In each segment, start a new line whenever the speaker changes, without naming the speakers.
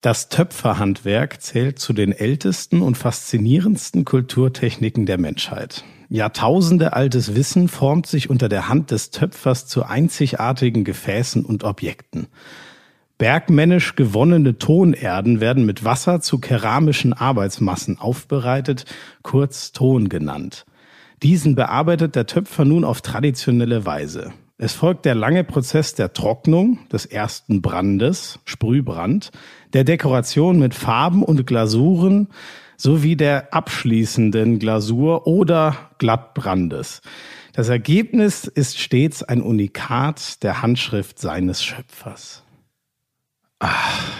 Das Töpferhandwerk zählt zu den ältesten und faszinierendsten Kulturtechniken der Menschheit. Jahrtausende altes Wissen formt sich unter der Hand des Töpfers zu einzigartigen Gefäßen und Objekten. Bergmännisch gewonnene Tonerden werden mit Wasser zu keramischen Arbeitsmassen aufbereitet, kurz Ton genannt. Diesen bearbeitet der Töpfer nun auf traditionelle Weise. Es folgt der lange Prozess der Trocknung des ersten Brandes, Sprühbrand, der Dekoration mit Farben und Glasuren sowie der abschließenden Glasur oder Glattbrandes. Das Ergebnis ist stets ein Unikat der Handschrift seines Schöpfers.
Ach,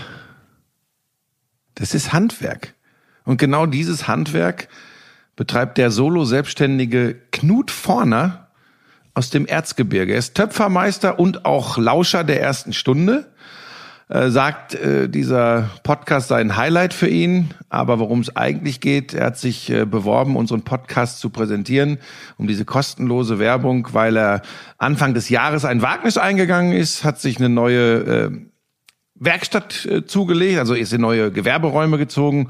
das ist Handwerk. Und genau dieses Handwerk betreibt der solo-selbstständige Knut Vorner aus dem Erzgebirge. Er ist Töpfermeister und auch Lauscher der ersten Stunde. Äh, sagt, äh, dieser Podcast sei ein Highlight für ihn. Aber worum es eigentlich geht, er hat sich äh, beworben, unseren Podcast zu präsentieren, um diese kostenlose Werbung, weil er Anfang des Jahres ein Wagnis eingegangen ist, hat sich eine neue äh, Werkstatt äh, zugelegt, also ist in neue Gewerberäume gezogen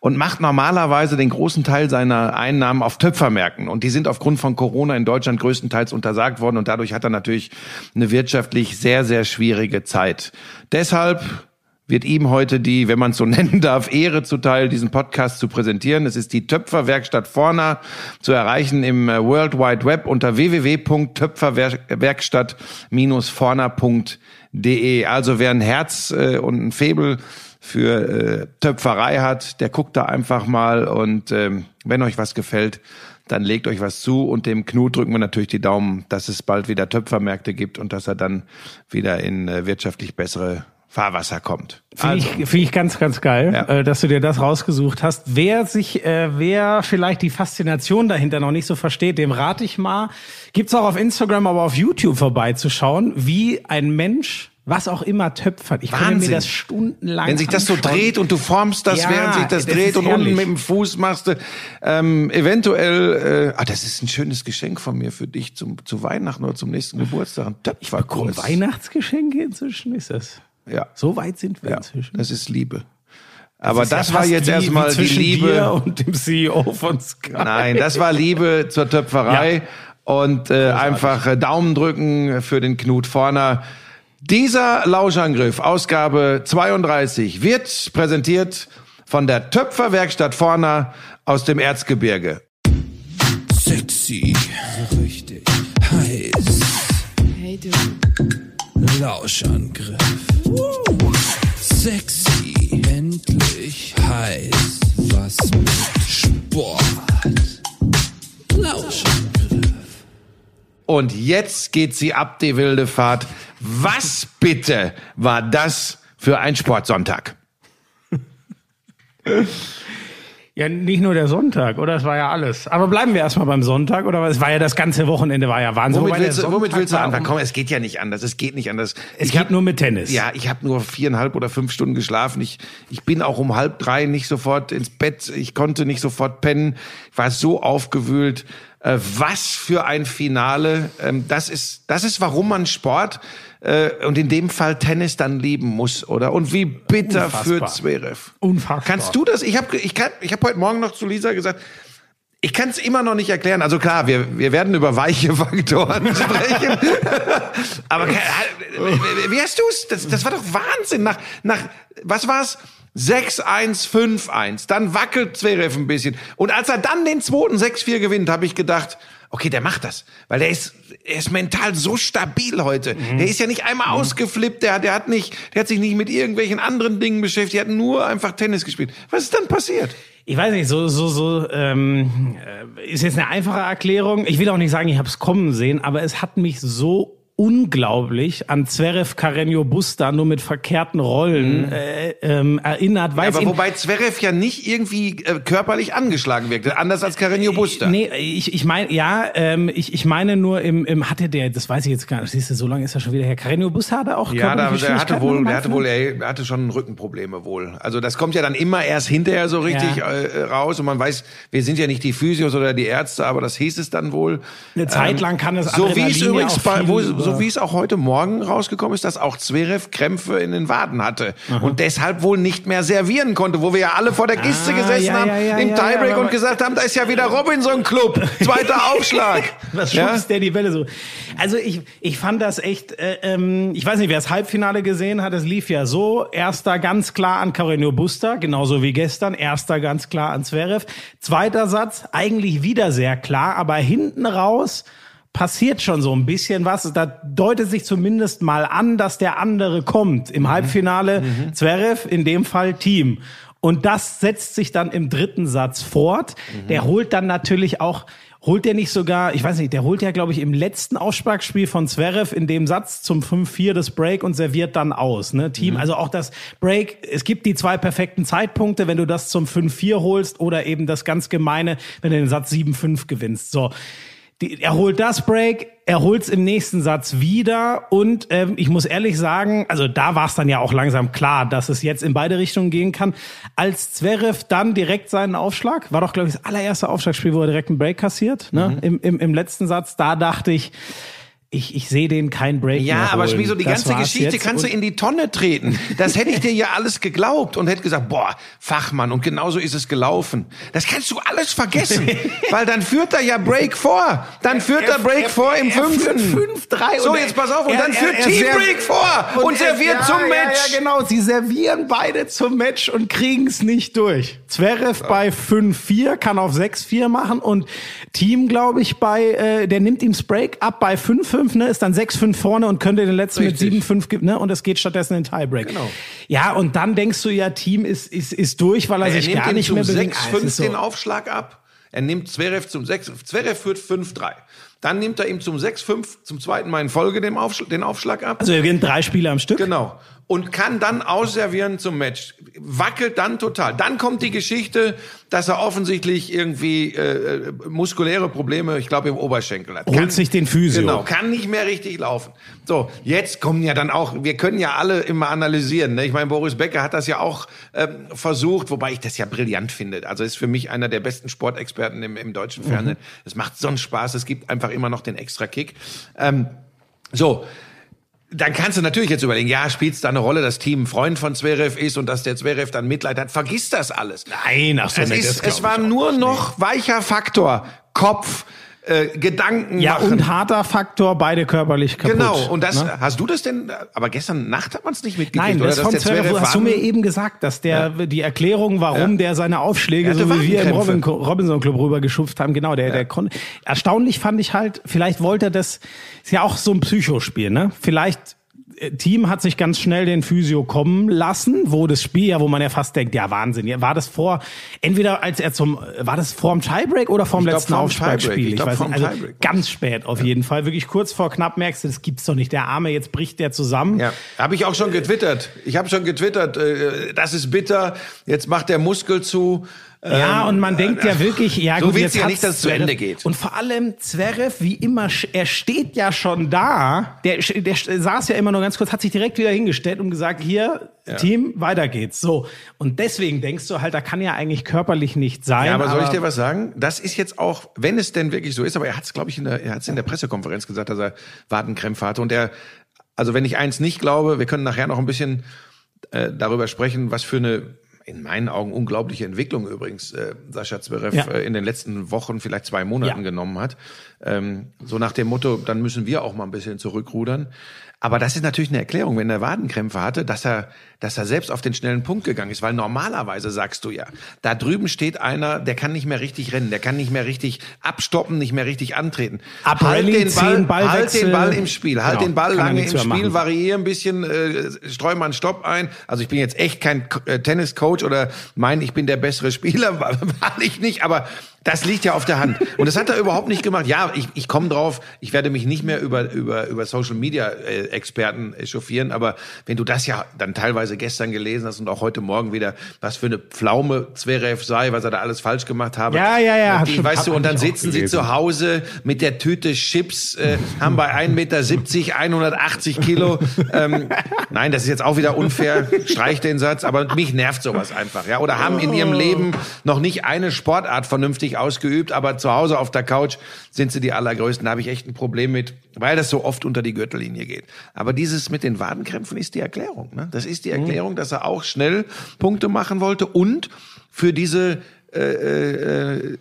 und macht normalerweise den großen Teil seiner Einnahmen auf Töpfermärkten. Und die sind aufgrund von Corona in Deutschland größtenteils untersagt worden und dadurch hat er natürlich eine wirtschaftlich sehr, sehr schwierige Zeit. Deshalb wird ihm heute die, wenn man es so nennen darf, Ehre zuteil, diesen Podcast zu präsentieren. Es ist die Töpferwerkstatt Vorna zu erreichen im äh, World Wide Web unter www.töpferwerkstatt-vorna.de De. Also wer ein Herz äh, und ein Febel für äh, Töpferei hat, der guckt da einfach mal und ähm, wenn euch was gefällt, dann legt euch was zu und dem Knut drücken wir natürlich die Daumen, dass es bald wieder Töpfermärkte gibt und dass er dann wieder in äh, wirtschaftlich bessere Fahrwasser kommt.
Finde also. ich, find ich ganz, ganz geil, ja. äh, dass du dir das rausgesucht hast. Wer sich, äh, wer vielleicht die Faszination dahinter noch nicht so versteht, dem rate ich mal, gibt's auch auf Instagram, aber auf YouTube vorbeizuschauen, wie ein Mensch was auch immer töpfert.
Ich Wahnsinn. mir das stundenlang Wenn sich das so dreht und du formst das, ja, während sich das, das dreht und herrlich. unten mit dem Fuß machst du ähm, eventuell, äh, ah, das ist ein schönes Geschenk von mir für dich zum, zu Weihnachten oder zum nächsten Geburtstag. Ein
Töpfer ich bekomme Weihnachtsgeschenke inzwischen, ist das?
Ja.
So weit sind wir
ja,
inzwischen.
Das ist Liebe. Aber das, das war jetzt erstmal die Liebe
und dem CEO von Sky.
Nein, das war Liebe zur Töpferei ja. und äh, einfach äh, Daumen drücken für den Knut Vorner. Dieser Lauschangriff, Ausgabe 32, wird präsentiert von der Töpferwerkstatt Vorner aus dem Erzgebirge.
Sexy, richtig heiß. Hey du. Lauschangriff. Sexy, endlich heiß, was mit Sport. Lauschangriff.
Und jetzt geht sie ab, die wilde Fahrt. Was bitte war das für ein Sportsonntag?
Ja, nicht nur der Sonntag, oder? Es war ja alles. Aber bleiben wir erstmal beim Sonntag, oder? Es war ja das ganze Wochenende, war ja Wahnsinn.
Womit willst, du, womit willst du anfangen? Komm, es geht ja nicht anders. Es geht nicht anders.
Es ich geht hab, nur mit Tennis.
Ja, ich habe nur viereinhalb oder fünf Stunden geschlafen. Ich, ich bin auch um halb drei nicht sofort ins Bett. Ich konnte nicht sofort pennen. Ich war so aufgewühlt. Äh, was für ein Finale. Ähm, das ist, das ist, warum man Sport äh, und in dem Fall Tennis dann lieben muss, oder? Und wie bitter Unfassbar. für Zverev.
Unfassbar.
Kannst du das? Ich habe ich kann, ich hab heute Morgen noch zu Lisa gesagt, ich kann es immer noch nicht erklären. Also klar, wir, wir werden über weiche Faktoren sprechen. Aber wie hast du es? Das, das war doch Wahnsinn. Nach, nach was war's? 6-1, 5-1. Dann wackelt Zverev ein bisschen. Und als er dann den zweiten 6-4 gewinnt, habe ich gedacht, okay, der macht das. Weil der ist, er ist mental so stabil heute. Mhm. Der ist ja nicht einmal mhm. ausgeflippt, der, der hat nicht, der hat sich nicht mit irgendwelchen anderen Dingen beschäftigt, der hat nur einfach Tennis gespielt. Was ist dann passiert?
Ich weiß nicht, so, so, so ähm, äh, ist jetzt eine einfache Erklärung. Ich will auch nicht sagen, ich habe es kommen sehen, aber es hat mich so unglaublich an Zverev Carreño Busta nur mit verkehrten Rollen mhm. äh, ähm, erinnert.
Weil ja, aber wobei Zverev ja nicht irgendwie äh, körperlich angeschlagen wirkte, anders als Carreño Busta.
Nee, ich, ich meine, ja, ähm, ich, ich meine nur im, im hatte der, das weiß ich jetzt gar nicht, siehst du, so lange ist er schon wieder her. Carreño Busta hatte auch
Ja, da, der hatte wohl, der hatte wohl, er hatte schon Rückenprobleme wohl. Also das kommt ja dann immer erst hinterher so richtig ja. äh, raus und man weiß, wir sind ja nicht die Physios oder die Ärzte, aber das hieß es dann wohl.
Eine Zeit ähm, lang kann es
So wie es übrigens bei, wo, so so wie es auch heute Morgen rausgekommen ist, dass auch Zverev Krämpfe in den Waden hatte und deshalb wohl nicht mehr servieren konnte, wo wir ja alle vor der Kiste
Ah,
gesessen
ja,
haben
ja, ja,
im Tiebreak und gesagt haben, da ist ja wieder Robinson Club, zweiter Aufschlag.
Was schubst der die Welle so? Also ich, ich fand das echt, äh, ähm, ich weiß nicht, wer das Halbfinale gesehen hat, es lief ja so, erster ganz klar an Carreño Busta, genauso wie gestern, erster ganz klar an Zverev. Zweiter Satz, eigentlich wieder sehr klar, aber hinten raus passiert schon so ein bisschen was. Da deutet sich zumindest mal an, dass der andere kommt. Im Halbfinale Zverev, in dem Fall Team. Und das setzt sich dann im dritten Satz fort. Der holt dann natürlich auch, holt der nicht sogar, ich weiß nicht, der holt ja, glaube ich, im letzten Aufschlagspiel von Zverev in dem Satz zum 5-4 das Break und serviert dann aus. Ne? Team, also auch das Break, es gibt die zwei perfekten Zeitpunkte, wenn du das zum 5-4 holst oder eben das ganz gemeine, wenn du den Satz 7-5 gewinnst. So. Die, er holt das Break, er holt's im nächsten Satz wieder und ähm, ich muss ehrlich sagen, also da war es dann ja auch langsam klar, dass es jetzt in beide Richtungen gehen kann. Als Zverev dann direkt seinen Aufschlag, war doch glaube ich das allererste Aufschlagspiel, wo er direkt einen Break kassiert, ne? Im, im, im letzten Satz, da dachte ich, ich, ich sehe den kein Break
Ja,
mehr
aber
holen.
Schmieso, die
Das
ganze Geschichte kannst du
Und-
in die Tonne treten. Das hätte ich dir ja alles geglaubt und hätte gesagt, boah, Fachmann, und genauso ist es gelaufen. Das kannst du alles vergessen, weil dann führt er ja Break vor. Dann führt er, Break vor im
er
fünften.
5-3
So,
und
jetzt pass auf, und
er-
dann
er-
führt
er
Team Break vor und,
er-
serviert
ja,
zum
ja,
Match.
Ja, genau. Sie servieren beide zum Match und kriegen es nicht durch. Zverev bei 5-4 kann auf 6-4 machen und Team, glaube ich, bei, äh, der nimmt ihm das Break ab bei 5-5, ne, ist dann 6-5 vorne und könnte den letzten
Richtig.
mit 7-5, ge- ne, und es geht stattdessen in den Tiebreak.
Genau.
Ja, und dann denkst du ja, Team ist, ist, ist durch, weil er,
Er
sich
nimmt
gar nicht mehr bewegt.
6-5
Ah, es ist so-
den Aufschlag ab. Er nimmt Zverev zum 6, Zverev führt 5-3. Dann nimmt er ihm zum 6-5 zum zweiten Mal in Folge den Aufschlag, den Aufschlag ab.
Also er gewinnt drei Spiele am Stück.
Genau. Und kann dann ausservieren zum Match. Wackelt dann total. Dann kommt die Geschichte, dass er offensichtlich irgendwie äh, äh, muskuläre Probleme, ich glaube, im Oberschenkel hat.
Holt sich den Physio.
Genau, kann nicht mehr richtig laufen. So, jetzt kommen ja dann auch, wir können ja alle immer analysieren. Ne? Ich meine, Boris Becker hat das ja auch ähm, versucht, wobei ich das ja brillant finde. Also ist für mich einer der besten Sportexperten im, im deutschen Fernsehen. Es macht so einen Spaß, es gibt einfach immer noch den extra Kick. Ähm, so, dann kannst du natürlich jetzt überlegen, ja, spielt es da eine Rolle, dass Team ein Freund von Zverev ist und dass der Zverev dann Mitleid hat. Vergiss das alles.
Nein, ach so,
es,
nee, das
ist,
glaub
es war nur noch weicher Faktor, Kopf, äh, Gedanken
Ja,
machen.
und harter Faktor, beide körperlich kaputt.
Genau, und das,
ne?
hast du das denn, aber gestern Nacht hat man es nicht mitgekriegt,
Nein,
oder?
das von
der
Zverev, hast du mir eben gesagt, dass der die Erklärung, warum
Ja.
der seine Aufschläge, so wie wir im. Robin, Robinson Club rübergeschupft haben, genau, der, der konnte. Erstaunlich fand ich halt, vielleicht wollte er das, ist ja auch so ein Psychospiel, ne? Vielleicht Team hat sich ganz schnell den Physio kommen lassen, wo das Spiel ja, wo man ja fast denkt, ja Wahnsinn, ja, war das vor, entweder als er zum, war das vor dem Tiebreak oder vor dem
Ich
letzten
vorm
Aufschlagspiel?
Ich glaub,
weiß
vorm
nicht, also
Tiebreak.
ganz spät auf jeden Fall, wirklich kurz vor knapp merkst du, das gibt's doch nicht, der Arme, jetzt bricht der zusammen.
Ja, habe ich auch schon getwittert. Ich habe schon getwittert, äh, das ist bitter, jetzt macht der Muskel zu.
Ja,
Ähm,
und man denkt ja wirklich, ja
so
gut,
willst
jetzt
ja
hat's
nicht, dass es zu. Ende geht.
Und vor allem Zverev, wie immer, er steht ja schon da. Der, der saß ja immer nur ganz kurz, hat sich direkt wieder hingestellt und gesagt, hier, Team, weiter geht's. So. Und deswegen denkst du halt, da kann ja eigentlich körperlich nicht sein.
Ja, aber soll ich dir was sagen? Das ist jetzt auch, wenn es denn wirklich so ist, aber er hat es, glaube ich, in der, er hat es in der Pressekonferenz gesagt, dass er Wadenkrämpfe hatte. Und er, also wenn ich eins nicht glaube, wir können nachher noch ein bisschen äh, darüber sprechen, was für eine in meinen Augen unglaubliche Entwicklung übrigens äh, Sascha Zverev
Ja.
äh, in den letzten Wochen, vielleicht zwei Monaten
Ja.
genommen hat. Ähm, so nach dem Motto, dann müssen wir auch mal ein bisschen zurückrudern. Aber das ist natürlich eine Erklärung, wenn er Wadenkrämpfe hatte, dass er, dass er selbst auf den schnellen Punkt gegangen ist. Weil normalerweise sagst du ja, da drüben steht einer, der kann nicht mehr richtig rennen, der kann nicht mehr richtig abstoppen, nicht mehr richtig antreten.
Ab
halt
Rallye,
den Ball,
Ballwechsel.
halt den Ball im Spiel, halt
Genau,
den Ball lange im Spiel,
machen.
variiere ein bisschen, äh, streu mal einen Stopp ein. Also ich bin jetzt echt kein äh, Tenniscoach oder mein, ich bin der bessere Spieler, war ich nicht, aber das liegt ja auf der Hand. Und das hat er überhaupt nicht gemacht. Ja, ich, ich komme drauf, ich werde mich nicht mehr über, über, über Social Media äh, Experten echauffieren, aber wenn du das ja dann teilweise gestern gelesen hast und auch heute Morgen wieder, was für eine Pflaume Zverev sei, was er da alles falsch gemacht habe.
Ja, ja, ja,
Die, weißt du, und dann sitzen sie zu Hause mit der Tüte Chips, äh, haben bei 1,70 Meter 180 Kilo. Ähm, nein, das ist jetzt auch wieder unfair. Streich den Satz, aber mich nervt sowas. sowas einfach, ja. Oder haben in ihrem Leben noch nicht eine Sportart vernünftig ausgeübt, aber zu Hause auf der Couch sind sie die allergrößten. Da habe ich echt ein Problem mit, weil das so oft unter die Gürtellinie geht. Aber dieses mit den Wadenkrämpfen ist die Erklärung. Ne? Das ist die Erklärung, dass er auch schnell Punkte machen wollte und für diese äh, äh,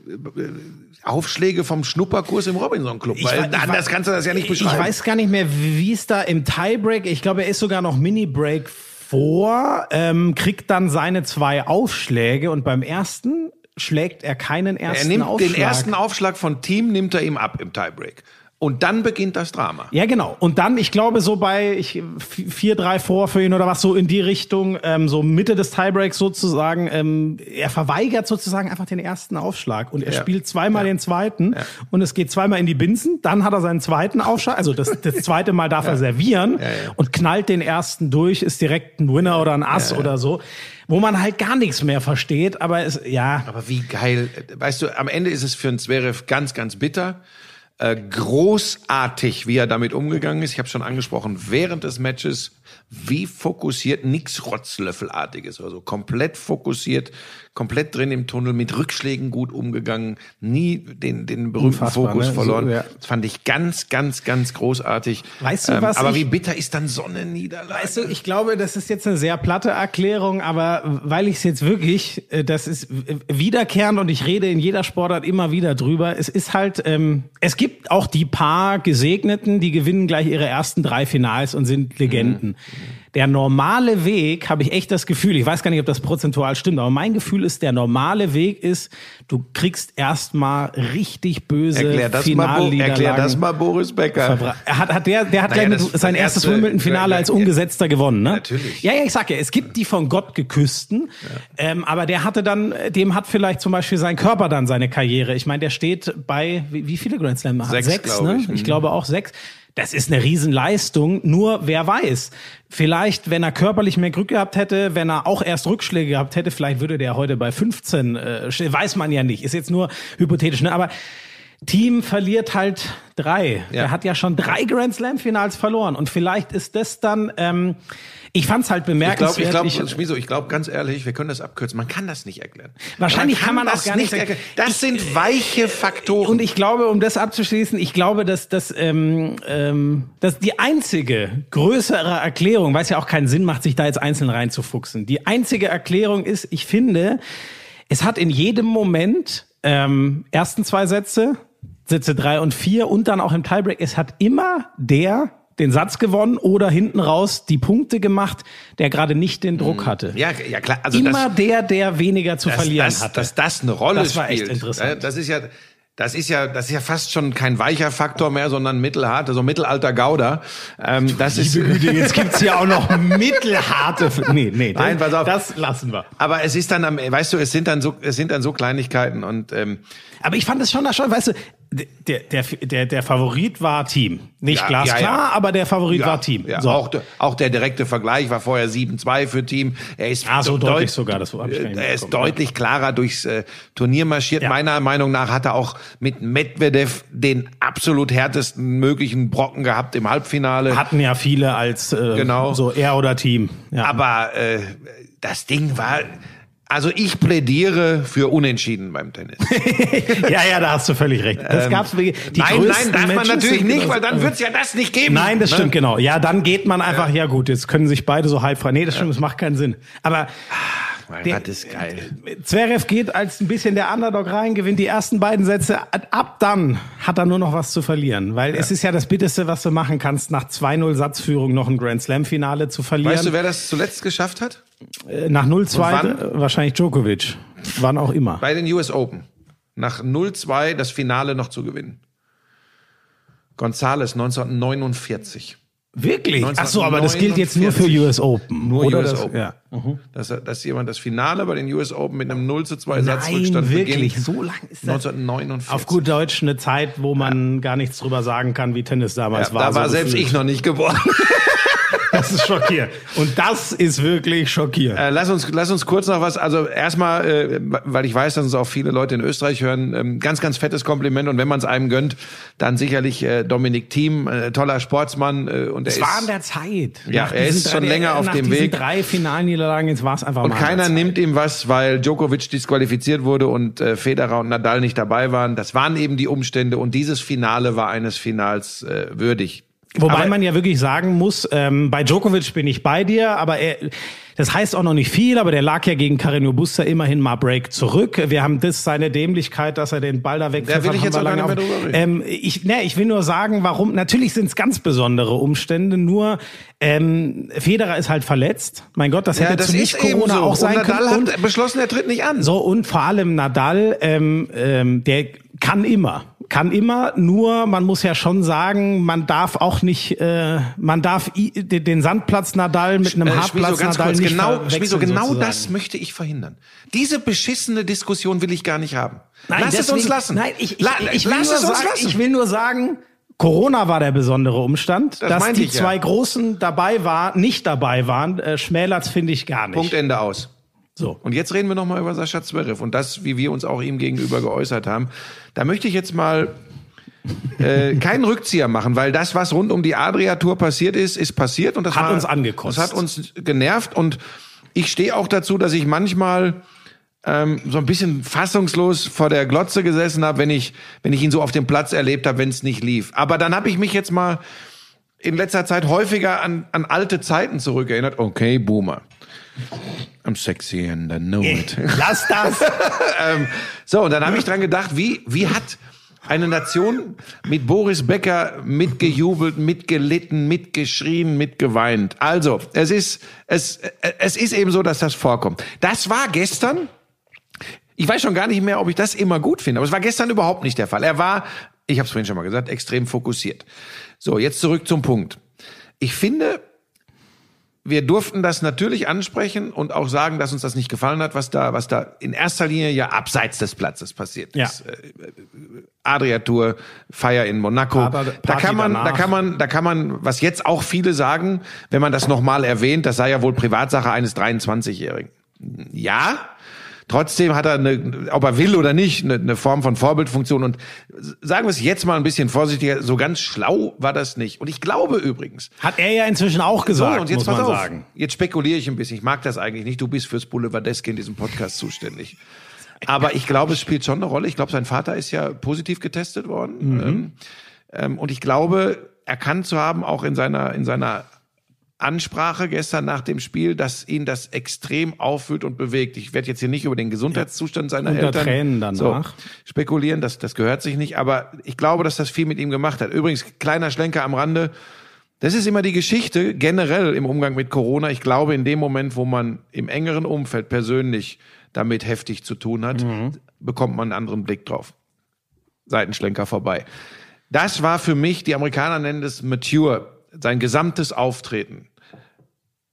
Aufschläge vom Schnupperkurs im Robinson Club, weil
Ich ich
anders kannst du das ja nicht
Ich
beschreiben.
weiß gar nicht mehr, wie es da im Tiebreak, ich glaube, er ist sogar noch Mini-Break vor, ähm, kriegt dann seine zwei Aufschläge und beim ersten schlägt er keinen
er
ersten
nimmt
Aufschlag.
den ersten Aufschlag von Team nimmt er ihm ab im Tiebreak und dann beginnt das Drama.
Ja, genau. Und dann, ich glaube, so bei ich, 4-3 vor für ihn oder was so in die Richtung, ähm, so Mitte des Tiebreaks sozusagen, ähm, er verweigert sozusagen einfach den ersten Aufschlag und er
Ja.
spielt zweimal den zweiten und es geht zweimal in die Binsen, dann hat er seinen zweiten Aufschlag, also das, das zweite Mal darf er servieren
ja.
und knallt den ersten durch, ist direkt ein Winner oder ein Ass oder so, wo man halt gar nichts mehr versteht, aber es, ja,
Aber wie geil. Weißt du, am Ende ist es für einen Zverev ganz, ganz bitter. Äh, großartig, wie er damit umgegangen ist. Ich habe schon angesprochen, während des Matches, wie fokussiert, nix Rotzlöffelartiges. Also komplett fokussiert, komplett drin im Tunnel, mit Rückschlägen gut umgegangen, nie den, den berühmten
Unfassbar,
Fokus
ne? So,
verloren.
ja.
Das fand ich ganz, ganz, ganz großartig. Ähm,
Weißt du, was
Aber
ich-
wie bitter ist dann so eine Niederlage?
Weißt du, ich glaube, das ist jetzt eine sehr platte Erklärung, aber weil ich es jetzt wirklich, äh, das ist wiederkehrend und ich rede in jeder Sportart immer wieder drüber. Es ist halt, ähm, es gibt auch die paar Gesegneten, die gewinnen gleich ihre ersten drei Finals und sind Legenden. Der normale Weg, habe ich echt das Gefühl, ich weiß gar nicht, ob das prozentual stimmt, aber mein Gefühl ist, der normale Weg ist, du kriegst erstmal richtig böse
erklär, das mal, erklär das mal Boris Becker.
Er hat, hat der, der hat
Naja,
gleich sein erstes
erste-
Wimbledon-Finale als
ja,
Ungesetzter gewonnen, ne?
Natürlich.
Ja, ja, ich sag ja, es gibt die von Gott geküssten, ähm, aber der hatte dann, dem hat vielleicht zum Beispiel sein Körper dann seine Karriere. Ich meine, der steht bei, wie, wie viele Grand Slam hat?
Sechs,
Sechs ne?
ich.
Ich
Mhm.
glaube auch sechs. Das ist eine Riesenleistung, nur wer weiß. Vielleicht, wenn er körperlich mehr Glück gehabt hätte, wenn er auch erst Rückschläge gehabt hätte, vielleicht würde der heute bei 15, äh, stehen. weiß man ja nicht, ist jetzt nur hypothetisch, ne? aber Team verliert halt drei.
Ja.
Er hat ja schon drei Grand Slam Finals verloren und vielleicht ist das dann, ähm, ich fand's halt
Ich glaube,
bemerkenswert.
ich glaube,
Ich-
Schmiso, ich glaube ganz ehrlich, wir können das abkürzen. Man kann das nicht erklären.
Wahrscheinlich kann man auch
das
gar nicht
erklären. Das sind weiche Faktoren.
Und ich glaube, um das abzuschließen, ich glaube, dass, dass, ähm, ähm, dass die einzige größere Erklärung, weil es ja auch keinen Sinn macht, sich da jetzt einzeln reinzufuchsen, die einzige Erklärung ist, ich finde, es hat in jedem Moment ähm, ersten zwei Sätze, Sätze drei und vier und dann auch im Tiebreak, es hat immer der den Satz gewonnen oder hinten raus die Punkte gemacht, der gerade nicht den Druck hatte.
ja, ja klar. Also
immer
das,
der, der weniger zu
dass,
verlieren
dass,
hatte.
dass das eine Rolle
Das war echt
spielt.
interessant.
Das ist ja, das ist ja, das ist ja fast schon kein weicher Faktor mehr, sondern mittelhart, also mittelalter Gauder. Ähm, das ist,
jetzt gibt's hier auch noch mittelharte. Nee, nee,
Nein, pass auf.
das lassen wir.
aber es ist dann, am, weißt du, es sind dann so, es sind dann so Kleinigkeiten und ähm,
Aber ich fand es schon, schon, weißt du, der, der, der, der Favorit war Team. Nicht
Ja,
glasklar,
ja, ja.
aber der Favorit war Team.
Ja,
so.
auch, der- auch der direkte Vergleich war vorher 7-2 für Team. Er ist
Ah, so
deut-
deutlich sogar, das hab ich gar nicht
Er ist
mitbekommen,
deutlich klarer durchs äh, Turnier marschiert. Meiner Meinung nach hat er auch mit Medvedev den absolut härtesten möglichen Brocken gehabt im Halbfinale.
Hatten ja viele als äh,
Genau.
so er oder Team.
Aber äh, das Ding war, also ich plädiere für Unentschieden beim Tennis.
ja, ja, da hast du völlig recht. Das gab's wirklich. Die
Ähm, nein, nein, darf man
Matches
natürlich
sind
nicht, weil dann wird's ja das nicht geben.
Nein, das
Ne?
stimmt, genau. Ja, dann geht man einfach, ja, gut, jetzt können sich beide so halb frei. Nee, das stimmt, das macht keinen Sinn. Aber
Mein
Der-
Gott, das ist geil.
Zverev geht als ein bisschen der Underdog rein, gewinnt die ersten beiden Sätze. Ab dann hat er nur noch was zu verlieren. Weil es ist ja das Bitterste, was du machen kannst, nach 2-0 Satzführung noch ein Grand Slam-Finale zu verlieren.
Weißt du, wer das zuletzt geschafft hat?
Äh, nach 0-2
Und
äh, wahrscheinlich Djokovic. Wann auch immer.
Bei den US Open. Nach 0-2 das Finale noch zu gewinnen. Gonzales 1949.
Wirklich? Ach so, aber das gilt jetzt nur für
1949.
US Open.
Nur
oder
US
das,
Open.
Ja.
Dass, dass jemand das Finale bei den US Open mit einem 0 zu 2
Nein,
Satzrückstand
wirklich.
beginnt.
So lang ist das.
1949.
Auf gut Deutsch eine Zeit, wo man gar nichts drüber sagen kann, wie Tennis damals
ja,
war.
da
so
war selbst
gefühlt.
ich noch nicht geboren.
Das ist schockierend. Und das ist wirklich schockierend.
Äh, lass uns, lass uns kurz noch was. Also erstmal, äh, weil ich weiß, dass uns auch viele Leute in Österreich hören, ähm, ganz, ganz fettes Kompliment. Und wenn man es einem gönnt, dann sicherlich äh, Dominik Thiem, äh, toller Sportsmann. Äh, und er
Es war
ist,
an der Zeit.
Ja,
Nach
er ist
diesen
schon
drei-
länger auf
nach
dem Weg.
drei Finalniederlagen, jetzt war es einfach
und
mal an der
keiner
Zeit.
nimmt ihm was, weil Djokovic disqualifiziert wurde und äh, Federer und Nadal nicht dabei waren. Das waren eben die Umstände. Und dieses Finale war eines Finals äh, würdig.
Wobei
Aber-
man ja wirklich sagen muss, ähm, bei Djokovic bin ich bei dir, aber er, das heißt auch noch nicht viel, aber der lag ja gegen Carreño Busta immerhin mal Break zurück. Wir haben das seine Dämlichkeit, dass er den Ball da wegpfiff.
Da will ich jetzt auch gar
lange
nicht mehr drüber reden.
Ähm, ich, ne, ich will nur sagen, warum. Natürlich sind es ganz besondere Umstände. Nur ähm, Federer ist halt verletzt. Mein Gott, das
Ja,
hätte
das
zu nicht Corona
so.
auch sein
und Nadal
können. Und,
hat beschlossen, er tritt nicht an.
so und vor allem Nadal, ähm, ähm, der kann immer, kann immer. Nur man muss ja schon sagen, man darf auch nicht, äh, man darf i, den Sandplatz Nadal mit einem
Äh,
Hartplatz Nadal
kurz,
nicht
genau, Schmieso, genau
sozusagen.
das möchte ich verhindern. Diese beschissene Diskussion will ich gar nicht haben.
Nein,
lass es
deswegen-
uns lassen.
Nein, ich, ich,
La-
ich, will
lass
nur
es uns
sagen,
lassen.
ich will nur sagen, Corona war der besondere Umstand,
Das
dass die
ich ja.
zwei Großen dabei waren, nicht dabei waren, äh, schmälert finde ich gar nicht.
Punkt Ende aus.
So.
Und jetzt reden wir noch mal über Sascha Zverev und das, wie wir uns auch ihm gegenüber geäußert haben. Da möchte ich jetzt mal äh, keinen Rückzieher machen, weil das, was rund um die Adria-Tour passiert ist, ist passiert und das
Hat
war,
uns angekostet.
Das hat uns genervt und ich stehe auch dazu, dass ich manchmal ähm, so ein bisschen fassungslos vor der Glotze gesessen habe, wenn ich, wenn ich ihn so auf dem Platz erlebt habe, wenn es nicht lief. Aber dann habe ich mich jetzt mal in letzter Zeit häufiger an, an alte Zeiten zurückerinnert. Okay, Boomer. I'm sexy and I know it.
Lass das.
ähm, so, und dann habe ich dran gedacht, wie, wie hat eine Nation mit Boris Becker mitgejubelt, mitgelitten, mitgeschrien, mitgeweint. Also, es ist, es, es ist eben so, dass das vorkommt. Das war gestern, ich weiß schon gar nicht mehr, ob ich das immer gut finde, aber es war gestern überhaupt nicht der Fall. Er war, ich habe es vorhin schon mal gesagt, extrem fokussiert. So, jetzt zurück zum Punkt. Ich finde, wir durften das natürlich ansprechen und auch sagen, dass uns das nicht gefallen hat, was da, was da in erster Linie ja abseits des Platzes passiert
Ja.
ist. Äh, Adria Tour, Feier in Monaco.
Aber
da kann man, da
danach.
kann man, da kann man, was jetzt auch viele sagen, wenn man das nochmal erwähnt, das sei ja wohl Privatsache eines 23-Jährigen. Ja, Trotzdem hat er, eine, ob er will oder nicht, eine, eine Form von Vorbildfunktion. Und sagen wir es jetzt mal ein bisschen vorsichtiger, so ganz schlau war das nicht. Und ich glaube übrigens,
Hat er ja inzwischen auch gesagt,
so, und jetzt
muss
pass
man
auf.
sagen.
Jetzt spekuliere ich ein bisschen. Ich mag das eigentlich nicht. Du bist fürs Boulevardeske in diesem Podcast zuständig. Aber ich glaube, es spielt schon eine Rolle. Ich glaube, sein Vater ist ja positiv getestet worden.
Mhm.
Ähm, ähm, und ich glaube, erkannt zu haben, auch in seiner, in seiner Ansprache gestern nach dem Spiel, dass ihn das extrem auffühlt und bewegt. Ich werde jetzt hier nicht über den Gesundheitszustand seiner
Unter
Eltern
Tränen danach.
So, spekulieren, das, das gehört sich nicht. Aber ich glaube, dass das viel mit ihm gemacht hat. Übrigens, kleiner Schlenker am Rande. Das ist immer die Geschichte generell im Umgang mit Corona. Ich glaube, in dem Moment, wo man im engeren Umfeld persönlich damit heftig zu tun hat, bekommt man einen anderen Blick drauf. Seitenschlenker vorbei. Das war für mich, die Amerikaner nennen es mature, sein gesamtes Auftreten.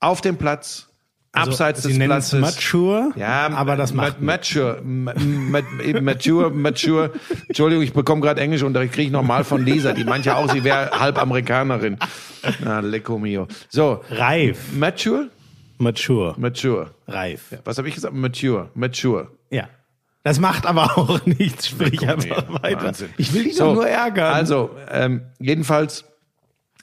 Auf dem Platz, abseits
Sie
des Platzes.
mature,
Ja,
aber das
ma-
macht
mature, ma- ma- mature, mature. Entschuldigung, ich bekomme gerade Englischunterricht, kriege ich nochmal von Lisa, die ja auch, sie wäre halb Amerikanerin. Na, lecco mio. So,
reif,
mature,
mature,
mature.
reif.
Was habe ich gesagt? Mature, mature.
Ja. Das macht aber auch nichts. Sprich einfach weiter.
Wahnsinn.
Ich will dich
So,
doch nur ärgern.
Also, ähm, jedenfalls,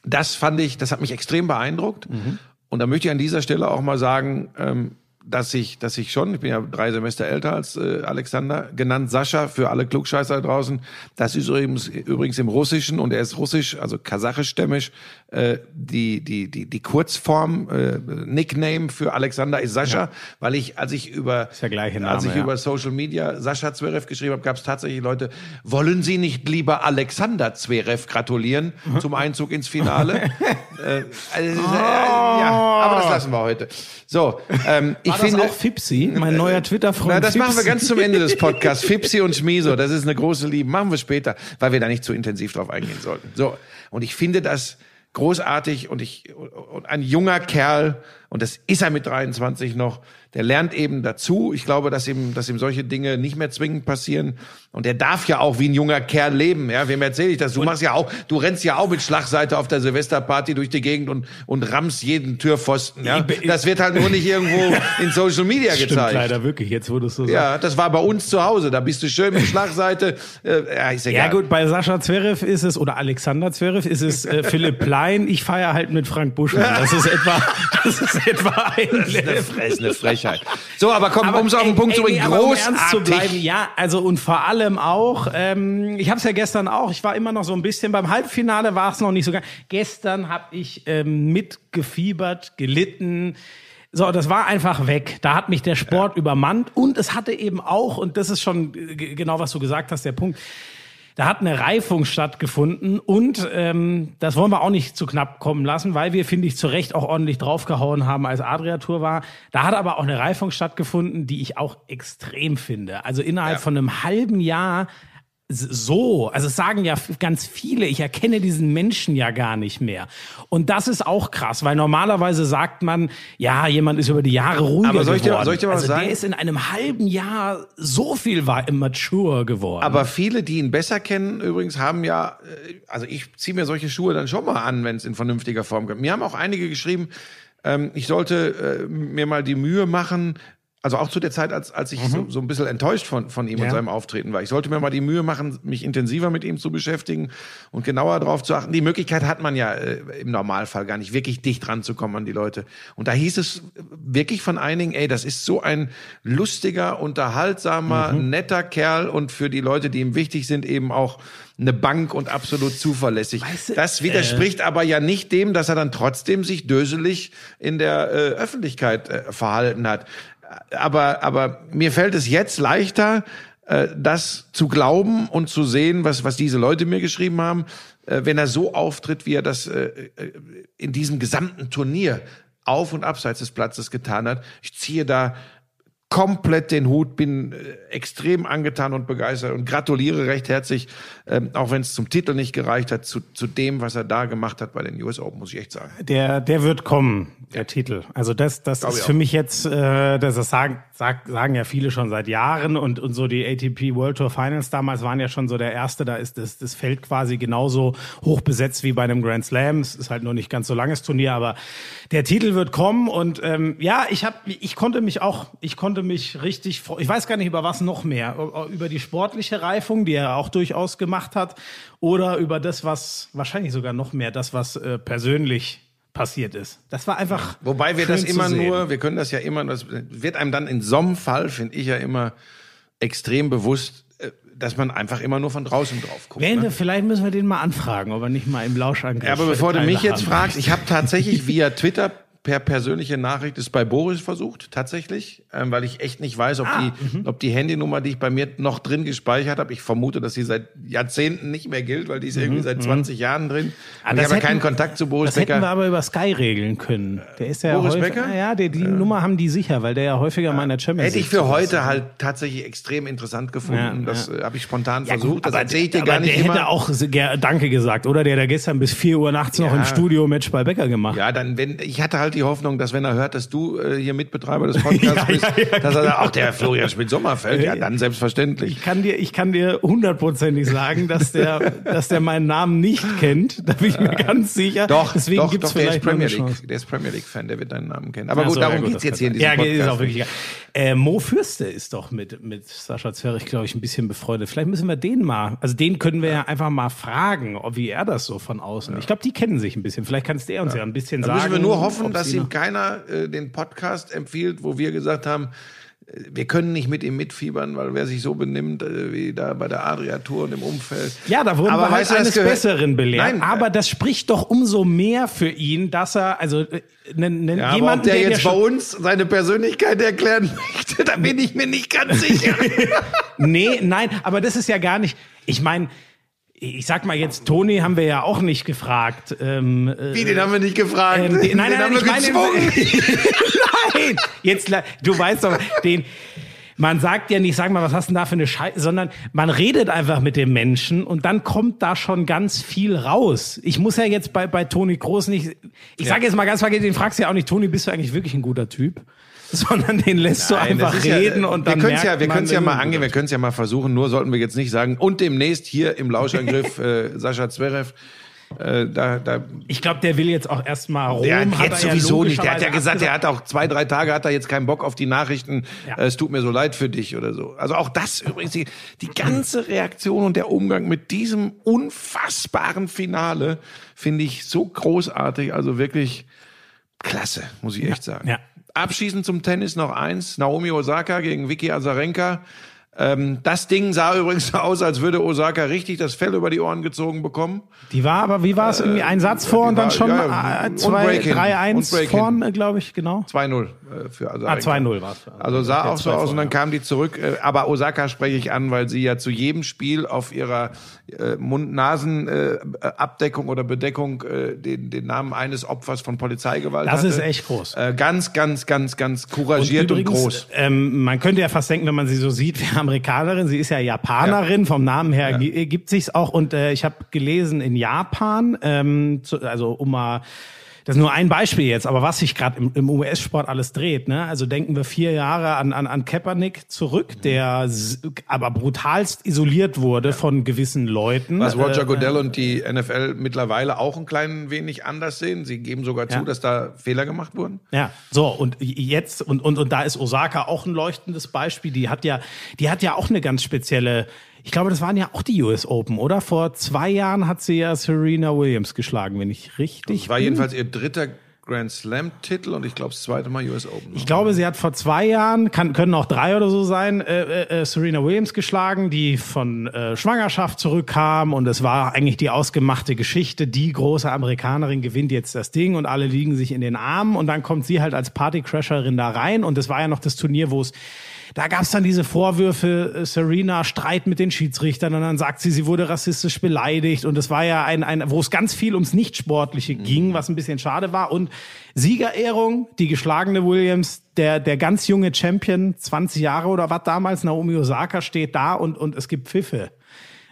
das fand ich, das hat mich extrem beeindruckt.
Mhm.
Und da möchte ich an dieser Stelle auch mal sagen, ähm, dass ich, dass ich schon, ich bin ja drei Semester älter als äh, Alexander, genannt Sascha für alle Klugscheißer da draußen. Das ist übrigens, übrigens im Russischen und er ist russisch, also kasachisch-stämmisch. Äh, die, die, die, die Kurzform, äh, Nickname für Alexander ist Sascha, weil ich, als ich über,
gleiche
als
Name,
ich
ja.
über Social Media Sascha Zverev geschrieben habe, gab es tatsächlich Leute, wollen Sie nicht lieber Alexander Zverev gratulieren zum Einzug ins Finale? äh, also, äh, ja, aber das lassen wir heute. So, ähm, ich
Das
finde,
auch Fipsi, mein neuer Twitter-Freund
na, das machen wir
Fipsi?
ganz zum Ende des Podcasts. Fipsi und Schmiso, das ist eine große Liebe. Machen wir später, weil wir da nicht zu intensiv drauf eingehen sollten. So, und ich finde das großartig und ich und ein junger Kerl Und das ist er mit 23 noch. Der lernt eben dazu. Ich glaube, dass ihm, dass ihm solche Dinge nicht mehr zwingend passieren. Und er darf ja auch wie ein junger Kerl leben. Ja, wem erzähle ich das? Du machst ja auch, du rennst ja auch mit Schlagseite auf der Silvesterparty durch die Gegend und, und rammst jeden Türpfosten. Ja, das wird halt nur nicht irgendwo in Social Media
Stimmt
gezeigt.
leider wirklich, jetzt wo du es so sagst.
Ja, das war bei uns zu Hause. Da bist du schön mit Schlagseite. Äh, ja, ist egal.
Ja gut, bei Sascha Zverev ist es, oder Alexander Zverev ist es äh, Philipp Plein. Ich feiere halt mit Frank Buschmann. Das ist etwa, das ist etwa ein
Eine, Fre ist eine Frechheit. So, aber komm, um es auf den
ey,
Punkt zu
ey,
bringen,
nee, aber um ernst zu
großartig.
bleiben, ja, also und vor allem auch, ähm, ich habe es ja gestern auch, ich war immer noch so ein bisschen, beim Halbfinale war es noch nicht so ganz. Gestern habe ich ähm, mitgefiebert, gelitten. So, das war einfach weg. Da hat mich der Sport übermannt und es hatte eben auch, und das ist schon äh, genau, was du gesagt hast, der Punkt, da hat eine Reifung stattgefunden und ähm, das wollen wir auch nicht zu knapp kommen lassen, weil wir, finde ich, zu Recht auch ordentlich draufgehauen haben, als Adria Tour war. Da hat aber auch eine Reifung stattgefunden, die ich auch extrem finde. Also innerhalb
Ja.
von einem halben Jahr so, also es sagen ja ganz viele, ich erkenne diesen Menschen ja gar nicht mehr. Und das ist auch krass, weil normalerweise sagt man, ja, jemand ist über die Jahre ruhiger
Aber soll ich dir-
geworden.
soll ich dir mal
also
sagen?
der ist in einem halben Jahr so viel war mature geworden.
Aber viele, die ihn besser kennen, übrigens haben ja, äh, also ich ziehe mir solche Schuhe dann schon mal an, wenn es in vernünftiger Form kommt. Mir haben auch einige geschrieben, ähm, ich sollte äh, mir mal die Mühe machen, also auch zu der Zeit, als, als ich so, so ein bisschen enttäuscht von, von ihm und
Ja.
seinem Auftreten war. Ich sollte mir mal die Mühe machen, mich intensiver mit ihm zu beschäftigen und genauer darauf zu achten. Die Möglichkeit hat man ja äh, im Normalfall gar nicht, wirklich dicht ranzukommen an die Leute. Und da hieß es wirklich von einigen, ey, das ist so ein lustiger, unterhaltsamer, netter Kerl und für die Leute, die ihm wichtig sind, eben auch eine Bank und absolut zuverlässig.
Weißt du,
das widerspricht aber ja nicht dem, dass er dann trotzdem sich döselig in der äh, Öffentlichkeit äh, verhalten hat. Aber, aber mir fällt es jetzt leichter, äh, das zu glauben und zu sehen, was, was diese Leute mir geschrieben haben, äh, wenn er so auftritt, wie er das äh, äh, in diesem gesamten Turnier auf und abseits des Platzes getan hat. Ich ziehe da komplett den Hut, bin äh, extrem angetan und begeistert und gratuliere recht herzlich, ähm, auch wenn es zum Titel nicht gereicht hat, zu, zu dem, was er da gemacht hat bei den US Open, muss ich echt sagen.
Der, der wird kommen, der Titel. Also das, das ist für
auch.
mich jetzt, äh, das, das sagen, sag, sagen ja viele schon seit Jahren und, und so die ATP World Tour Finals damals waren ja schon so der erste, da ist das, das Feld quasi genauso hoch besetzt wie bei einem Grand Slam. Es ist halt nur nicht ganz so langes Turnier, aber der Titel wird kommen und ähm, ja, ich habe, ich konnte mich auch, ich konnte mich richtig, fre- ich weiß gar nicht über was noch mehr, über die sportliche Reifung, die er auch durchaus gemacht hat, oder über das, was wahrscheinlich sogar noch mehr, das was äh, persönlich passiert ist. Das war einfach.
Wobei wir das immer nur, wir können das ja immer, das wird einem dann in so einem Fall, finde ich ja immer extrem bewusst, äh, dass man einfach immer nur von draußen drauf guckt.
Wenn,
Ne?
Vielleicht müssen wir den mal anfragen, ob er nicht mal im Lauschangriff.
Ja, aber bevor du mich jetzt fragst, ich habe tatsächlich via Twitter per persönliche Nachricht es bei Boris versucht, tatsächlich, ähm, weil ich echt nicht weiß, ob,
Ah,
die, ob die Handynummer, die ich bei mir noch drin gespeichert habe, ich vermute, dass sie seit Jahrzehnten nicht mehr gilt, weil die ist irgendwie seit 20 Jahren drin.
Ah,
Und ich
das
habe ja keinen
hätten-
Kontakt zu Boris
Das hätten wir
Becker.
aber über Sky regeln können. Der ist ja
Boris
häufig,
Becker?
Ja, die, die Nummer haben die sicher, weil der ja häufiger mal in der Champions
Hätte ich für heute
ist.
halt tatsächlich extrem interessant gefunden.
Ja,
das
ja.
äh, habe ich spontan
Ja,
versucht. das
aber,
erzähle ich dir
aber
gar nicht
der
immer.
hätte auch Danke gesagt, oder? Der hat gestern bis 4 Uhr nachts noch
Ja.
im Studio Match bei Becker gemacht.
Ja, dann, wenn, ich hatte halt die Hoffnung, dass wenn er hört, dass du äh, hier Mitbetreiber des Podcasts
Ja,
bist,
ja, ja,
dass er sagt, ach, der Florian Schmidt-Sommerfeld, ja,
Ja.
dann selbstverständlich.
Ich kann dir, ich kann dir hundertprozentig sagen, dass der, dass der meinen Namen nicht kennt. Da bin ich mir ganz sicher.
Doch,
Deswegen
doch,
gibt's
doch, der ist Premier. League, der ist Premier League Fan, der wird deinen Namen kennen. Aber gut,
so,
darum geht's
das
jetzt hier in diesem.
Ja,
Podcast.
ist auch wirklich egal. Äh, Mo Fürste ist doch mit, mit Sascha Zwerich, glaube ich, ein bisschen befreundet. Vielleicht müssen wir den mal, also den können wir ja, einfach mal fragen, ob wie er das so von außen. Ich glaube, die kennen sich ein bisschen. Vielleicht kannst du uns ja, ein bisschen
Da
sagen.
müssen wir nur hoffen,
ob
dass ihm keiner äh, den Podcast empfiehlt, wo wir gesagt haben, äh, wir können nicht mit ihm mitfiebern, weil wer sich so benimmt äh, wie da bei der Adria-Tour und im Umfeld.
Ja, da wurden
Aber
wir halt eines Besseren belehrt.
Nein,
aber das spricht doch umso mehr für ihn, dass er, also ne, ne,
Ja,
jemand,
der,
der,
jetzt bei uns seine Persönlichkeit erklären möchte, da bin ich mir nicht ganz sicher.
Nee, nein, aber das ist ja gar nicht. Ich meine, ich sag mal jetzt, Toni haben wir ja auch nicht gefragt. Ähm, äh,
Wie, den haben wir nicht gefragt.
ähm, den, nein,
den
nein,
haben
ich
wir
meine, nein, jetzt, du weißt doch, den, man sagt ja nicht, sag mal, was hast du denn da für eine Scheiße, sondern man redet einfach mit dem Menschen und dann kommt da schon ganz viel raus. Ich muss ja jetzt bei, bei Toni Groß nicht, ich sage jetzt mal ganz vergessen, den fragst du ja auch nicht, Toni, bist du eigentlich wirklich ein guter Typ? Sondern den lässt du
Nein,
einfach
ist ja-
reden und dann
wir können es ja, wir
man,
können's ja mal angehen, wir können es ja mal versuchen. Nur sollten wir jetzt nicht sagen. Und demnächst hier im Lauschangriff äh, Sascha Zverev. Äh, da, da,
Ich glaube, der will jetzt auch erstmal Rom.
der
hat
jetzt
er ja
sowieso nicht. Der hat ja gesagt, er hat auch zwei, drei Tage hat er jetzt keinen Bock auf die Nachrichten.
Ja.
Äh, es tut mir so leid für dich oder so. Also auch das übrigens die, die ganze Reaktion und der Umgang mit diesem unfassbaren Finale finde ich so großartig. Also wirklich klasse, muss ich echt sagen.
ja.
Abschließend zum Tennis noch eins. Naomi Osaka gegen Vicky Azarenka. Ähm, das Ding sah übrigens so aus, als würde Osaka richtig das Fell über die Ohren gezogen bekommen.
Die war aber, wie war es, irgendwie ein Satz vor und dann
war-
schon
ja, ja,
äh,
und
zwei,
Break-in.
drei,
Und
eins
Break-in.
vorn, glaube ich, genau.
2-0 äh, für.
Ah, 2-0 war es.
Also sah auch so aus und dann
vor,
kam die zurück. Äh, Aber Osaka spreche ich an, weil sie ja zu jedem Spiel auf ihrer äh, Mund-Nasen-Abdeckung oder Bedeckung äh, den, den Namen eines Opfers von Polizeigewalt
Das
hatte.
ist echt groß.
Äh, ganz, ganz, ganz, ganz couragiert und, groß.
Ähm, man könnte ja fast denken, wenn man sie so sieht, wie Amerikanerin, sie ist ja Japanerin, vom Namen her gi- gibt sich's auch. Und äh, ich habe gelesen, in Japan, ähm, zu, also um mal das ist nur ein Beispiel jetzt, aber was sich gerade im, im US-Sport alles dreht, ne? Also denken wir vier Jahre an, an, an Kaepernick zurück, der s- aber brutalst isoliert wurde von gewissen Leuten.
Was Roger
Äh,
Goodell und die NFL mittlerweile auch ein klein wenig anders sehen. Sie geben sogar zu,
Ja.
dass da Fehler gemacht wurden.
Ja, so und jetzt und und und da ist Osaka auch ein leuchtendes Beispiel. Die hat ja, die hat ja auch eine ganz spezielle. Ich glaube, das waren ja auch die US Open, oder? Vor zwei Jahren hat sie ja Serena Williams geschlagen, wenn ich richtig.
Das war
bin.
jedenfalls ihr dritter Grand Slam-Titel und ich glaube das zweite Mal US Open.
Ich glaube, sie hat vor zwei Jahren, kann, können auch drei oder so sein, äh, äh, Serena Williams geschlagen, die von äh, Schwangerschaft zurückkam und es war eigentlich die ausgemachte Geschichte. Die große Amerikanerin gewinnt jetzt das Ding und alle liegen sich in den Armen und dann kommt sie halt als Partycrasherin da rein und es war ja noch das Turnier, wo es da gab es dann diese Vorwürfe, äh, Serena Streit mit den Schiedsrichtern und dann sagt sie, sie wurde rassistisch beleidigt. Und es war ja ein, ein wo es ganz viel ums Nichtsportliche ging, was ein bisschen schade war. Und Siegerehrung, die geschlagene Williams, der, der ganz junge Champion, 20 Jahre oder was damals, Naomi Osaka steht da und, und es gibt Pfiffe.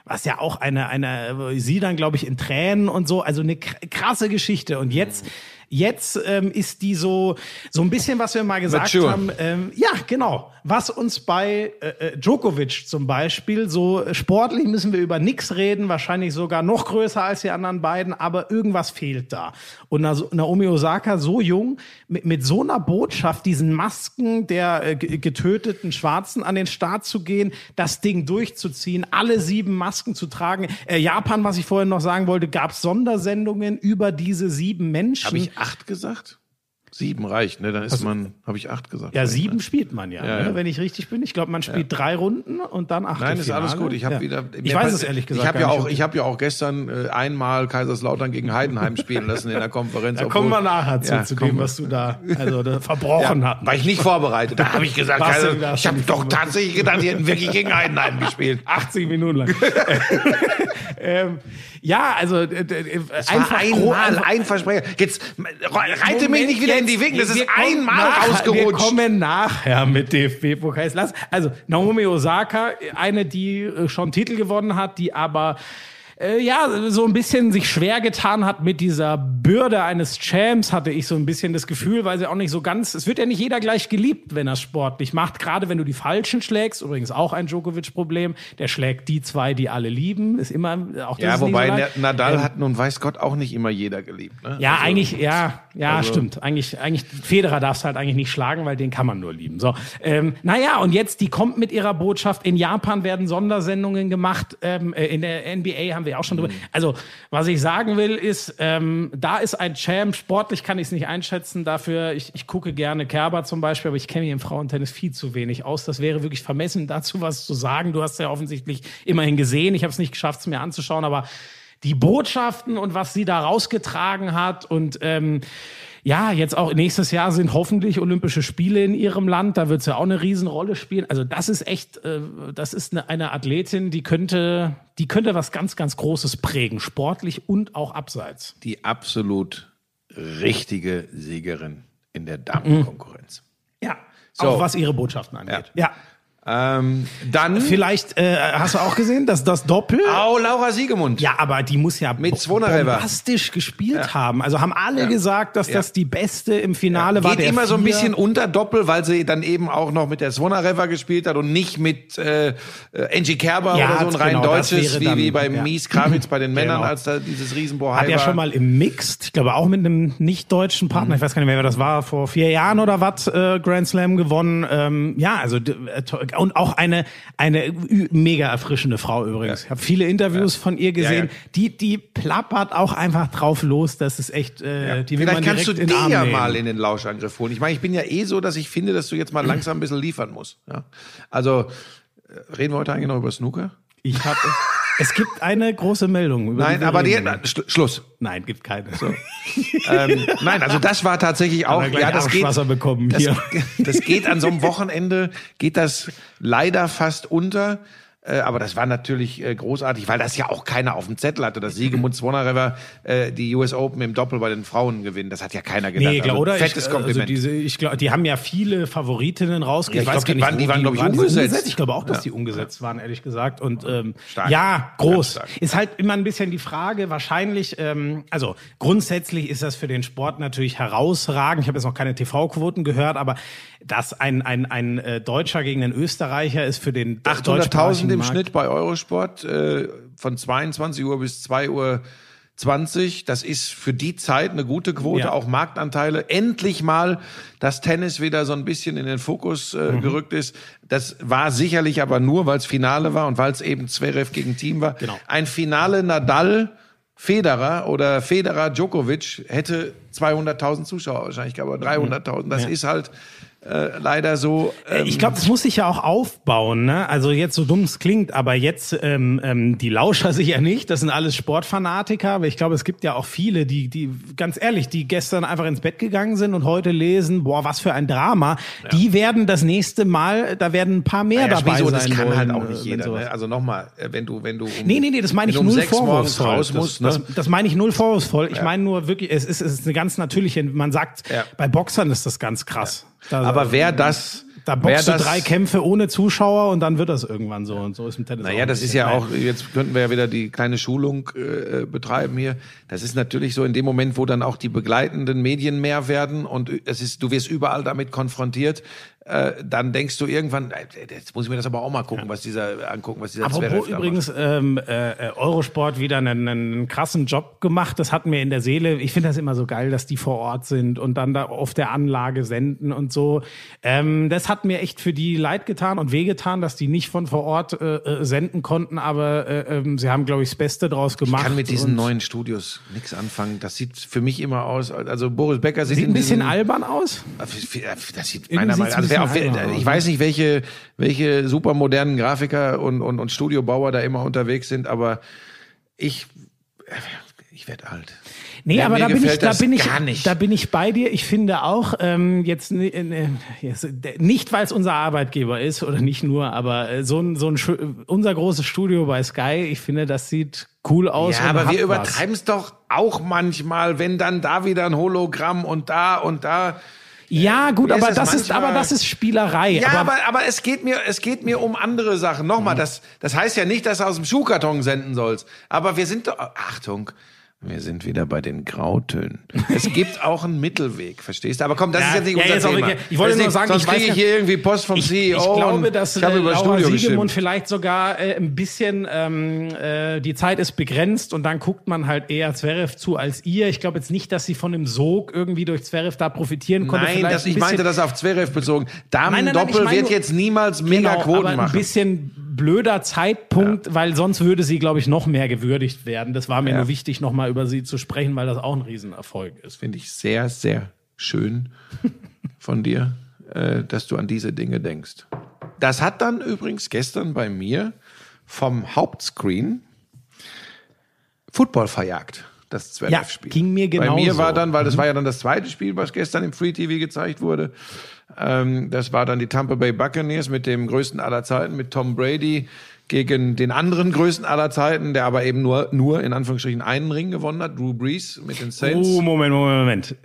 Was ja auch eine, eine, sie dann, glaube ich, in Tränen und so, also eine kr- krasse Geschichte. Und jetzt, jetzt ähm, ist die so, so ein bisschen, was wir mal gesagt
Mature.
haben, ähm, ja, genau. Was uns bei äh, äh, Djokovic zum Beispiel, so sportlich müssen wir über nix reden, wahrscheinlich sogar noch größer als die anderen beiden, aber irgendwas fehlt da. Und Na- Naomi Osaka, so jung, mit, mit so einer Botschaft, diesen Masken der äh, ge- getöteten Schwarzen an den Start zu gehen, das Ding durchzuziehen, alle sieben Masken zu tragen. Äh, Japan, was ich vorhin noch sagen wollte, gab Sondersendungen über diese sieben Menschen.
Acht gesagt? Sieben reicht, ne? Dann ist man, habe ich acht gesagt.
Ja, sieben spielt man ja,
Ja,
ne?
ja.
wenn ich richtig bin. Ich glaube, man spielt drei Runden und dann acht.
Nein, ist alles gut. Ich habe
ja.
wieder.
Ich weiß es ehrlich gesagt.
Ich habe ja auch, ich habe ja auch gestern äh, einmal Kaiserslautern gegen Heidenheim spielen lassen in der Konferenz.
Da
obwohl-
kommen wir nachher zu,
Ja,
zu dem, was du da also da verbrochen
Ja,
hast.
war ich nicht vorbereitet. Da habe ich gesagt, Kaiser,
da
ich habe doch tatsächlich gedacht, die hätten wirklich gegen Heidenheim gespielt.
80 Minuten lang. ähm, ja, also äh, äh,
Es
einfach
einmal ein Versprecher. Jetzt reite mich
Moment,
nicht wieder in die
jetzt-
Wegen. Das
wir
ist einmal
Wir
rausgerutscht.
kommen nachher mit DFB-Pokals. Also Naomi Osaka, eine, die äh, schon Titel gewonnen hat, die aber äh, ja, so ein bisschen sich schwer getan hat mit dieser Bürde eines Champs, hatte ich so ein bisschen das Gefühl, weil sie auch nicht so ganz, es wird ja nicht jeder gleich geliebt, wenn er sportlich macht, gerade wenn du die Falschen schlägst, übrigens auch ein Djokovic-Problem, der schlägt die zwei, die alle lieben, ist immer, auch das
Ja, wobei
so.
Nadal
Ähm,
hat nun weiß Gott auch nicht immer jeder geliebt. Ne?
ja,
Also-
eigentlich, ja, ja,
also-
stimmt. Eigentlich, eigentlich, Federer darfst halt eigentlich nicht schlagen, weil den kann man nur lieben. So, ähm, naja, und jetzt, die kommt mit ihrer Botschaft. In Japan werden Sondersendungen gemacht. Ähm, äh, in der NBA haben wir auch schon drüber. Also, was ich sagen will, ist, ähm, da ist ein Champ. Sportlich kann ich es nicht einschätzen. Dafür, ich, ich gucke gerne Kerber zum Beispiel, aber ich kenne mich im Frauentennis viel zu wenig aus. Das wäre wirklich vermessen, dazu was zu sagen. Du hast ja offensichtlich immerhin gesehen. Ich habe es nicht geschafft, es mir anzuschauen, aber die Botschaften und was sie da rausgetragen hat und ähm, ja, jetzt auch nächstes Jahr sind hoffentlich Olympische Spiele in ihrem Land. Da wird sie ja auch eine Riesenrolle spielen. Also das ist echt, äh, das ist eine, eine Athletin, die könnte, die könnte was ganz, ganz Großes prägen, sportlich und auch abseits.
Die absolut richtige Siegerin in der Damenkonkurrenz.
Ja,
So.
auch was ihre Botschaften angeht. Ja.
Ähm, dann
Vielleicht äh, hast du auch gesehen, dass das Doppel.
Au, Laura Siegemund.
Ja, aber die muss ja
Mit
bombastisch gespielt haben. Also haben alle gesagt, dass
Ja.
das die beste im Finale war.
Geht immer so ein
Vier.
bisschen unter Doppel, weil sie dann eben auch noch mit der Swanareva gespielt hat und nicht mit äh, Angie Kerber
Ja,
oder so ein rein
genau,
deutsches, wie,
dann-
wie beim
ja.
Mies Krawitz bei den Männern,
Genau.
als da dieses Riesenbohai
Hat ja schon mal im Mixed, ich glaube auch mit einem nicht-deutschen Partner, ich weiß gar nicht mehr, wer das war, vor vier Jahren oder was, äh, Grand Slam gewonnen. Ähm, ja, also äh, und auch eine eine mega erfrischende Frau übrigens. Ich habe viele Interviews von ihr gesehen.
Ja, ja.
Die die plappert auch einfach drauf los. Das ist echt, äh, die will
Vielleicht
man
kannst du die ja
nehmen.
mal in den Lauschangriff holen. Ich meine, ich bin ja eh so, dass ich finde, dass du jetzt mal langsam ein bisschen liefern musst. Ja? Also, äh, reden wir heute eigentlich noch über Snooker?
Ich habe es gibt eine große Meldung.
Nein, aber die, Schlu- Schluss.
Nein, gibt keine.
ähm, nein, also das war tatsächlich auch, ja, das geht,
bekommen
das,
hier.
das geht an so einem Wochenende, geht das leider fast unter. Äh, aber das war natürlich äh, großartig, weil das ja auch keiner auf dem Zettel hatte, dass Siegemund Zwonerever äh, die US Open im Doppel bei den Frauen gewinnen. Das hat ja keiner gedacht.
Nee, glaub,
also,
oder?
Fettes
ich,
Kompliment.
Also diese, ich glaube, die haben ja viele Favoritinnen rausgegeben.
Ja, ich glaub, die waren- die waren, glaub ich, umgesetzt.
Ich glaube auch, dass
Ja.
die umgesetzt waren, ehrlich gesagt. Und ähm,
Stark.
ja, groß.
Stark.
Ist halt immer ein bisschen die Frage, wahrscheinlich, ähm, also grundsätzlich ist das für den Sport natürlich herausragend. Ich habe jetzt noch keine TV-Quoten gehört, aber dass ein, ein, ein äh, Deutscher gegen einen Österreicher ist für den
800.000
deutschsprachigen
im
Markt-
Schnitt bei Eurosport äh, von 22 Uhr bis 2 Uhr 20. Das ist für die Zeit eine gute Quote,
Ja.
auch Marktanteile. Endlich mal, dass Tennis wieder so ein bisschen in den Fokus äh,
Mhm.
gerückt ist. Das war sicherlich aber nur, weil es Finale war und weil es eben Zverev gegen Team war.
Genau.
Ein Finale Nadal Federer oder Federer Djokovic hätte 200.000 Zuschauer wahrscheinlich, aber 300.000. Das
Ja.
ist halt äh, leider so.
Äh,
ähm,
Ich glaube, das muss sich ja auch aufbauen. Ne? Also jetzt so dumm es klingt, aber jetzt ähm, ähm, die Lauscher sicher nicht. Das sind alles Sportfanatiker, aber ich glaube, es gibt ja auch viele, die, die ganz ehrlich, die gestern einfach ins Bett gegangen sind und heute lesen, boah, was für ein Drama. Die werden das nächste Mal, da werden ein paar mehr
Ja,
dabei
wieso,
sein
das kann
wollen,
halt auch
äh,
nicht
wenn
jeder. Ne? Also nochmal, äh, wenn du, wenn du um,
Nee, nee, nee, das meine ich
um
null vorwurfsvoll.
raus
das,
musst, ne?
das, das meine ich null vorwurfsvoll. Ich meine nur wirklich, es ist, es ist eine ganz natürliche, man sagt,
Ja.
bei Boxern ist das ganz krass. Da,
Aber wer das,
da boxst du drei Kämpfe ohne Zuschauer und dann wird das irgendwann so. Und so ist im Tennis
Naja, das ist ja auch, jetzt könnten wir ja wieder die kleine Schulung äh, betreiben hier. Das ist natürlich so in dem Moment, wo dann auch die begleitenden Medien mehr werden und es ist, du wirst überall damit konfrontiert, äh, dann denkst du irgendwann, äh, jetzt muss ich mir das aber auch mal gucken, was dieser angucken, was dieser
Apropos übrigens ähm, äh, äh, Eurosport wieder einen, einen krassen Job gemacht. Das hatten wir in der Seele. Ich finde das immer so geil, dass die vor Ort sind und dann da auf der Anlage senden und so. Ähm, das hat mir echt für die leid getan und wehgetan, dass die nicht von vor Ort äh, äh, senden konnten. Aber äh, ähm, sie haben, glaube ich, das Beste draus gemacht.
Ich kann mit diesen neuen Studios nichts anfangen. Das sieht für mich immer aus. Also Boris Becker sieht,
Sieht
in
ein bisschen albern aus.
Das sieht meiner Meinung
ein
wer auf,
aus,
Ich
ne?
weiß nicht, welche, welche supermodernen Grafiker und, und, und Studiobauer da immer unterwegs sind, aber ich, ich werde alt.
Nee,
Mir-
aber da bin ich, da bin ich,
nicht.
da bin ich bei dir. Ich finde auch ähm, jetzt äh, jetzt, äh, nicht, weil es unser Arbeitgeber ist oder nicht nur, aber äh, so ein so ein unser großes Studio bei Sky. Ich finde, das sieht cool aus.
Ja, aber wir übertreiben es doch auch manchmal, wenn dann da wieder ein Hologramm und da und da.
Ja, gut,
Mir ist
aber
es
das ist, aber das ist Spielerei.
Ja, aber,
aber,
aber, es geht mir, es geht mir um andere Sachen. Nochmal, das, das heißt ja nicht, dass du aus dem Schuhkarton senden sollst. Aber wir sind doch, Achtung, wir sind wieder bei den Grautönen. Es gibt auch einen Mittelweg, verstehst du? Aber komm, das
Ja,
ist jetzt nicht
ja,
unser
jetzt auch
Thema.
wirklich- ich wollte nur sagen,
sonst
ich
kriege ich hier irgendwie Post vom
ich,
CEO.
ich glaube,
und
dass
ich
äh,
über
Laura
Studio
Siegemund vielleicht sogar äh, ein bisschen ähm, äh, die Zeit ist begrenzt und dann guckt man halt eher Zverev zu als ihr. Ich glaube jetzt nicht, dass sie von dem Sog irgendwie durch Zverev da profitieren konnte.
Nein, das, ich meinte das auf Zverev bezogen. Damen-Doppel
ich meine
wird jetzt niemals mega
Genau,
Quoten
aber ein
machen.
bisschen blöder Zeitpunkt, weil sonst würde sie, glaube ich, noch mehr gewürdigt werden. Das war mir
Ja.
nur wichtig, noch mal über sie zu sprechen, weil das auch ein Riesenerfolg ist.
Finde ich sehr, sehr schön von dir, äh, dass du an diese Dinge denkst. Das hat dann übrigens gestern bei mir vom Hauptscreen Football verjagt, das
Ja,
Zverev-Spiel.
ging mir
Bei mir war dann, weil das war ja dann das zweite Spiel, was gestern im Free TV gezeigt wurde. Ähm, das war dann die Tampa Bay Buccaneers mit dem größten aller Zeiten, mit Tom Brady gegen den anderen größten aller Zeiten, der aber eben nur, nur in Anführungsstrichen einen Ring gewonnen hat, Drew Brees mit den Saints.
Oh, Moment, Moment, Moment.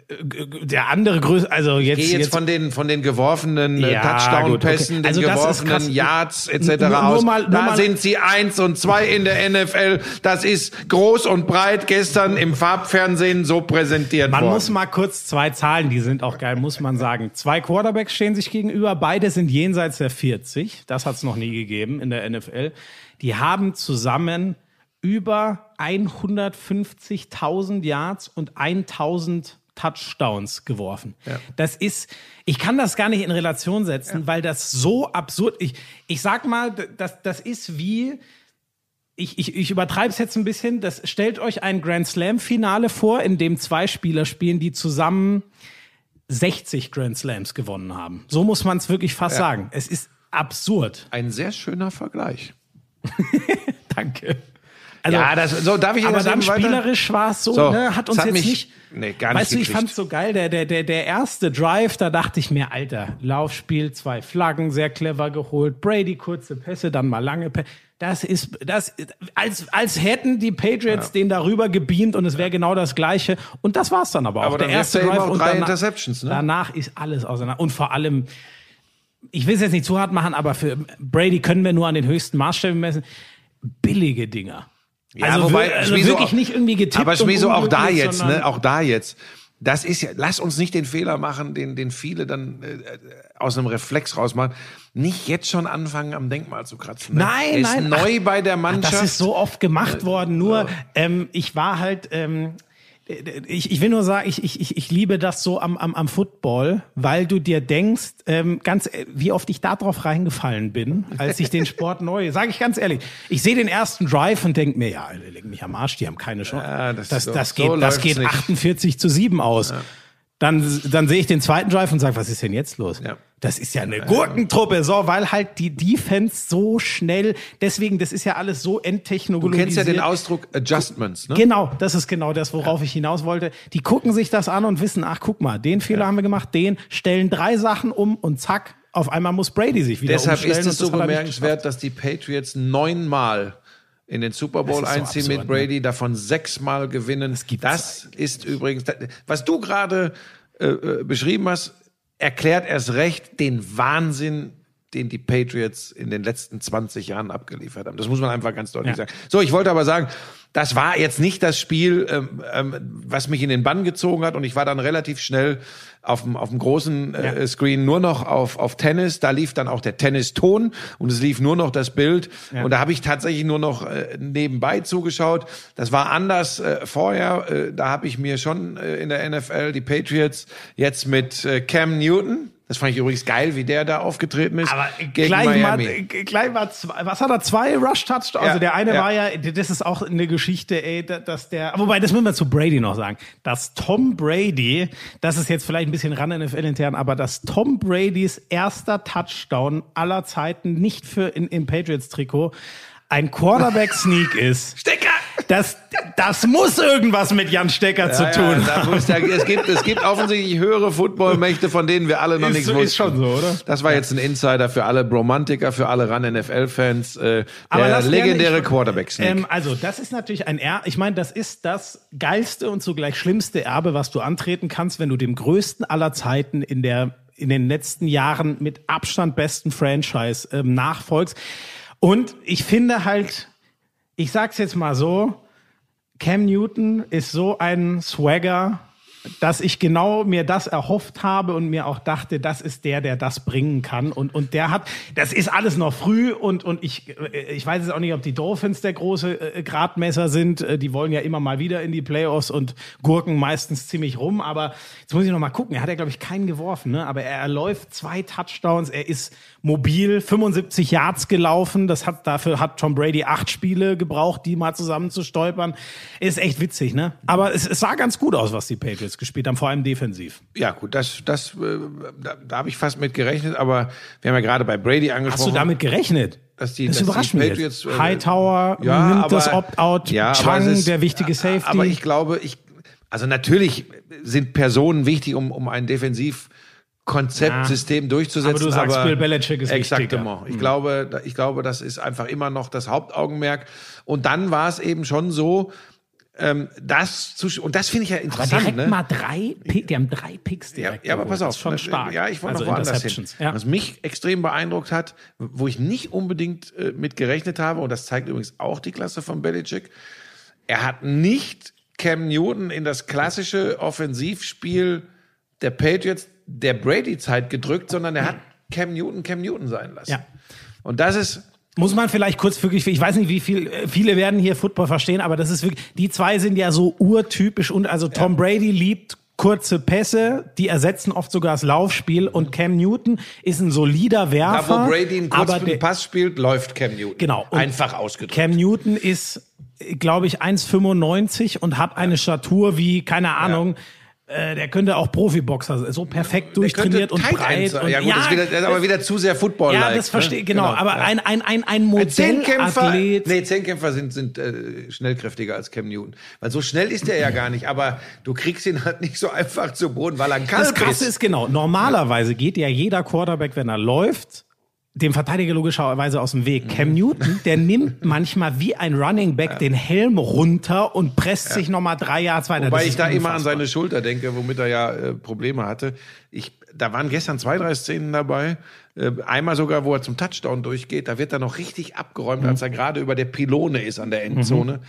Der andere Größe, also jetzt,
Geh jetzt, von den von den geworfenen äh,
Ja,
Touchdown-Pässen,
okay. Also
den geworfenen. Yards etc.
Nur- nur
aus.
mal-
da
mal-
sind sie eins und zwei in der NFL. Das ist groß und breit gestern im Farbfernsehen so präsentiert
Man
worden.
muss mal kurz zwei Zahlen, die sind auch geil, muss man sagen. Zwei Quarterbacks stehen sich gegenüber, beide sind jenseits der 40. Das hat es noch nie gegeben in der NFL. Die haben zusammen über 150.000 Yards und 1000 Touchdowns geworfen. Das ist, ich kann das gar nicht in Relation setzen, weil das so absurd, ich, ich sag mal, das, das ist wie, ich, ich, ich übertreibe es jetzt ein bisschen. Das stellt euch ein Grand Slam Finale vor, in dem zwei Spieler spielen, die zusammen 60 Grand Slams gewonnen haben. So muss man es wirklich fast sagen. Es ist absurd.
Ein sehr schöner Vergleich.
Danke. Also,
ja, das, so darf ich
aber dann spielerisch war es so,
So,
ne, hat uns
es hat
jetzt
mich-
nicht.
nee, gar nicht
weißt du, ich
gekriegt.
fand's so geil, der, der, der, der erste Drive, da dachte ich mir, Alter, Laufspiel, zwei Flaggen, sehr clever geholt, Brady kurze Pässe, dann mal lange Pässe. Das ist, das, als, als hätten die Patriots den darüber gebeamt und es wäre genau das Gleiche. Und das war's dann aber auch.
Aber dann wirft er eben auch
und
drei
danach,
Interceptions, ne?
danach ist alles auseinander. Und vor allem, ich will es jetzt nicht zu hart machen, aber für Brady können wir nur an den höchsten Maßstäben messen. Billige Dinger.
Ja,
also
wobei,
also
Schmieso,
wirklich nicht irgendwie getippt.
Aber Schmieso, auch da jetzt, ne, auch da jetzt. Das ist ja, lass uns nicht den Fehler machen, den, den viele dann äh, äh, aus einem Reflex rausmachen. Nicht jetzt schon anfangen, am Denkmal zu kratzen. Ne?
Nein,
er ist
nein.
neu
Ach,
bei der
Ach,
Mannschaft.
Das ist so oft gemacht worden. Nur ähm, ich war halt. Ähm, ich, ich will nur sagen, ich, ich, ich- liebe das so am, am, am Football, weil du dir denkst, ähm, ganz, äh, wie oft ich da drauf reingefallen bin, als ich den Sport neu, sage ich ganz ehrlich, ich sehe den ersten Drive und denk mir, ja, leg mich am Arsch, die haben keine Chance.
Ja, das
das,
ist
das,
so- so
geht, das geht
nicht.
48 zu 7 aus. Dann, dann sehe ich den zweiten Drive und sage, was ist denn jetzt los?
Ja.
Das ist ja eine Gurkentruppe, so, weil halt die Defense so schnell, deswegen, das ist ja alles so
du
enttechnologisiert.
kennst ja den Ausdruck Adjustments, ne?
Genau, das ist genau das, worauf ich hinaus wollte. Die gucken sich das an und wissen, ach guck mal, den Fehler haben wir gemacht, den stellen drei Sachen um und zack, auf einmal muss Brady sich wieder
Deshalb
umstellen.
ist es so
das er
bemerkenswert, dass die Patriots neunmal in den Super Bowl
Das ist so
einziehen mit
absurd, ne?
Brady, davon sechsmal gewinnen. Das,
gibt's
ist übrigens, was du gerade äh, äh, beschrieben hast, erklärt erst recht den Wahnsinn, den die Patriots in den letzten 20 Jahren abgeliefert haben. Das muss man einfach ganz deutlich
Ja.
sagen. So, ich wollte aber sagen, das war jetzt nicht das Spiel, ähm, ähm, was mich in den Bann gezogen hat und ich war dann relativ schnell auf dem, auf dem großen äh,
Ja.
Screen nur noch auf, auf Tennis. Da lief dann auch der Tenniston und es lief nur noch das Bild.
Ja.
Und da habe ich tatsächlich nur noch äh, nebenbei zugeschaut. Das war anders äh, vorher. Äh, da habe ich mir schon äh, in der NFL die Patriots jetzt mit äh, Cam Newton. Das fand ich übrigens geil, wie der da aufgetreten ist.
Aber
gegen
gleich mal,
Miami.
gleich mal zwei, was hat er, zwei Rush-Touchdowns?
Ja,
Also der eine
ja.
war ja, das ist auch eine Geschichte, ey, da- dass der, wobei, das müssen wir zu Brady noch sagen, dass Tom Brady, das ist jetzt vielleicht ein bisschen ran NFL intern, aber dass Tom Bradys erster Touchdown aller Zeiten nicht für in, im Patriots-Trikot ein Quarterback-Sneak ist.
Stecker!
Das, das muss irgendwas mit Jan Stecker zu
Ja,
tun
ja, da muss, da, es, gibt, es gibt offensichtlich höhere Footballmächte, von denen wir alle noch
Ist
nichts wussten.
ist schon so, oder?
Das war jetzt ein Insider für alle Bromantiker, für alle RAN-NFL-Fans. Äh,
Aber
der legendäre
ich-
Quarterback-Sneak.
Ähm, also, das ist natürlich ein Er ich meine, das ist das geilste und zugleich schlimmste Erbe, was du antreten kannst, wenn du dem größten aller Zeiten in der in den letzten Jahren mit Abstand besten Franchise ähm, nachfolgst. Und ich finde halt, ich sag's jetzt mal so, Cam Newton ist so ein Swagger, dass ich genau mir das erhofft habe und mir auch dachte, das ist der, der das bringen kann. Und, und der hat, das ist alles noch früh und, und ich, äh, ich weiß jetzt auch nicht, ob die Dolphins der große äh, Gradmesser sind. Äh, Die wollen ja immer mal wieder in die Playoffs und gurken meistens ziemlich rum. Aber jetzt muss ich noch mal gucken. Er hat ja, glaube ich, keinen geworfen, ne? aber er läuft zwei Touchdowns. Er ist mobil, 75 Yards gelaufen. Das hat, dafür hat Tom Brady acht Spiele gebraucht, die mal zusammen zu stolpern. Ist echt witzig, ne? Aber es, es sah ganz gut aus, was die Patriots gespielt haben, vor allem defensiv.
ja, gut, das, das, äh, da, da habe ich fast mit gerechnet, aber wir haben ja gerade bei Brady angesprochen.
Hast du damit gerechnet?
dass die,
das
dass
überrascht
die
mich
Patriots,
jetzt.
äh,
Hightower
ja,
nimmt
aber-
das Opt-out.
Ja, es ist-
der wichtige Safety.
Aber ich glaube, ich, also natürlich sind Personen wichtig, um, um ein Konzeptsystem durchzusetzen.
Aber du sagst, Bill Belichick ist
Exactement.
wichtiger.
Ich glaube, ich glaube, das ist einfach immer noch das Hauptaugenmerk. Und dann war es eben schon so, ähm, das zu, und das finde ich ja
Aber
interessant.
direkt
ne?
mal drei, Pick- die haben drei Picks
Ja,
direkt.
ja, aber
geholt.
pass auf.
Das ist schon
ne,
stark.
Ja, ich wollte
also
noch woanders hin.
Ja.
Was mich extrem beeindruckt hat, wo ich nicht unbedingt äh, mit gerechnet habe, und das zeigt übrigens auch die Klasse von Belichick, er hat nicht Cam Newton in das klassische Offensivspiel der Patriots der Brady-Zeit gedrückt, sondern er hat Cam Newton Cam Newton sein lassen.
Ja.
Und das ist,
Muss man vielleicht kurz wirklich, ich weiß nicht, wie viel, viele werden hier Football verstehen, aber das ist wirklich, die zwei sind ja so urtypisch und also Tom Brady liebt kurze Pässe, die ersetzen oft sogar das Laufspiel und Cam Newton ist ein solider
da
Werfer.
wo Brady einen kurzen Pass spielt, läuft Cam Newton.
Genau.
Einfach ausgedrückt.
Cam Newton ist, glaube ich, 1,95 und hat eine Statur wie, keine Ahnung, äh, der könnte auch Profiboxer. So perfekt durchtrainiert und breit. Und,
ja, gut, das ist, wieder, das ist aber wieder zu sehr football
ja, das verstehe ich, genau. Aber ein, ein, ein, ein
Ein Zehnkämpfer,
Modellathlet.
nee, Zehnkämpfer sind, sind äh, schnellkräftiger als Cam Newton. Weil so schnell ist er ja gar nicht, aber du kriegst ihn halt nicht so einfach zu Boden, weil er ein Kalb
Das Krasse
ist.
ist genau, normalerweise geht ja jeder Quarterback, wenn er läuft, dem Verteidiger logischerweise aus dem
Mhm.
Weg. Cam Newton, der nimmt manchmal wie ein Running Back den Helm runter und presst sich nochmal drei Yards weiter.
Wobei ich da immer an seine Schulter denke, womit er ja äh, Probleme hatte. Ich, da waren gestern zwei, drei Szenen dabei. Äh, einmal sogar, wo er zum Touchdown durchgeht. Da wird er noch richtig abgeräumt,
Mhm.
als er gerade über der Pylone ist an der Endzone.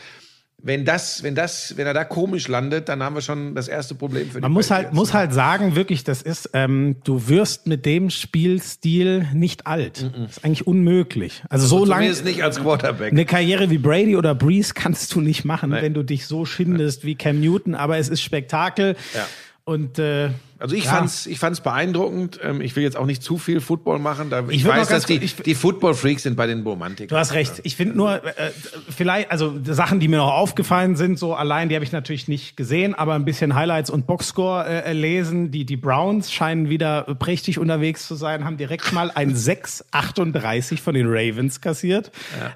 Wenn das, wenn das, wenn er da komisch landet, dann haben wir schon das erste Problem für die
Man muss halt, muss halt sagen, wirklich, das ist, ähm, du wirst mit dem Spielstil nicht alt. Das ist eigentlich unmöglich. Also so lange.
Zumindest nicht als Quarterback.
Eine Karriere wie Brady oder Breeze kannst du nicht machen, wenn du dich so schindest wie Cam Newton, aber es ist Spektakel.
Ja.
Und äh,
Also ich
Ja.
fand's, ich fand's beeindruckend. Ähm, ich will jetzt auch nicht zu viel Football machen. Da, ich
noch
weiß, dass die,
ich-
die Football-Freaks sind bei den Romantikern.
Du hast recht. Ich finde nur, äh, vielleicht, also Sachen, die mir noch aufgefallen sind, so allein, die habe ich natürlich nicht gesehen, aber ein bisschen Highlights und Boxscore äh, lesen. Die, die Browns scheinen wieder prächtig unterwegs zu sein, haben direkt mal ein 6,38 von den Ravens kassiert.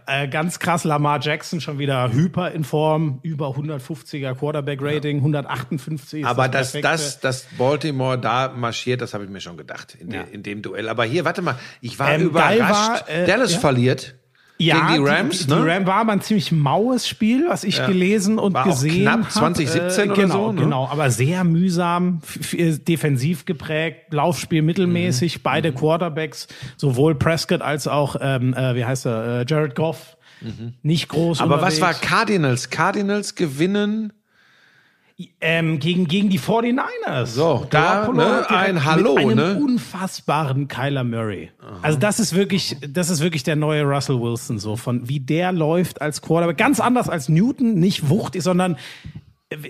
Äh, ganz krass, Lamar Jackson schon wieder hyper in Form, über 150er Quarterback-Rating, 158 ist
Aber
das
dass,
perfekte.
dass, dass Baltimore da marschiert, das habe ich mir schon gedacht in,
Ja.
de, in dem Duell. Aber hier, warte mal, ich war
Ähm,
überrascht.
war, äh,
Dallas
ja.
verliert gegen die Rams.
die, die
ne?
Ram war aber ein ziemlich maues Spiel, was ich gelesen und
War
gesehen
knapp,
hab.
2017
äh,
oder
genau,
so, ne?
Genau, aber sehr mühsam, f- defensiv geprägt, Laufspiel mittelmäßig,
Mhm.
beide Quarterbacks, sowohl Prescott als auch, ähm, äh, wie heißt er, äh, Jared Goff, nicht groß
Mhm. Aber was war
unterwegs.
Cardinals? Cardinals gewinnen.
Ähm, gegen, gegen die 49ers.
So, da, ne, ein Hallo,
mit einem
ne?
unfassbaren Kyler Murray. Also das ist wirklich, das ist wirklich der neue Russell Wilson, so von wie der läuft als Quarterback. Ganz anders als Newton, nicht wuchtig, sondern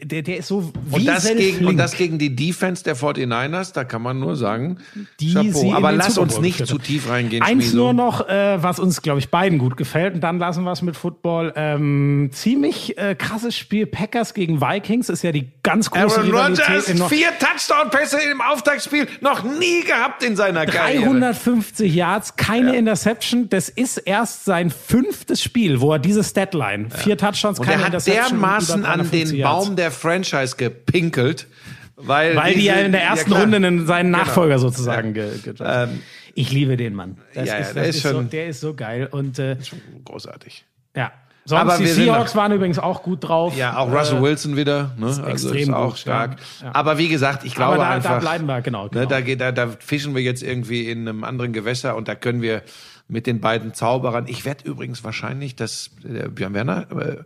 der, der ist so wie
Und das, gegen, und das gegen die Defense der 49ers, da kann man nur sagen,
die
Chapeau. Aber lass uns nicht
geführt
zu tief reingehen,
Eins
Schmieso.
nur noch, äh, was uns, glaube ich, beiden gut gefällt. Und dann lassen wir es mit Football. Ähm, ziemlich äh, krasses Spiel. Packers gegen Vikings ist ja die ganz große
Aaron. Rodgers, vier Touchdown-Pässe im Auftaktspiel, noch nie gehabt in seiner Karriere.
350 Yards, keine Interception. Das ist erst sein fünftes Spiel, wo er diese Statline, vier Touchdowns,
Und
keine
er hat
Interception. und
dermaßen
über
an
350
den
Yards.
Baum der Franchise gepinkelt, weil,
Weil die ja in der ersten
klar.
Runde einen, seinen
Genau.
Nachfolger sozusagen ge ge
Ähm,
Ich liebe den Mann. Das
ja, ja,
ist,
der ist
ist so,
schon-
der ist so geil. Und äh,
Großartig.
ja. Sonst
Aber
die Seahawks waren übrigens auch gut drauf.
Ja, auch Russell
Äh,
Wilson wieder, ne? also
extrem
ist auch
gut,
stark.
ja. Ja.
Aber wie gesagt, ich glaube
Aber da- da
einfach,
bleiben wir, genau, genau.
Ne, da, geht, da, da fischen wir jetzt irgendwie in einem anderen Gewässer und da können wir mit den beiden Zauberern. Ich werde übrigens wahrscheinlich, dass der Björn Werner äh,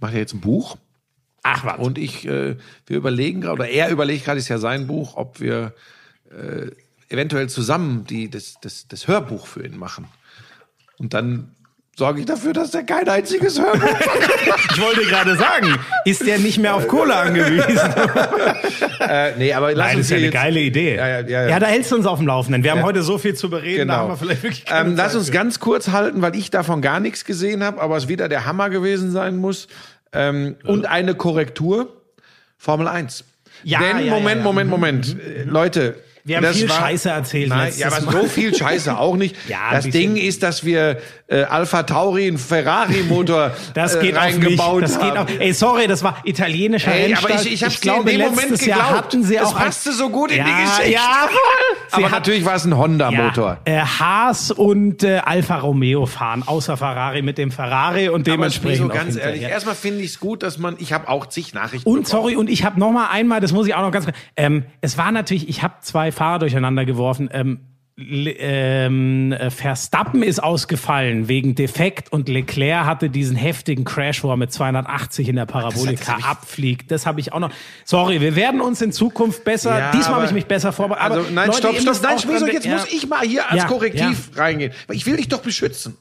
macht ja jetzt ein Buch
Ach was.
und ich, äh, wir überlegen gerade, oder er überlegt gerade, ist ja sein Buch, ob wir äh, eventuell zusammen die, das, das, das Hörbuch für ihn machen. Und dann sorge ich dafür, dass er kein einziges Hörbuch
Ich wollte gerade sagen, ist der nicht mehr auf Kohle angewiesen?
äh, Nee, aber lass
Nein, das
uns
ist ja eine geile Idee.
Ja, ja, ja, ja.
da hältst du uns auf dem Laufenden. Wir haben heute so viel zu bereden, da haben wir vielleicht wirklich
ähm, lass uns
für.
ganz kurz halten, weil ich davon gar nichts gesehen habe, aber es wieder der Hammer gewesen sein muss. Ähm, Und eine Korrektur. Formel 1.
Ja,
Denn,
ja,
Moment,
ja, ja.
Moment,
Mhm,
Moment. Äh, Leute,
Wir haben
Das
viel
war-
Scheiße erzählt.
Nein, ja, aber
Mal.
so viel Scheiße auch nicht.
Ja,
das. Ding ist, dass wir äh, Alpha Tauri einen Ferrari-Motor
Das
äh,
geht nicht.
reingebaut
Das geht
haben.
auch. Ey, sorry, das war italienischer
Ey, aber
Rennstall.
ich, ich, hab's dir
glaube,
in dem Moment
Jahr hatten sie
das
auch ein-
passte so gut in
ja,
die Geschichte.
Ja, voll.
Aber natürlich war es ein Honda-Motor.
Ja, äh, Haas und äh, Alfa Romeo fahren, außer Ferrari mit dem Ferrari und
Aber
dementsprechend
so
auch
ganz ehrlich, erstmal finde ich es gut, dass man, ich habe auch zig Nachrichten
Und
bekommen.
sorry, und ich habe noch mal einmal, das muss ich auch noch ganz, ähm, es war natürlich, ich habe zwei Fahrer durcheinander geworfen. Ähm, ähm, äh, Verstappen ist ausgefallen wegen Defekt und Leclerc hatte diesen heftigen Crash, wo er mit 280 in der Parabolika abfliegt. Das habe ich auch noch. Sorry, wir werden uns in Zukunft besser.
Ja,
Diesmal habe ich mich besser vorbereitet.
Also nein,
Leute,
stopp, stopp, nein,
dran
jetzt
denken-
muss ich mal hier als
Ja,
Korrektiv reingehen. Ich will dich doch beschützen.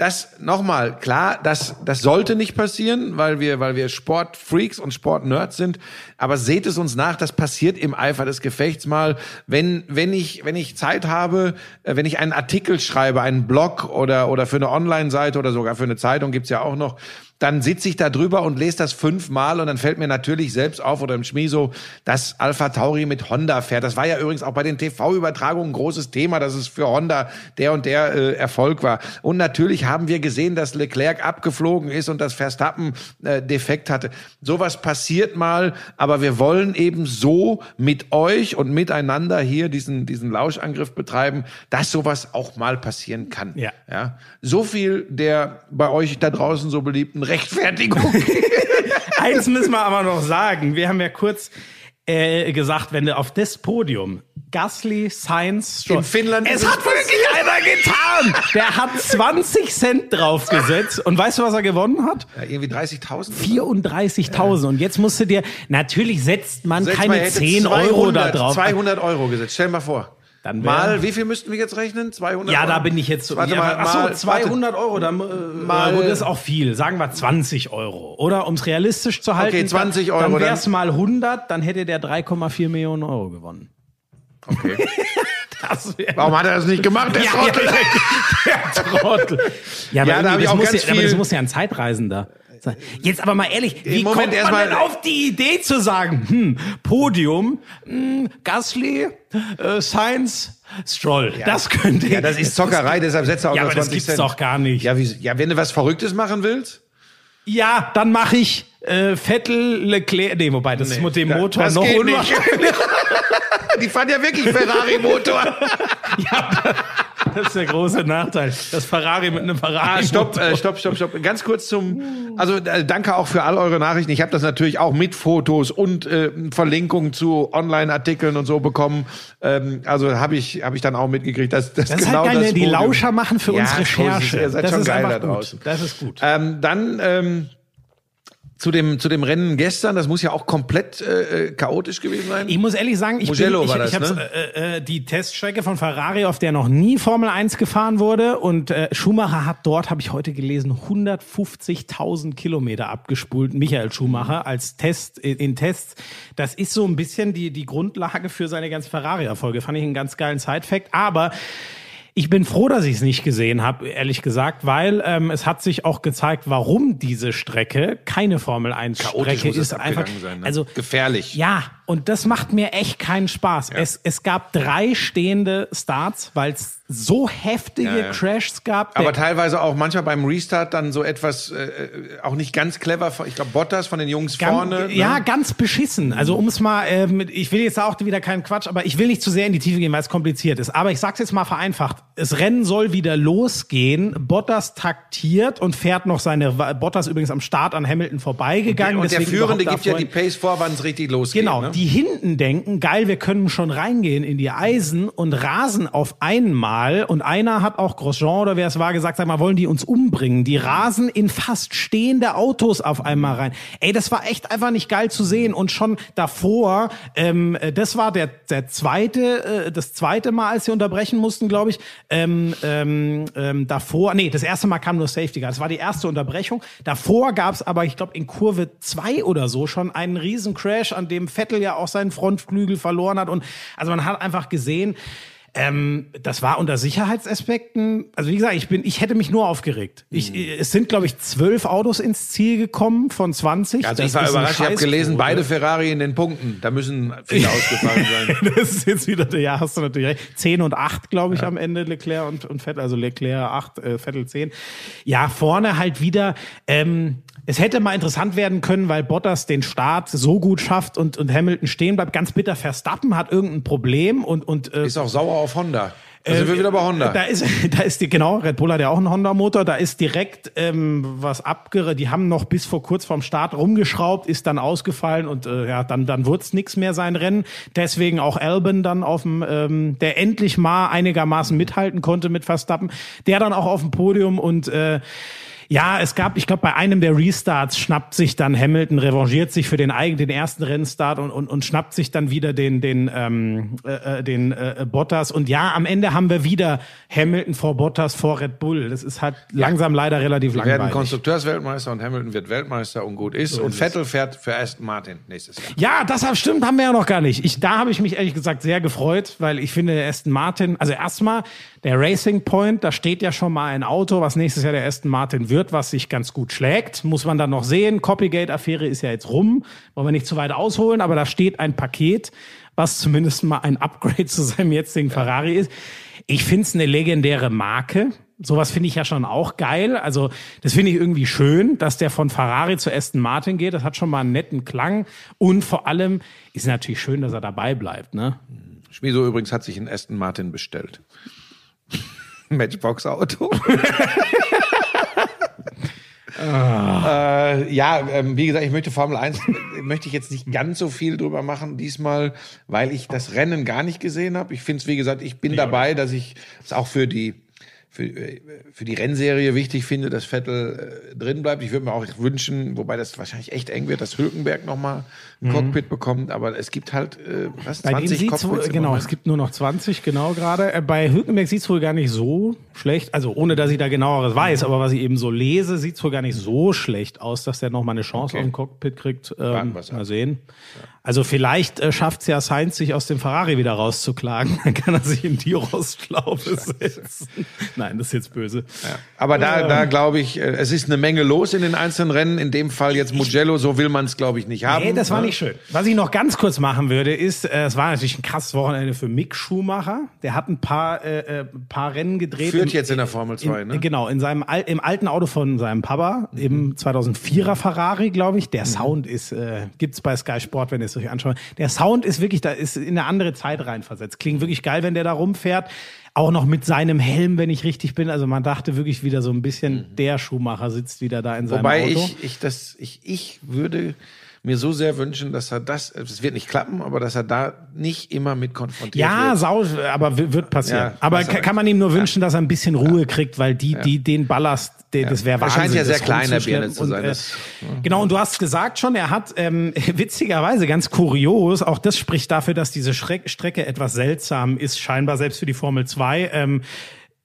Das nochmal, klar, das, das sollte nicht passieren, weil wir, weil wir Sportfreaks und Sportnerds sind. Aber seht es uns nach, das passiert im Eifer des Gefechts mal. Wenn, wenn ich, wenn ich Zeit habe, äh, wenn ich einen Artikel schreibe, einen Blog oder, oder für eine Online-Seite oder sogar für eine Zeitung gibt's ja auch noch, dann sitze ich da drüber und lese das fünfmal und dann fällt mir natürlich selbst auf oder im Schmiso, dass Alpha Tauri mit Honda fährt. Das war ja übrigens auch bei den TV-Übertragungen ein großes Thema, dass es für Honda der und der äh, Erfolg war. Und natürlich haben wir gesehen, dass Leclerc abgeflogen ist und dass Verstappen äh, defekt hatte. Sowas passiert mal, aber wir wollen eben so mit euch und miteinander hier diesen, diesen Lauschangriff betreiben, dass sowas auch mal passieren kann.
Ja.
Ja, so viel der bei euch da draußen so beliebten Rechtfertigung.
Eins müssen wir aber noch sagen. Wir haben ja kurz äh, gesagt, wenn du auf das Podium Gasly, Sainz, Stroll-
In Finnland
es hat wirklich einer getan. Der hat 20 Cent draufgesetzt und weißt du, was er gewonnen hat?
ja, irgendwie 30.000.
34.000 und jetzt musst du dir natürlich setzt man
Setz mal,
keine
hättet
10 Euro da
200
drauf.
200 Euro gesetzt. Stell mal vor.
Dann
mal, wie viel müssten wir jetzt rechnen? 200
Ja,
Euro?
da bin ich jetzt so.
Warte mal,
ach so,
mal
200 Euro, dann, äh,
Mal-
das ist auch viel. Sagen wir 20 Euro. Oder um es realistisch zu halten,
Okay, 20
dann,
Euro,
dann wäre es mal 100, dann hätte der 3,4 Millionen Euro gewonnen.
Okay. Warum hat er das nicht gemacht, der
Ja,
Trottel?
der Trottel. Ja, aber,
Ja, da ich
das
auch
muss
ganz
ja, aber das muss ja ein Zeitreisender. Jetzt aber mal ehrlich, wie
Moment,
kommt
erst
man denn auf die Idee zu sagen, hm, Podium, hm, Gasly, äh, Sainz, Stroll. das könnte
Ja, das ist Zockerei, deshalb setzt er auch
Ja, aber das
20
gibt's
Cent.
doch gar nicht.
Ja, wie, ja, wenn du was Verrücktes machen willst.
Ja, dann mache ich äh, Vettel, Leclerc. Nee, wobei, das ist mit dem
da-
Motor
das
noch unwahrscheinlich.
Die fahren ja wirklich Ferrari-Motor.
Das ist der große Nachteil. Das Ferrari mit einem Ferrari.
Ah, stopp, äh, stopp, stopp, stopp. Ganz kurz zum. Also äh, danke auch für all eure Nachrichten. Ich habe das natürlich auch mit Fotos und äh, Verlinkungen zu Online-Artikeln und so bekommen. Ähm, also habe ich habe ich dann auch mitgekriegt, dass,
Das ist
genau
halt geil,
das
ne? die
Podium-
Lauscher machen für
Ja,
uns
so ist.
Recherche.
Ihr seid
das
schon
ist
geil da
gut.
draußen.
Das ist gut.
Ähm, dann ähm, zu dem zu dem Rennen gestern. Das muss ja auch komplett äh, äh, chaotisch gewesen sein.
Ich muss ehrlich sagen, ich
Mugello
bin, ich,
war
ich
das,
hab's,
ne?
äh, äh, die Teststrecke von Ferrari, auf der noch nie Formel 1 gefahren wurde und äh, Schumacher hat dort, habe ich heute gelesen, 150.000 Kilometer abgespult. Michael Schumacher als Test in, in Tests. Das ist so ein bisschen die die Grundlage für seine ganzen Ferrari-Erfolge. Fand ich einen ganz geilen Side-Fact. Aber ich bin froh, dass ich es nicht gesehen habe, ehrlich gesagt, weil ähm, es hat sich auch gezeigt, warum diese Strecke keine Formel 1
Chaotisch
Strecke ist. Einfach,
sein, ne?
also
Gefährlich.
Ja, und das macht mir echt keinen Spaß. Es, es gab drei stehende Starts, weil es so heftige
Ja, ja.
Crashs gab.
aber
Der-
teilweise auch manchmal beim Restart dann so etwas äh, äh, auch nicht ganz clever. Ich glaube Bottas von den Jungs
Gan-
vorne. ne?
Ja, ganz beschissen. Also um es mal, äh, mit, ich will jetzt auch wieder keinen Quatsch, aber ich will nicht zu sehr in die Tiefe gehen, weil es kompliziert ist. Aber ich sag's jetzt mal vereinfacht. Das Rennen soll wieder losgehen. Bottas taktiert und fährt noch seine, Bottas übrigens am Start an Hamilton vorbeigegangen.
Und der
deswegen
Führende
überhaupt
gibt ja die Pace vor, wann es richtig losgeht.
Genau,
ne?
die hinten denken, geil, wir können schon reingehen in die Eisen und rasen auf einmal. Und einer hat auch Grosjean oder wer es war gesagt, sag mal, wollen die uns umbringen? Die rasen in fast stehende Autos auf einmal rein. Ey, das war echt einfach nicht geil zu sehen. Und schon davor, ähm, äh, das war der, der zweite, äh, das zweite Mal, als sie unterbrechen mussten, glaube ich. Ähm, ähm, ähm, davor, nee, das erste Mal kam nur Safety Car. Das war die erste Unterbrechung. Davor gab's aber, ich glaube, in Kurve zwei oder so schon einen riesen Crash, an dem Vettel ja auch seinen Frontflügel verloren hat. Und also man hat einfach gesehen, Ähm, das war unter Sicherheitsaspekten. Also wie gesagt, ich bin, ich hätte mich nur aufgeregt. Ich, es sind, glaube ich, zwölf Autos ins Ziel gekommen von 20.
Also
Das
ich war überrascht, ich habe gelesen, beide Ferrari in den Punkten. Da müssen viele ausgefallen sein.
das ist jetzt wieder, ja, hast du natürlich recht. 10 und 8, glaube ich, am Ende Leclerc und, und Vettel, also Leclerc 8, äh, Vettel 10. Ja, vorne halt wieder, ähm, es hätte mal interessant werden können, weil Bottas den Start so gut schafft und, und Hamilton stehen bleibt. Ganz bitter, Verstappen hat irgendein Problem und, und äh,
Ist auch sauer auf Honda. Da sind wir wieder bei Honda.
Da ist, da ist die, genau, Red Bull hat ja auch einen Honda-Motor, da ist direkt ähm, was abgere, die haben noch bis vor kurz vorm Start rumgeschraubt, ist dann ausgefallen und äh, ja, dann, dann wurde es nichts mehr sein Rennen. Deswegen auch Albon dann auf dem, ähm, der endlich mal einigermaßen mithalten konnte mit Verstappen, der dann auch auf dem Podium und äh, ja, es gab, ich glaube, bei einem der Restarts schnappt sich dann Hamilton, revanchiert sich für den eigenen, den ersten Rennstart und, und, und schnappt sich dann wieder den, den, ähm, äh, äh, den äh, Bottas. Und ja, am Ende haben wir wieder Hamilton vor Bottas vor Red Bull. Das ist halt langsam leider relativ
Wir werden
langweilig.
Konstrukteursweltmeister und Hamilton wird Weltmeister und gut ist. und Vettel fährt für Aston Martin nächstes Jahr.
Ja, das hat- stimmt, haben wir ja noch gar nicht. Ich, da habe ich mich ehrlich gesagt sehr gefreut, weil ich finde, Aston Martin, also erstmal der Racing Point, da steht ja schon mal ein Auto, was nächstes Jahr der Aston Martin wird, was sich ganz gut schlägt. Muss man dann noch sehen. Copygate-Affäre ist ja jetzt rum. Wollen wir nicht zu weit ausholen, aber da steht ein Paket, was zumindest mal ein Upgrade zu seinem jetzigen Ferrari ist. Ich finde es eine legendäre Marke. Sowas finde ich ja schon auch geil. Also, das finde ich irgendwie schön, dass der von Ferrari zu Aston Martin geht. Das hat schon mal einen netten Klang. Und vor allem ist natürlich schön, dass er dabei bleibt, ne?
Schmiso übrigens hat sich einen Aston Martin bestellt. Matchbox-Auto. äh, ja, ähm, wie gesagt, ich möchte Formel 1, äh, möchte ich jetzt nicht ganz so viel drüber machen diesmal, weil ich das Rennen gar nicht gesehen habe. Ich finde es, wie gesagt, ich bin dabei, dass ich es auch für die für, äh, für die Rennserie wichtig finde, dass Vettel äh, drin bleibt. Ich würde mir auch wünschen, wobei das wahrscheinlich echt eng wird, dass Hülkenberg nochmal ein Cockpit bekommt. Aber es gibt halt, äh, was,
Bei dem
20
sieht's wohl,
Cockpits im
genau, es gibt nur noch 20, genau gerade. Äh, Bei Hülkenberg sieht's wohl gar nicht so schlecht, also ohne, dass ich da genaueres weiß, aber was ich eben so lese, sieht's wohl gar nicht so schlecht aus, dass der noch mal eine Chance
Okay.
auf ein Cockpit kriegt. Ähm, mal sehen. Also vielleicht äh, schafft's ja Sainz, sich aus dem Ferrari wieder rauszuklagen. Dann kann er sich in die Rostschlaufe setzen. Nein, das ist jetzt böse.
Aber da, da glaube ich, äh, es ist eine Menge los in den einzelnen Rennen. In dem Fall jetzt Mugello, so will man es, glaube ich, nicht haben.
Nee, das war
Ne?
nicht schön. Was ich noch ganz kurz machen würde, ist, äh, es war natürlich ein krasses Wochenende für Mick Schumacher. Der hat ein paar, äh, äh, paar Rennen gedreht.
Führt
Im-
jetzt in der Formel 2,
in,
ne?
Genau, in seinem Al im alten Auto von seinem Papa,
Mhm.
im 2004er Ferrari, glaube ich. Der Sound ist, äh, gibt's bei Sky Sport, wenn ihr es euch anschaut. Der Sound ist wirklich, da ist in eine andere Zeit reinversetzt. Klingt wirklich geil, wenn der da rumfährt. Auch noch mit seinem Helm, wenn ich richtig bin. Also man dachte wirklich wieder so ein bisschen, der Schumacher sitzt wieder da in seinem
Mhm. Wobei
Auto.
ich, ich, das, ich, ich würde mir so sehr wünschen, dass er das, es wird nicht klappen, aber dass er da nicht immer mit konfrontiert
Ja,
wird.
sau, aber wird passieren.
Ja,
aber
hast du
ka- kann man ihm nur wünschen, dass er ein bisschen Ruhe kriegt, weil die, die, den Ballast, der, das wäre
Er
Wahnsinn.
scheint ja sehr
das
klein, der
rumzuschleppen.
Birne zu
Und,
sein,
äh,
das-
genau, und du hast gesagt schon, er hat ähm, witzigerweise ganz kurios, auch das spricht dafür, dass diese Schreck Strecke etwas seltsam ist, scheinbar selbst für die Formel 2. Ähm,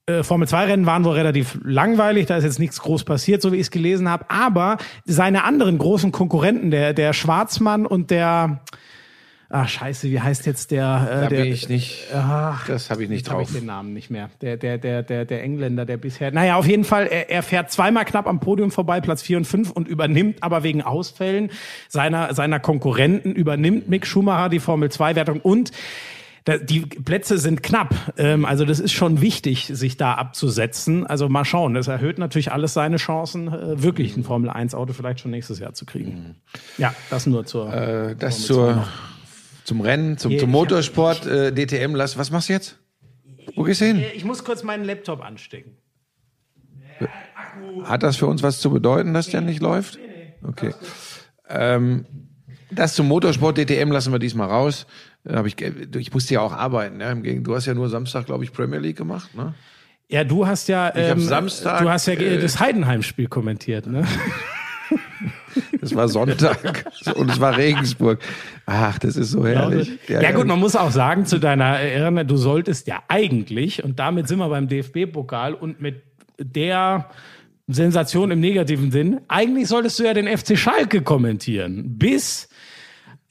äh, Formel 2 Rennen waren wohl relativ langweilig, da ist jetzt nichts groß passiert, so wie ich es gelesen habe. Aber seine anderen großen Konkurrenten, der, der Schwarzmann und der, ach scheiße, wie heißt jetzt der? Äh,
Da
der
bin ich nicht,
Ach,
das habe ich nicht drauf.
ich den Namen nicht mehr. Der, der, der, der, der Engländer, der bisher. Naja, auf jeden Fall, er, er fährt zweimal knapp am Podium vorbei, Platz 4 und 5 und übernimmt aber wegen Ausfällen seiner, seiner Konkurrenten, übernimmt Mick Schumacher die Formel 2-Wertung und da, die Plätze sind knapp. Ähm, also das ist schon wichtig, sich da abzusetzen. Also mal schauen. Das erhöht natürlich alles seine Chancen, äh, wirklich ein Formel 1-Auto vielleicht schon nächstes Jahr zu kriegen. Ja, das nur zur.
Äh, das
Formel 2
zur, zum Rennen, zum, zum
ich
Motorsport, äh, DTM, lass, was machst du jetzt? Wo gehst du hin?
Ich muss kurz meinen Laptop anstecken.
Hat das für uns was zu bedeuten, dass der nicht läuft? Okay. Ähm, das zum Motorsport DTM lassen wir diesmal raus. Da hab ich, ich musste ja auch arbeiten. Ja, im Gegenteil, du hast ja nur Samstag, glaube ich, Premier League gemacht. Ne?
Ja, du hast ja, ähm,
Samstag,
du hast ja
äh,
das Heidenheim-Spiel kommentiert, ne?
Es war Sonntag und es war Regensburg. Ach, das ist so herrlich.
Ja, gut, man muss auch sagen, zu deiner Erinnerung, du solltest ja eigentlich, und damit sind wir beim DFB-Pokal und mit der Sensation im negativen Sinn, eigentlich solltest du ja den FC Schalke kommentieren. Bis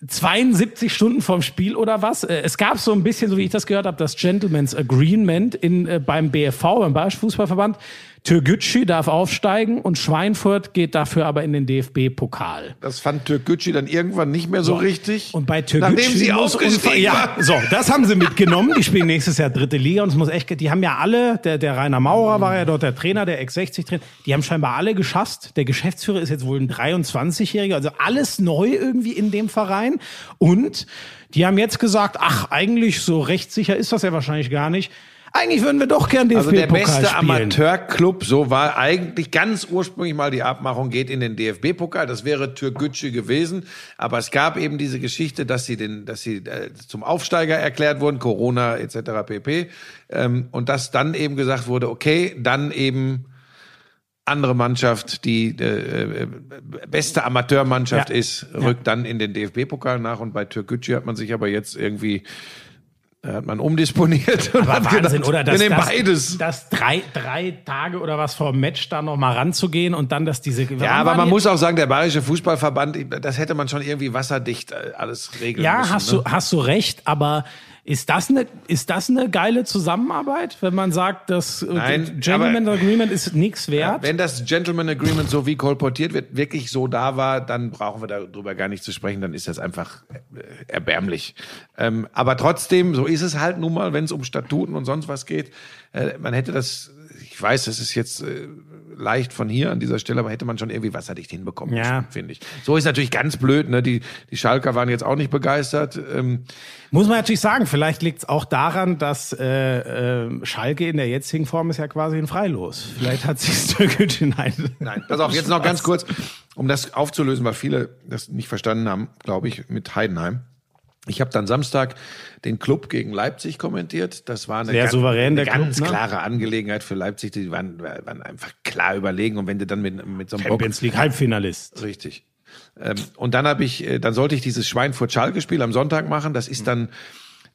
72 Stunden vorm Spiel oder was. Äh, Es gab so ein bisschen, so wie ich das gehört habe, das Gentleman's Agreement in, äh, beim BFV, beim Bayerischen Fußballverband. Türgücü darf aufsteigen und Schweinfurt geht dafür aber in den DFB-Pokal.
Das fand Türkgücü dann irgendwann nicht mehr so richtig.
Und bei Türkgücü
Nachdem sie
muss
aufgestiegen
ja, so, das haben sie mitgenommen. Die spielen nächstes Jahr dritte Liga und es muss echt, die haben ja alle, der, der Rainer Maurer war ja dort der Trainer, der Ex-60-Trainer, die haben scheinbar alle geschafft. Der Geschäftsführer ist jetzt wohl ein 23-Jähriger, also alles neu irgendwie in dem Verein. Und die haben jetzt gesagt, ach, eigentlich so rechtssicher ist das ja wahrscheinlich gar nicht. Eigentlich würden wir doch gern
Also der
DFB-Pokal
beste
spielen.
Amateurclub, so war eigentlich ganz ursprünglich mal die Abmachung, geht in den DFB-Pokal. Das wäre Türkgücü gewesen. Aber es gab eben diese Geschichte, dass sie den, dass sie äh, zum Aufsteiger erklärt wurden, Corona etc. pp. Ähm, und dass dann eben gesagt wurde, okay, dann eben andere Mannschaft, die äh, äh, beste Amateurmannschaft
Ja.
ist, rückt dann in den DFB-Pokal nach. Und bei Türkgücü hat man sich aber jetzt irgendwie hat man umdisponiert. und
Aber Wahnsinn,
gedacht,
oder?
Wir
Dass,
nehmen
dass,
beides.
dass drei, drei Tage oder was vor dem Match da noch mal ranzugehen und dann, dass diese.
Ja, aber man muss auch sagen, der Bayerische Fußballverband, das hätte man schon irgendwie wasserdicht äh, alles regeln
Ja,
müssen.
hast
ne?
du, hast du recht, aber ist das eine, ist das eine geile Zusammenarbeit, wenn man sagt, das äh,
Nein,
Gentleman
aber-
Agreement ist nichts wert?
Wenn das Gentleman Agreement, so wie kolportiert wird, wirklich so da war, dann brauchen wir darüber gar nicht zu sprechen, dann ist das einfach äh, erbärmlich. Ähm, aber trotzdem, so ist es halt nun mal, wenn es um Statuten und sonst was geht. Äh, man hätte das, ich weiß, das ist jetzt äh, leicht von hier an dieser Stelle, aber hätte man schon irgendwie wasserdicht hinbekommen
Ja.
finde ich. So ist natürlich ganz blöd, ne? Die, die Schalker waren jetzt auch nicht begeistert. Ähm,
Muss man natürlich sagen, vielleicht liegt es auch daran, dass äh, äh, Schalke in der jetzigen Form ist ja quasi ein Freilos. Vielleicht hat sich Türkgücü nein.
Nein, pass auf, jetzt noch ganz kurz, um das aufzulösen, weil viele das nicht verstanden haben, glaube ich, mit Heidenheim. Ich habe dann Samstag den Club gegen Leipzig kommentiert. Das war eine,
Sehr
ganz,
souverän,
eine
der Club,
ganz
ne?
klare Angelegenheit für Leipzig. Die waren, waren einfach klar überlegen. Und wenn du dann mit, mit so einem Bock
Champions League Halbfinalist.
Richtig. Ähm, und dann habe ich, äh, dann sollte ich dieses Schweinfurt-Schalke-Spiel am Sonntag machen. Das ist dann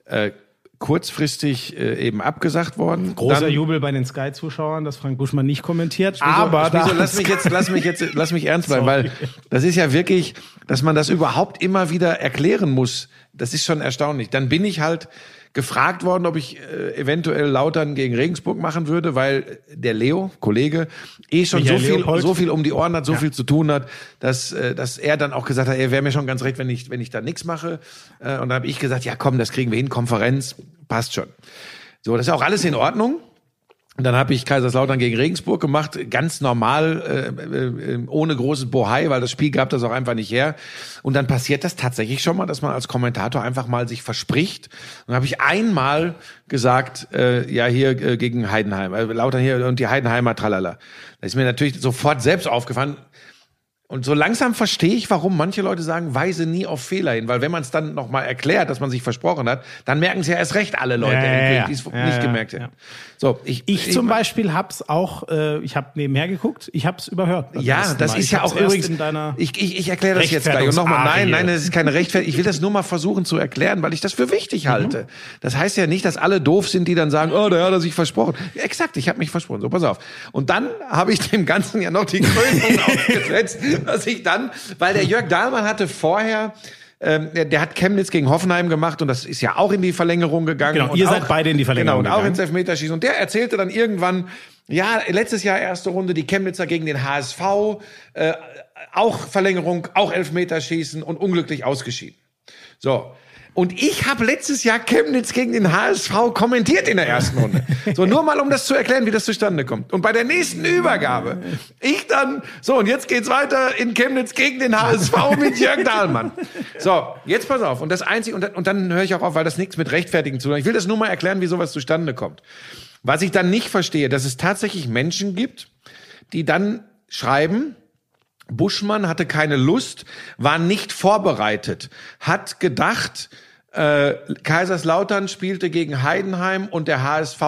äh, kurzfristig äh, eben abgesagt worden.
Großer
dann,
Jubel bei den Sky-Zuschauern, dass Frank Buschmann nicht kommentiert. Aber da
wieso, lass mich jetzt, lass mich jetzt, lass mich ernst bleiben, weil das ist ja wirklich, dass man das überhaupt immer wieder erklären muss. Das ist schon erstaunlich. Dann bin ich halt gefragt worden, ob ich äh, eventuell Lautern gegen Regensburg machen würde, weil der Leo, Kollege, eh schon
Michael
so viel,
Leopold.
so viel um die Ohren hat, so viel zu tun hat, dass, äh, dass er dann auch gesagt hat, er wäre mir schon ganz recht, wenn ich, wenn ich da nichts mache. Äh, und dann habe ich gesagt, ja komm, das kriegen wir hin, Konferenz, passt schon. So, das ist auch alles in Ordnung. Und dann habe ich Kaiserslautern gegen Regensburg gemacht, ganz normal, äh, äh, ohne großes Bohai, weil das Spiel gab das auch einfach nicht her. Und dann passiert das tatsächlich schon mal, dass man als Kommentator einfach mal sich verspricht. Und dann habe ich einmal gesagt, äh, ja hier äh, gegen Heidenheim, äh, Lautern hier und die Heidenheimer tralala. Da ist mir natürlich sofort selbst aufgefallen. Und so langsam verstehe ich, warum manche Leute sagen, weise nie auf Fehler hin. Weil wenn man es dann nochmal erklärt, dass man sich versprochen hat, dann merken es ja erst recht alle Leute,
Ja, ja,
die es
Ja,
nicht gemerkt hätten. So, ich,
Ich zum Beispiel hab's auch, äh, ich habe nebenher geguckt, ich hab's überhört. beim
Ja, das
Mal.
ist
Ich
ja auch übrigens.
in deiner
Ich, ich, ich erkläre das jetzt gleich. Und nochmal, nein, nein, das ist keine Rechtfertigung. Ich will das nur mal versuchen zu erklären, weil ich das für wichtig halte. Das heißt ja nicht, dass alle doof sind, die dann sagen, oh, der hat er sich versprochen. Exakt, ich habe mich versprochen. So, pass auf. Und dann habe ich dem Ganzen ja noch die Krönung aufgesetzt, dass ich dann, weil der Jörg Dahlmann hatte vorher ähm, der, hat Chemnitz gegen Hoffenheim gemacht und das ist ja auch in die Verlängerung gegangen.
Genau,
und
ihr
auch,
seid beide in die Verlängerung
Genau, und auch
gegangen.
ins Elfmeterschießen. Und der erzählte dann irgendwann, ja, letztes Jahr erste Runde, die Chemnitzer gegen den HSV, äh, auch Verlängerung, auch Elfmeterschießen und unglücklich ausgeschieden. So. Und ich habe letztes Jahr Chemnitz gegen den HSV kommentiert in der ersten Runde. So, nur mal, um das zu erklären, wie das zustande kommt. Und bei der nächsten Übergabe, ich dann, so, und jetzt geht's weiter in Chemnitz gegen den HSV mit Jörg Dahlmann. So, jetzt pass auf. Und das Einzige, und und dann höre ich auch auf, weil das nichts mit Rechtfertigen zu tun hat. Ich will das nur mal erklären, wie sowas zustande kommt. Was ich dann nicht verstehe, dass es tatsächlich Menschen gibt, die dann schreiben, Buschmann hatte keine Lust, war nicht vorbereitet, hat gedacht, äh, Kaiserslautern spielte gegen Heidenheim und der HSV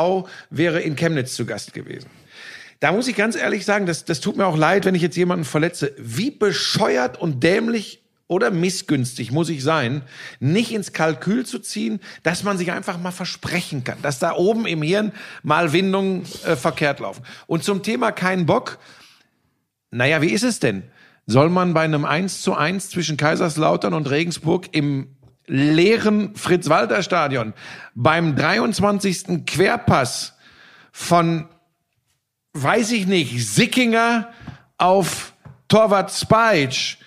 wäre in Chemnitz zu Gast gewesen. Da muss ich ganz ehrlich sagen, das, das tut mir auch leid, wenn ich jetzt jemanden verletze. Wie bescheuert und dämlich oder missgünstig muss ich sein, nicht ins Kalkül zu ziehen, dass man sich einfach mal versprechen kann, dass da oben im Hirn mal Windungen äh, verkehrt laufen. Und zum Thema kein Bock, naja, wie ist es denn? soll man bei einem 1 zu 1 zwischen Kaiserslautern und Regensburg im leeren Fritz-Walter-Stadion beim 23. Querpass von, weiß ich nicht, Sickinger auf Torwart Speitsch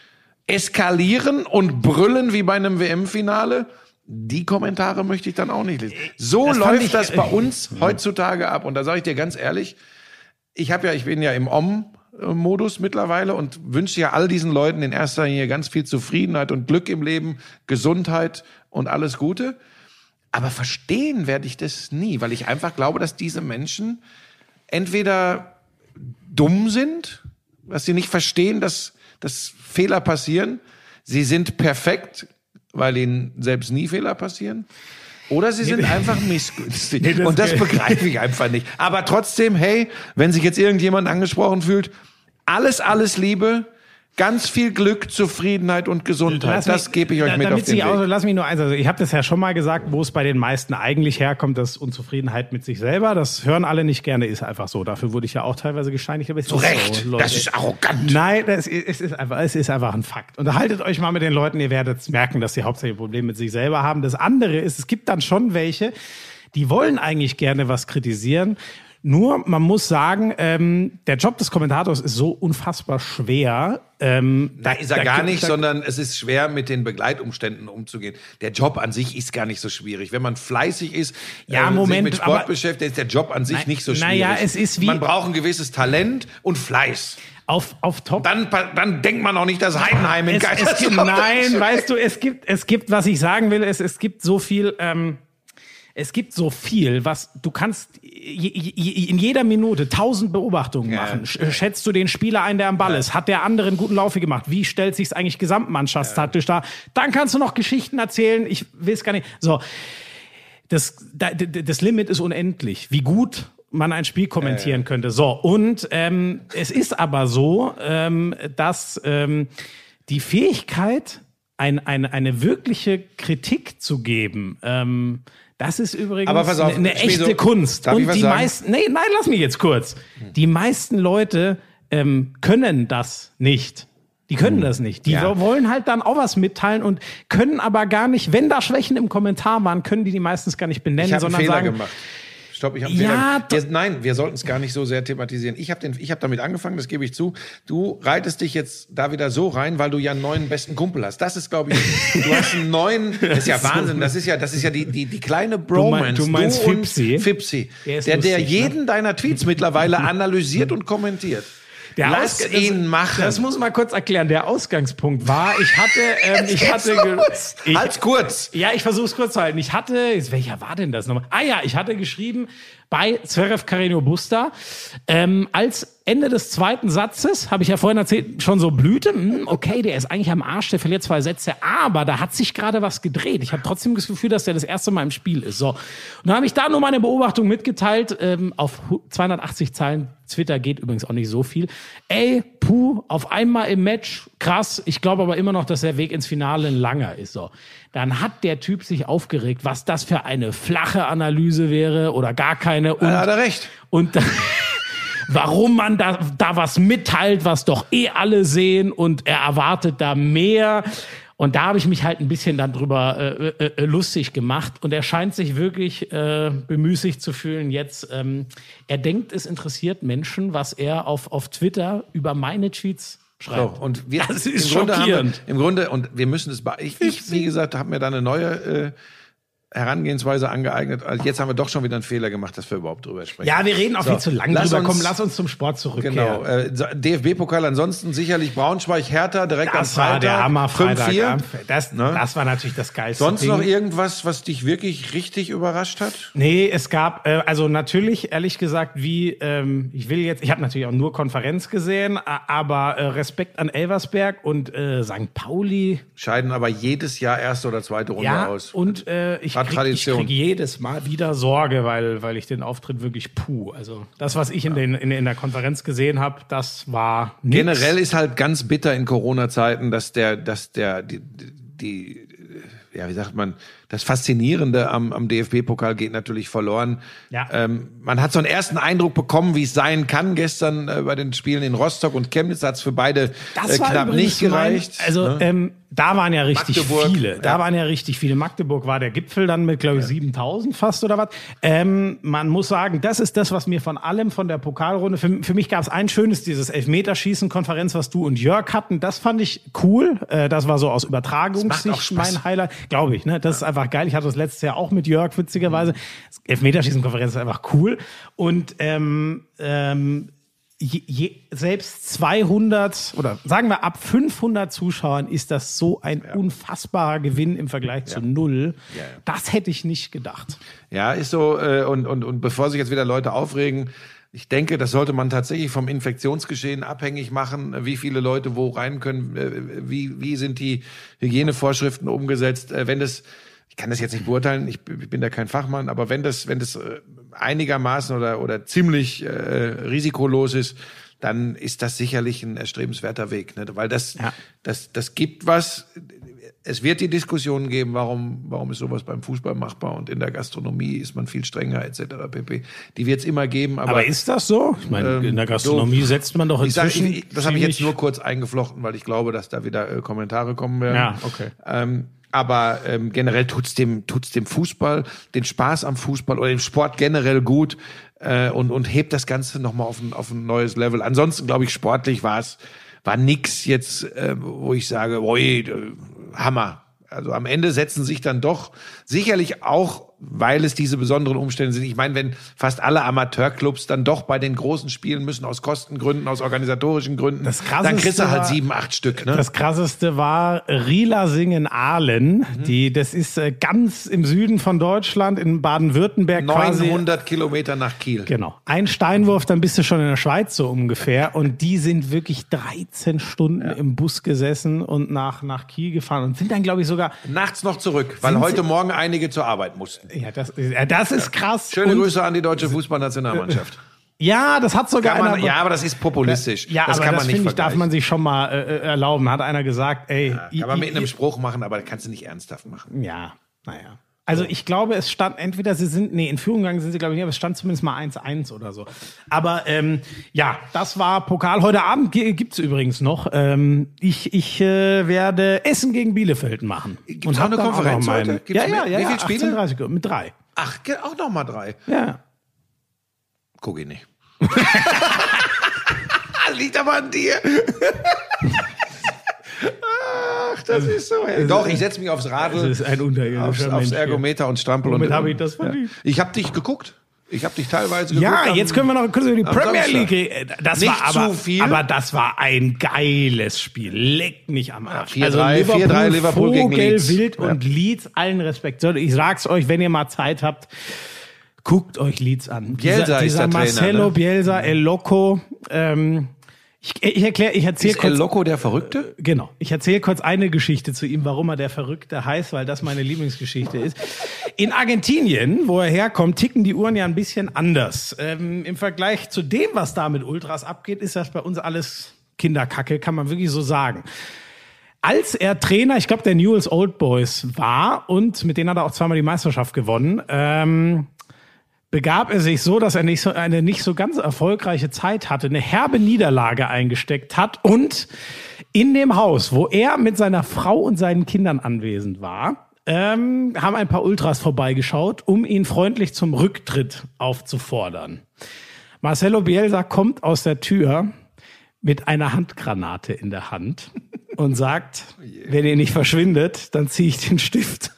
eskalieren und brüllen wie bei einem WM-Finale? Die Kommentare möchte ich dann auch nicht lesen. So
Das
läuft das bei uns heutzutage ab. Und da sage ich dir ganz ehrlich, ich habe ja, ich bin ja im Om-Modus mittlerweile und wünsche ja all diesen Leuten in erster Linie ganz viel Zufriedenheit und Glück im Leben, Gesundheit und alles Gute. Aber verstehen werde ich das nie, weil ich einfach glaube, dass diese Menschen entweder dumm sind, dass sie nicht verstehen, dass, dass Fehler passieren. Sie sind perfekt, weil ihnen selbst nie Fehler passieren. Oder sie sind einfach missgünstig.
das-
Und das begreife ich einfach nicht. Aber trotzdem, hey, wenn sich jetzt irgendjemand angesprochen fühlt, alles, alles Liebe, ganz viel Glück, Zufriedenheit und Gesundheit.
Lass
das
mich-
gebe ich euch
da-
mit auf den Weg.
lass mich nur eins, also ich habe das ja schon mal gesagt, wo es bei den meisten eigentlich herkommt, das Unzufriedenheit mit sich selber. Das hören alle nicht gerne, ist einfach so. Dafür wurde ich ja auch teilweise gesteinigt. Aber
Zu Recht.
So, Leute.
das ist arrogant.
Nein, das ist, es ist einfach, es ist einfach ein Fakt. Unterhaltet euch mal mit den Leuten, ihr werdet merken, dass sie hauptsächlich Probleme mit sich selber haben. Das andere ist, es gibt dann schon welche, die wollen eigentlich gerne was kritisieren. Nur, man muss sagen, ähm, der Job des Kommentators ist so unfassbar schwer. Ähm,
Da ist er
da
gar nicht,
da-
sondern es ist schwer, mit den Begleitumständen umzugehen. Der Job an sich ist gar nicht so schwierig. Wenn man fleißig ist,
Ja,
äh,
Moment,
sich mit Sport
aber-
beschäftigt, ist der Job an sich
Nein,
nicht so schwierig.
naja, es ist wie-
Man braucht ein gewisses Talent und Fleiß.
auf, auf Top.
Dann, dann denkt man auch nicht, dass Heidenheim in Kaiserslautern
nein,
ist.
weißt du, es gibt, es gibt, was ich sagen will, es, es gibt so viel, ähm, es gibt so viel, was du kannst je, je, in jeder Minute tausend Beobachtungen
Ja.
machen. Sch- Schätzt du den Spieler ein, der am Ball ist? Hat der andere einen guten Lauf gemacht? Wie stellt sich's eigentlich gesamtmannschaftstaktisch dar? Dann kannst du noch Geschichten erzählen. Ich will es gar nicht. So, das, das Limit ist unendlich. Wie gut man ein Spiel kommentieren könnte. So, und ähm, es ist aber so, ähm, dass ähm, die Fähigkeit, ein, eine, eine wirkliche Kritik zu geben, ähm, das ist übrigens
auf,
eine, echte Kunst.
darf ich
Und die
sagen?
meisten, nee, nein, lass mich jetzt kurz. Die meisten Leute ähm, können das nicht. Die können das nicht. Die
Hm. Ja.
wollen halt dann auch was mitteilen und können aber gar nicht, wenn da Schwächen im Kommentar waren, können die die meistens gar nicht benennen, sondern
Fehler
sagen,
gemacht. Stopp, ich habe
Ja.
Wir, nein, wir sollten es gar nicht so sehr thematisieren. Ich habe den, ich habe damit angefangen, das gebe ich zu. Du reitest dich jetzt da wieder so rein, weil du ja einen neuen besten Kumpel hast. Das ist, glaube ich, du hast einen neuen. Das ist ja Wahnsinn. Das ist ja, das ist ja die die die kleine Bromance.
du meinst
und
Fipsi?
Fipsi,
Der
der der
lustig, ne?
jeden deiner Tweets mittlerweile analysiert und kommentiert.
Der
Lass
Ausg-
ihn
das,
machen.
Das muss man kurz erklären. Der Ausgangspunkt war, ich hatte, ähm, ich hatte, ich,
Halt's kurz.
Ja, ich versuche es kurz zu halten. Ich hatte, welcher war denn das nochmal? Ah ja, ich hatte geschrieben bei Zverev Carreño Busta, ähm, als Ende des zweiten Satzes, habe ich ja vorhin erzählt, schon so Blüte, hm, okay, der ist eigentlich am Arsch, der verliert zwei Sätze, aber da hat sich gerade was gedreht. Ich habe trotzdem das Gefühl, dass der das erste Mal im Spiel ist. So, und dann habe ich da nur meine Beobachtung mitgeteilt, ähm, auf hu- 280 Zeilen. Twitter geht übrigens auch nicht so viel. Ey, puh, auf einmal im Match, krass. Ich glaube aber immer noch, dass der Weg ins Finale ein langer ist. So, dann hat der Typ sich aufgeregt, was das für eine flache Analyse wäre oder gar keine. Und,
Da hat er recht.
und dann, warum man da, da was mitteilt, was doch eh alle sehen und er erwartet da mehr. Und da habe ich mich halt ein bisschen dann drüber äh, äh, äh, lustig gemacht. Und er scheint sich wirklich äh, bemüßigt zu fühlen jetzt. Ähm, er denkt, es interessiert Menschen, was er auf, auf Twitter über meine Tweets
So,
schreibt.
und wir,
Das ist
im Grunde, wir, im Grunde, und wir müssen es, bei- ich, ich wie gesagt, habe mir da eine neue äh, Herangehensweise angeeignet. Also jetzt haben wir doch schon wieder einen Fehler gemacht, dass wir überhaupt drüber sprechen.
ja, wir reden auch
So,
viel zu lang
lass
drüber.
uns-
Komm, lass uns zum Sport zurückkehren.
Genau, äh, DFB-Pokal ansonsten sicherlich Braunschweig, Hertha direkt
Das
am
war
Freitag.
der Hammer
5-4.
Freitag. Das,
Ne?
das war natürlich das geilste
Sonst
Ding.
noch irgendwas, was dich wirklich richtig überrascht hat?
Nee, es gab, äh, also natürlich, ehrlich gesagt, wie, ähm, ich will jetzt, ich habe natürlich auch nur Konferenz gesehen, aber äh, Respekt an Elversberg und äh, St. Pauli.
Scheiden aber jedes Jahr erste oder zweite Runde
Ja,
aus.
und äh, ich Krieg, ich
Tradition.
krieg jedes Mal wieder Sorge, weil, weil ich den Auftritt wirklich puh. Also das, was ich in, den, in, in der Konferenz gesehen habe, das war nix.
Generell ist halt ganz bitter in Corona-Zeiten, dass der, dass der, die, die, ja, wie sagt man, das Faszinierende am, am DFB-Pokal geht natürlich verloren.
Ja.
Ähm, man hat so einen ersten Eindruck bekommen, wie es sein kann. Gestern äh, bei den Spielen in Rostock und Chemnitz hat es für beide äh, knapp nicht gereicht.
Mein, also
ne?
ähm, da waren ja richtig
Magdeburg,
viele. Da
ja.
waren ja richtig viele. Magdeburg war der Gipfel dann mit, glaube ich, 7000 fast oder was. Ähm, man muss sagen, das ist das, was mir von allem von der Pokalrunde, für, für mich gab es ein schönes, dieses Elfmeterschießen-Konferenz, was du und Jörg hatten. Das fand ich cool. Äh, das war so aus Übertragungssicht mein Highlight. Glaube ich, ne? Das ist einfach geil. Ich hatte das letztes Jahr auch mit Jörg, witzigerweise. Elfmeterschießen-Konferenz ist einfach cool. Und ähm, ähm, je, je, selbst 200 oder sagen wir ab 500 Zuschauern ist das so ein unfassbarer Gewinn im Vergleich zu null.
Ja, ja.
Das hätte ich nicht gedacht.
Ja, ist so. Äh, und, und, und bevor sich jetzt wieder Leute aufregen, ich denke, das sollte man tatsächlich vom Infektionsgeschehen abhängig machen, wie viele Leute wo rein können, äh, wie, wie sind die Hygienevorschriften umgesetzt. Äh, Wenn das, ich kann das jetzt nicht beurteilen, ich, bin da kein Fachmann, aber wenn das, wenn das äh, einigermaßen oder, oder ziemlich äh, risikolos ist, dann ist das sicherlich ein erstrebenswerter Weg, ne? weil das,
Ja.
das, das gibt was. Es wird die Diskussion geben, warum, warum ist sowas beim Fußball machbar und in der Gastronomie ist man viel strenger etc. pp. Die wird es immer geben, aber,
Aber, ist das so? Ich meine, in der Gastronomie
so-
setzt man doch
ich sag,
inzwischen.
ich, das habe ich jetzt nur kurz eingeflochten, weil ich glaube, dass da wieder äh, Kommentare kommen werden.
Ja, okay.
Ähm, aber ähm, generell tut's dem, tut's dem Fußball, den Spaß am Fußball oder dem Sport generell gut äh, und, und hebt das Ganze nochmal auf ein, auf ein neues Level. Ansonsten, glaube ich, sportlich war es war nix jetzt, äh, wo ich sage, oi, äh, Hammer. Also am Ende setzen sich dann doch sicherlich auch, weil es diese besonderen Umstände sind. Ich meine, wenn fast alle Amateurclubs dann doch bei den großen Spielen müssen aus Kostengründen, aus organisatorischen Gründen, dann kriegst du halt sieben, acht Stück. Ne?
Das krasseste war Rielasingen-Ahlen.
Mhm.
Die, das ist äh, ganz im Süden von Deutschland, in Baden-Württemberg quasi.
900 Kilometer nach Kiel.
Genau. Ein Steinwurf, dann bist du schon in der Schweiz so ungefähr. Und die sind wirklich 13 Stunden im Bus gesessen und nach, nach Kiel gefahren und sind dann, glaube ich, sogar.
Nachts noch zurück, weil heute Morgen einige zur Arbeit mussten.
Ja, das, ist- ja, das ist krass.
Schöne
und,
Grüße an die deutsche Fußballnationalmannschaft.
Ja, das hat sogar
man,
einer.
ja, aber das ist populistisch.
ja,
das
aber
kann
das
man nicht
ich, darf man sich schon mal äh, äh, erlauben. Hat einer gesagt, ey.
Kann man mit einem Spruch machen, aber das kannst du nicht ernsthaft machen.
Ja, naja. Also ich glaube, es stand entweder sie sind, nee, in Führung gegangen sind sie, glaube ich, nicht, aber es stand zumindest mal 1-1 oder so. Aber ähm, ja, das war Pokal. Heute Abend gi- gibt's übrigens noch. Ähm, ich ich äh, werde Essen gegen Bielefeld machen.
Gibt's auch
hab
eine Konferenz heute? Gibt's
ja, ja, ja,
Wie viele Spiele?
18:30 Uhr, mit drei.
Ach, auch noch mal drei.
Ja.
Guck ich nicht. Liegt aber an dir. Ach, das ist so. hell. Doch, ich setze mich aufs
Das
Radl,
ist ein
aufs, aufs. Ergometer und strampel.
Womit habe ich das verdient?
Ja. Ich habe dich geguckt. Ich habe dich teilweise geguckt.
Ja, jetzt können wir noch kurz über die Premier
Samstag.
League reden. Das
Nicht
war aber,
zu viel.
aber das war ein geiles Spiel. Leck mich am Arsch.
4-3, 4-3 Liverpool gegen
Vogel,
Leeds.
Wild
Ja.
und Leeds, allen Respekt. So, Ich sag's euch, wenn ihr mal Zeit habt, guckt euch Leeds an.
Bielsa
dieser,
ist
dieser
der Trainer,
Marcelo
ne?
Bielsa, El Loco. Ähm, ich ich erkläre, ich erzähle
Ist El
kurz.
Loco der Verrückte?
Genau. Ich erzähle kurz eine Geschichte zu ihm, warum er der Verrückte heißt, weil das meine Lieblingsgeschichte ist. In Argentinien, wo er herkommt, ticken die Uhren ja ein bisschen anders. Ähm, Im Vergleich zu dem, was da mit Ultras abgeht, ist das bei uns alles Kinderkacke, kann man wirklich so sagen. Als er Trainer, ich glaube, der Newell's Old Boys war und mit denen hat er auch zweimal die Meisterschaft gewonnen, ähm, begab er sich so, dass er nicht so eine nicht so ganz erfolgreiche Zeit hatte, eine herbe Niederlage eingesteckt hat und in dem Haus, wo er mit seiner Frau und seinen Kindern anwesend war, ähm, haben ein paar Ultras vorbeigeschaut, um ihn freundlich zum Rücktritt aufzufordern. Marcelo Bielsa kommt aus der Tür mit einer Handgranate in der Hand und sagt, wenn ihr nicht verschwindet, dann ziehe ich den Stift.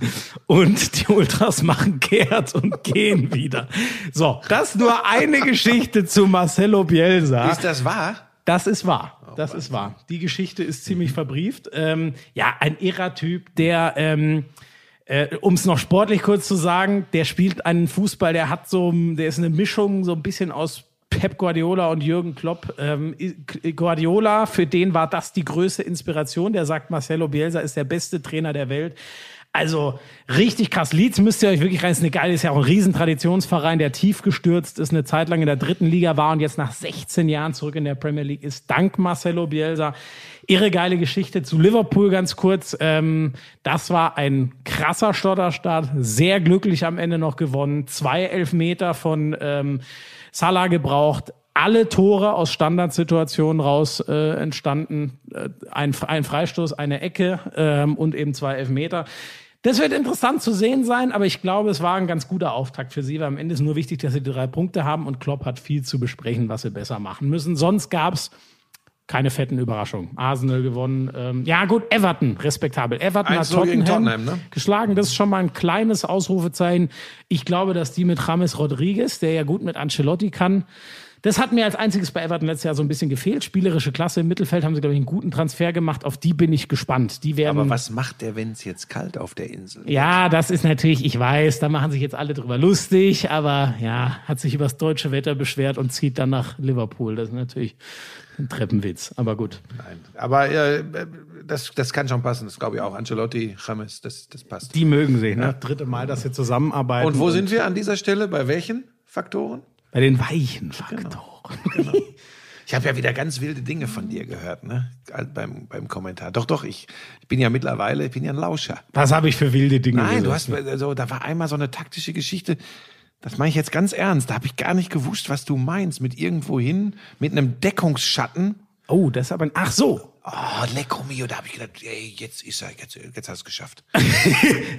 Und die Ultras machen kehrt und gehen wieder. So, das nur eine Geschichte zu Marcelo Bielsa.
Ist das wahr?
Das ist wahr. Das ist wahr. Die Geschichte ist ziemlich verbrieft. Ähm, ja, ein Irrer-Typ, der, ähm, äh, um es noch sportlich kurz zu sagen, der spielt einen Fußball, der hat so, der ist eine Mischung so ein bisschen aus Pep Guardiola und Jürgen Klopp. Ähm, Guardiola, für den war das die größte Inspiration. Der sagt, Marcelo Bielsa ist der beste Trainer der Welt. Also richtig krass. Leeds müsst ihr euch wirklich rein. Ist eine geile, ist ja auch ein Riesentraditionsverein, der tief gestürzt ist, eine Zeit lang in der dritten Liga war und jetzt nach 16 Jahren zurück in der Premier League ist. Dank Marcelo Bielsa. Irre geile Geschichte zu Liverpool ganz kurz. Ähm, das war ein krasser Stotterstart. Sehr glücklich am Ende noch gewonnen. Zwei Elfmeter von ähm, Salah gebraucht alle Tore aus Standardsituationen raus äh, entstanden. Äh, ein, ein Freistoß, eine Ecke ähm, und eben zwei Elfmeter. Das wird interessant zu sehen sein, aber ich glaube, es war ein ganz guter Auftakt für sie, weil am Ende ist nur wichtig, dass sie die drei Punkte haben und Klopp hat viel zu besprechen, was sie besser machen müssen. Sonst gab's keine fetten Überraschungen. Arsenal gewonnen. Ähm, ja gut, Everton, respektabel. Everton hat
1-0 gegen
Tottenham,
Tottenham, ne?
geschlagen. Das ist schon mal ein kleines Ausrufezeichen. Ich glaube, dass die mit James Rodriguez, der ja gut mit Ancelotti kann, das hat mir als einziges bei Everton letztes Jahr so ein bisschen gefehlt. Spielerische Klasse im Mittelfeld haben sie, glaube ich, einen guten Transfer gemacht. Auf die bin ich gespannt. Die werden.
Aber was macht der, wenn es jetzt kalt auf der Insel wird?
Ja, das ist natürlich, ich weiß, da machen sich jetzt alle drüber lustig, aber ja, hat sich über das deutsche Wetter beschwert und zieht dann nach Liverpool. Das ist natürlich ein Treppenwitz, aber gut.
Nein. Aber äh, das, das kann schon passen. Das glaube ich auch. Ancelotti, James, das, das passt.
Die mögen sich, ne? Dritte Mal, dass sie zusammenarbeiten.
Und wo sind wir an dieser Stelle? Bei welchen Faktoren?
Bei den weichen Faktoren.
Ich habe ja wieder ganz wilde Dinge von dir gehört, ne? Beim, beim Kommentar. Doch, doch, ich, ich bin ja mittlerweile, ich bin ja ein Lauscher.
Was habe ich für wilde Dinge
Nein, du hast also, da war einmal so eine taktische Geschichte. Das meine ich jetzt ganz ernst. Da habe ich gar nicht gewusst, was du meinst mit irgendwo hin, mit einem Deckungsschatten.
Oh, das ist aber ein, ach so.
Oh, lecco mio, da habe ich gedacht, ey, jetzt ist er, jetzt, jetzt hast du es geschafft.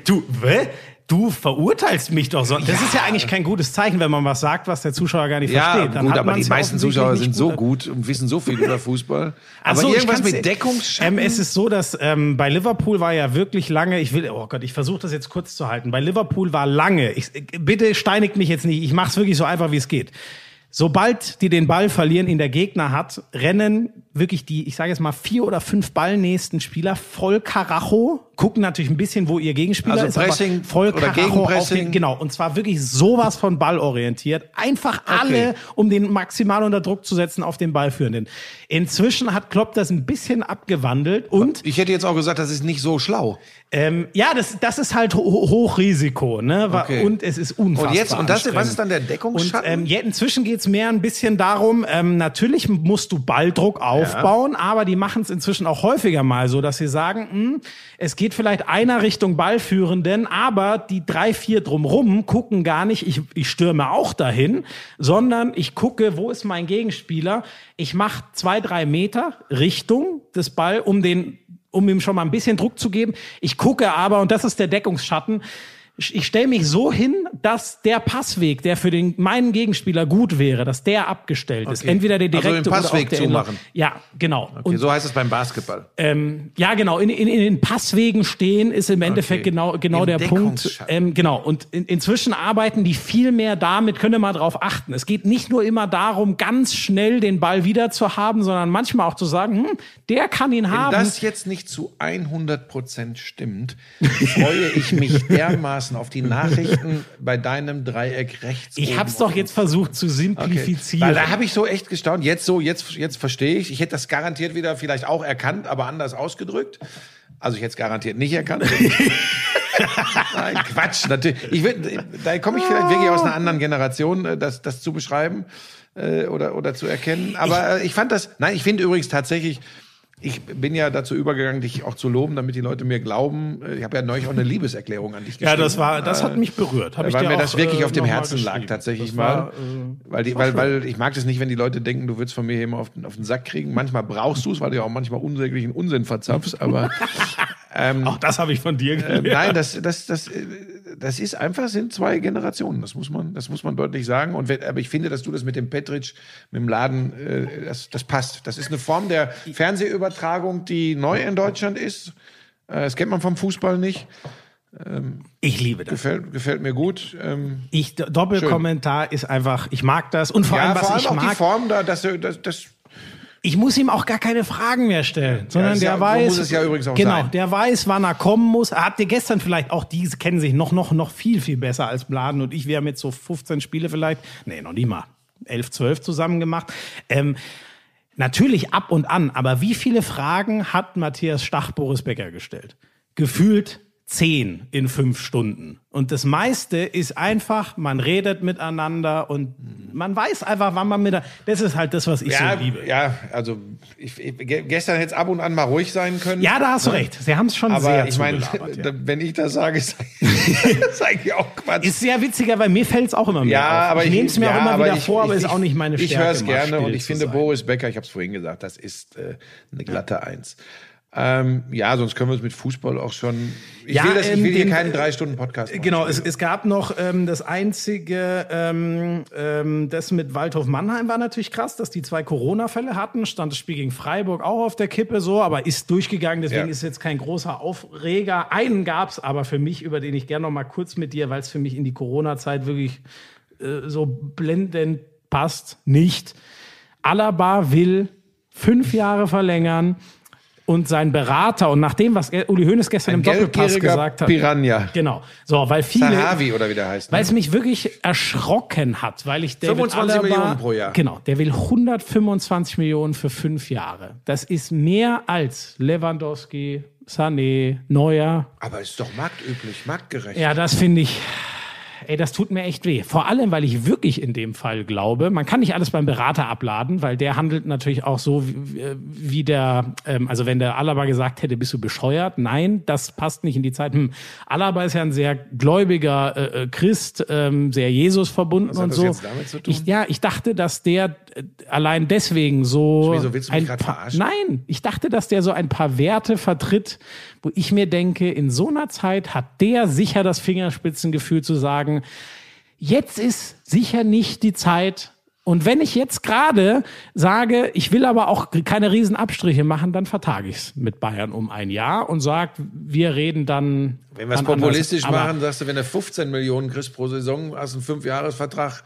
Du, wä? Du verurteilst mich doch so. Das ist ja eigentlich kein gutes Zeichen, wenn man was sagt, was der Zuschauer gar nicht
Ja,
versteht. Dann
gut, aber die
ja
meisten Zuschauer sind so
gut-
und wissen so viel über Fußball. Aber
so,
irgendwas mit Deckungsschatten.
Ähm, es ist so, dass ähm, bei Liverpool war ja wirklich lange, ich will, oh Gott, ich versuche das jetzt kurz zu halten. Bei Liverpool war lange, ich, bitte steinigt mich jetzt nicht, ich mache es wirklich so einfach, wie es geht. Sobald die den Ball verlieren, ihn der Gegner hat, rennen wirklich die, ich sage jetzt mal, vier oder fünf ballnächsten Spieler voll Karacho, gucken natürlich ein bisschen, wo ihr Gegenspieler
Also
ist,
Pressing
voll
oder Gegenpressing.
den, genau. Und zwar wirklich sowas von ballorientiert. Einfach alle, um den maximal unter Druck zu setzen auf den Ballführenden. Inzwischen hat Klopp das ein bisschen abgewandelt und
Ich hätte jetzt auch gesagt, das ist nicht so schlau.
ähm, ja, das, das ist halt ho Hochrisiko, ne?
Okay.
Und es ist unfassbar.
Und jetzt, und das, was ist dann der
Und
Deckungsschatten?
ähm, ja, inzwischen geht's mehr ein bisschen darum, ähm, natürlich musst du Balldruck aufbauen, aber die machen es inzwischen auch häufiger mal so, dass sie sagen, hm, es geht vielleicht einer Richtung Ballführenden, aber die drei, vier drumrum gucken gar nicht, ich, ich stürme auch dahin, sondern ich gucke, wo ist mein Gegenspieler? Ich mache zwei, drei Meter Richtung des Ball, um den um ihm schon mal ein bisschen Druck zu geben. Ich gucke aber, und das ist der Deckungsschatten, ich stelle mich so hin, dass der Passweg, der für den meinen Gegenspieler gut wäre, dass der abgestellt ist.
Okay.
Entweder der
Also den
direkte oder auch
Passweg
der
zumachen.
Ja, genau.
Okay,
Und
so heißt es beim Basketball.
ähm, ja, genau. In, in, in den Passwegen stehen ist im Endeffekt
Okay.
genau, genau
Im
der Punkt. Ähm, genau. Und in, inzwischen arbeiten die viel mehr damit, könnt ihr mal drauf achten. Es geht nicht nur immer darum, ganz schnell den Ball wieder zu haben, sondern manchmal auch zu sagen, hm, der kann ihn
Wenn
haben.
das jetzt nicht zu 100 Prozent stimmt, freue ich mich dermaßen auf die Nachrichten bei deinem Dreieck rechts.
ich habe es doch jetzt versucht zu
Okay.
simplifizieren.
Weil da habe ich so echt gestaunt. Jetzt so, jetzt, jetzt verstehe ich. Ich hätte das garantiert wieder vielleicht auch erkannt, aber anders ausgedrückt. Also ich hätte es garantiert nicht erkannt. Nein, Quatsch. Natürlich. Ich will, da komme ich vielleicht wirklich aus einer anderen Generation, äh, das, das zu beschreiben äh, oder, oder zu erkennen. Aber ich, ich fand das. Nein, ich finde übrigens tatsächlich. Ich bin ja dazu übergegangen, dich auch zu loben, damit die Leute mir glauben. Äh, Ich habe ja neulich auch eine Liebeserklärung an dich geschrieben.
ja, das war, das hat
Äh,
mich berührt. Hab ich
weil mir
auch,
das wirklich
äh,
auf dem Herzen lag, tatsächlich
Das
mal.
war, äh,
weil, die, weil, weil ich mag das nicht, wenn die Leute denken, du würdest von mir hier immer auf den, auf den Sack kriegen. Manchmal brauchst du es, weil du ja auch manchmal unsäglichen Unsinn verzapfst. Aber
Auch das habe ich von dir
äh,
gelernt.
nein, das, das, das, äh, das ist einfach, sind zwei Generationen. Das muss man, das muss man deutlich sagen. Und wenn, aber ich finde, dass du das mit dem Petric, mit dem Laden, äh, das, das passt. Das ist eine Form der Fernsehübertragung, die neu in Deutschland ist. Äh, Das kennt man vom Fußball nicht.
Ich liebe das.
Gefällt, gefällt mir gut. Ähm,
Ich, Doppelkommentar ist einfach, ich mag das. Und vor
ja,
allem, was
vor allem
ich
auch
mag,
die Form da, dass das, das
ich muss ihm auch gar keine Fragen mehr stellen, sondern
ist
der
ja- so
weiß,
muss es ja übrigens auch
genau,
sein.
der weiß, wann er kommen muss. Hat dir gestern vielleicht auch diese kennen sich noch, noch, noch viel, viel besser als Bladen und ich. Wir haben jetzt so 15 Spiele vielleicht, nee, noch nie mal 11, 12 zusammen gemacht. Ähm, natürlich ab und an, aber wie viele Fragen hat Matthias Stach Boris Becker gestellt? Gefühlt zehn in fünf Stunden. Und das meiste ist einfach, man redet miteinander und man weiß einfach, wann man mit der, das ist halt das, was ich
Ja,
so liebe.
ja, also ich, ich, ge- gestern hätte es ab und an mal ruhig sein können.
Ja, da hast du recht. Sie haben es schon sehr
aber ich meine,
ja.
wenn ich das sage, ist das eigentlich auch Quatsch.
Ist sehr witziger, weil mir fällt es auch immer mehr
ja,
auf.
aber
ich
ich
nehme es mir
ja,
auch immer wieder
ich,
vor, aber ist auch nicht meine Stärke.
Ich höre es gerne und ich finde
sein.
Boris Becker, ich habe es vorhin gesagt, das ist äh, eine glatte Eins. Ähm, ja, sonst können wir es mit Fußball auch schon. Ich
Ja,
will, das, ich
ähm,
will hier
den-
keinen drei Stunden Podcast machen.
Genau, es, es gab noch ähm, das einzige, ähm, ähm, das mit Waldhof Mannheim war natürlich krass, dass die zwei Corona-Fälle hatten. Stand das Spiel gegen Freiburg auch auf der Kippe so, aber ist durchgegangen, deswegen
Ja.
ist jetzt kein großer Aufreger. Einen gab's aber für mich, über den ich gerne noch mal kurz mit dir, weil es für mich in die Corona-Zeit wirklich äh, so blendend passt, nicht. Alaba will fünf Jahre verlängern. Und sein Berater, und nach dem, was Uli Hoeneß gestern
Ein
im Doppelpass gesagt hat.
Piranha.
Genau. So, weil viele.
Sahavi oder wie der heißt.
Weil
Ne?
es mich wirklich erschrocken hat, weil ich David
25
Alaba,
Millionen pro Jahr.
Genau, der will 125 Millionen für fünf Jahre. Das ist mehr als Lewandowski, Sané, Neuer.
Aber ist doch marktüblich, marktgerecht.
Ja, das finde ich. Ey, das tut mir echt weh. Vor allem, weil ich wirklich in dem Fall glaube, man kann nicht alles beim Berater abladen, weil der handelt natürlich auch so wie, wie der, ähm, also wenn der Alaba gesagt hätte, bist du bescheuert? Nein, das passt nicht in die Zeit. Hm. Alaba ist ja ein sehr gläubiger äh, äh, Christ, ähm, sehr Jesus verbunden
hat
und
das
so.
jetzt damit zu tun?
Ich, ja, ich dachte, dass der äh, allein deswegen so.
Wieso willst du mich
ein paar,
verarschen?
Nein, ich dachte, dass der so ein paar Werte vertritt, wo ich mir denke, in so einer Zeit hat der sicher das Fingerspitzengefühl zu sagen, jetzt ist sicher nicht die Zeit. Und wenn ich jetzt gerade sage, ich will aber auch keine Riesenabstriche machen, dann vertage ich es mit Bayern um ein Jahr und sage, wir reden dann.
Wenn wir es
anders.
populistisch
Aber
machen, sagst du, wenn du 15 Millionen kriegst pro Saison, hast einen Fünfjahresvertrag,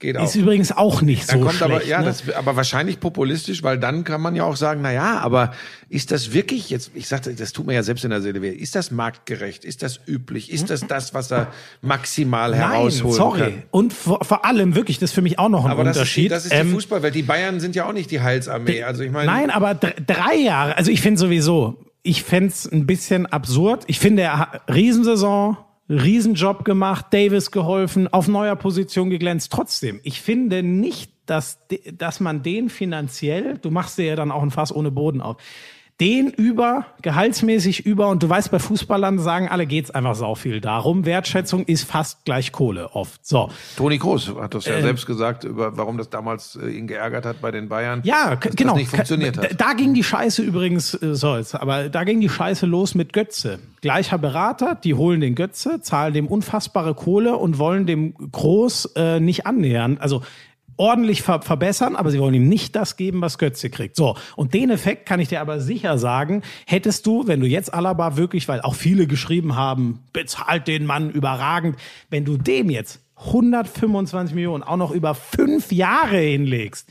geht auch.
Ist übrigens auch nicht
Dann
so
kommt
schlecht.
aber, ja,
ne?
das, aber wahrscheinlich populistisch, weil dann kann man ja auch sagen, na ja, aber ist das wirklich jetzt, ich sagte, das tut mir ja selbst in der Seele weh, ist das marktgerecht? Ist das üblich? Ist das das, was er maximal
Nein,
herausholen
sorry.
kann?
Und vor, vor allem wirklich, das ist für mich auch noch ein
Aber das ist, die,
Unterschied.
das ist die
Ähm,
Fußballwelt. Die Bayern sind ja auch nicht die Heilsarmee. Also ich meine,
Nein, aber dr drei Jahre. Also ich finde sowieso, ich fände ein bisschen absurd. Ich finde, er hat Riesensaison, Riesenjob gemacht, Davis geholfen, auf neuer Position geglänzt. Trotzdem, ich finde nicht, dass, dass man den finanziell, du machst dir ja dann auch ein Fass ohne Boden auf, den über, gehaltsmäßig über, und du weißt, bei Fußballern sagen alle, geht's einfach sau viel darum. Wertschätzung ist fast gleich Kohle oft. So.
Toni Kroos hat das ja
Ähm,
selbst gesagt, über warum das damals äh, ihn geärgert hat bei den Bayern.
Ja,
dass
genau.
Das nicht funktioniert
Da,
hat.
da ging die Scheiße übrigens, äh, so jetzt, aber da ging die Scheiße los mit Götze. Gleicher Berater, die holen den Götze, zahlen dem unfassbare Kohle und wollen dem Groß äh, nicht annähern. Also ordentlich ver verbessern, aber sie wollen ihm nicht das geben, was Götze kriegt. So, und den Effekt kann ich dir aber sicher sagen, hättest du, wenn du jetzt Alaba wirklich, weil auch viele geschrieben haben, bezahlt den Mann überragend, wenn du dem jetzt 125 Millionen auch noch über fünf Jahre hinlegst,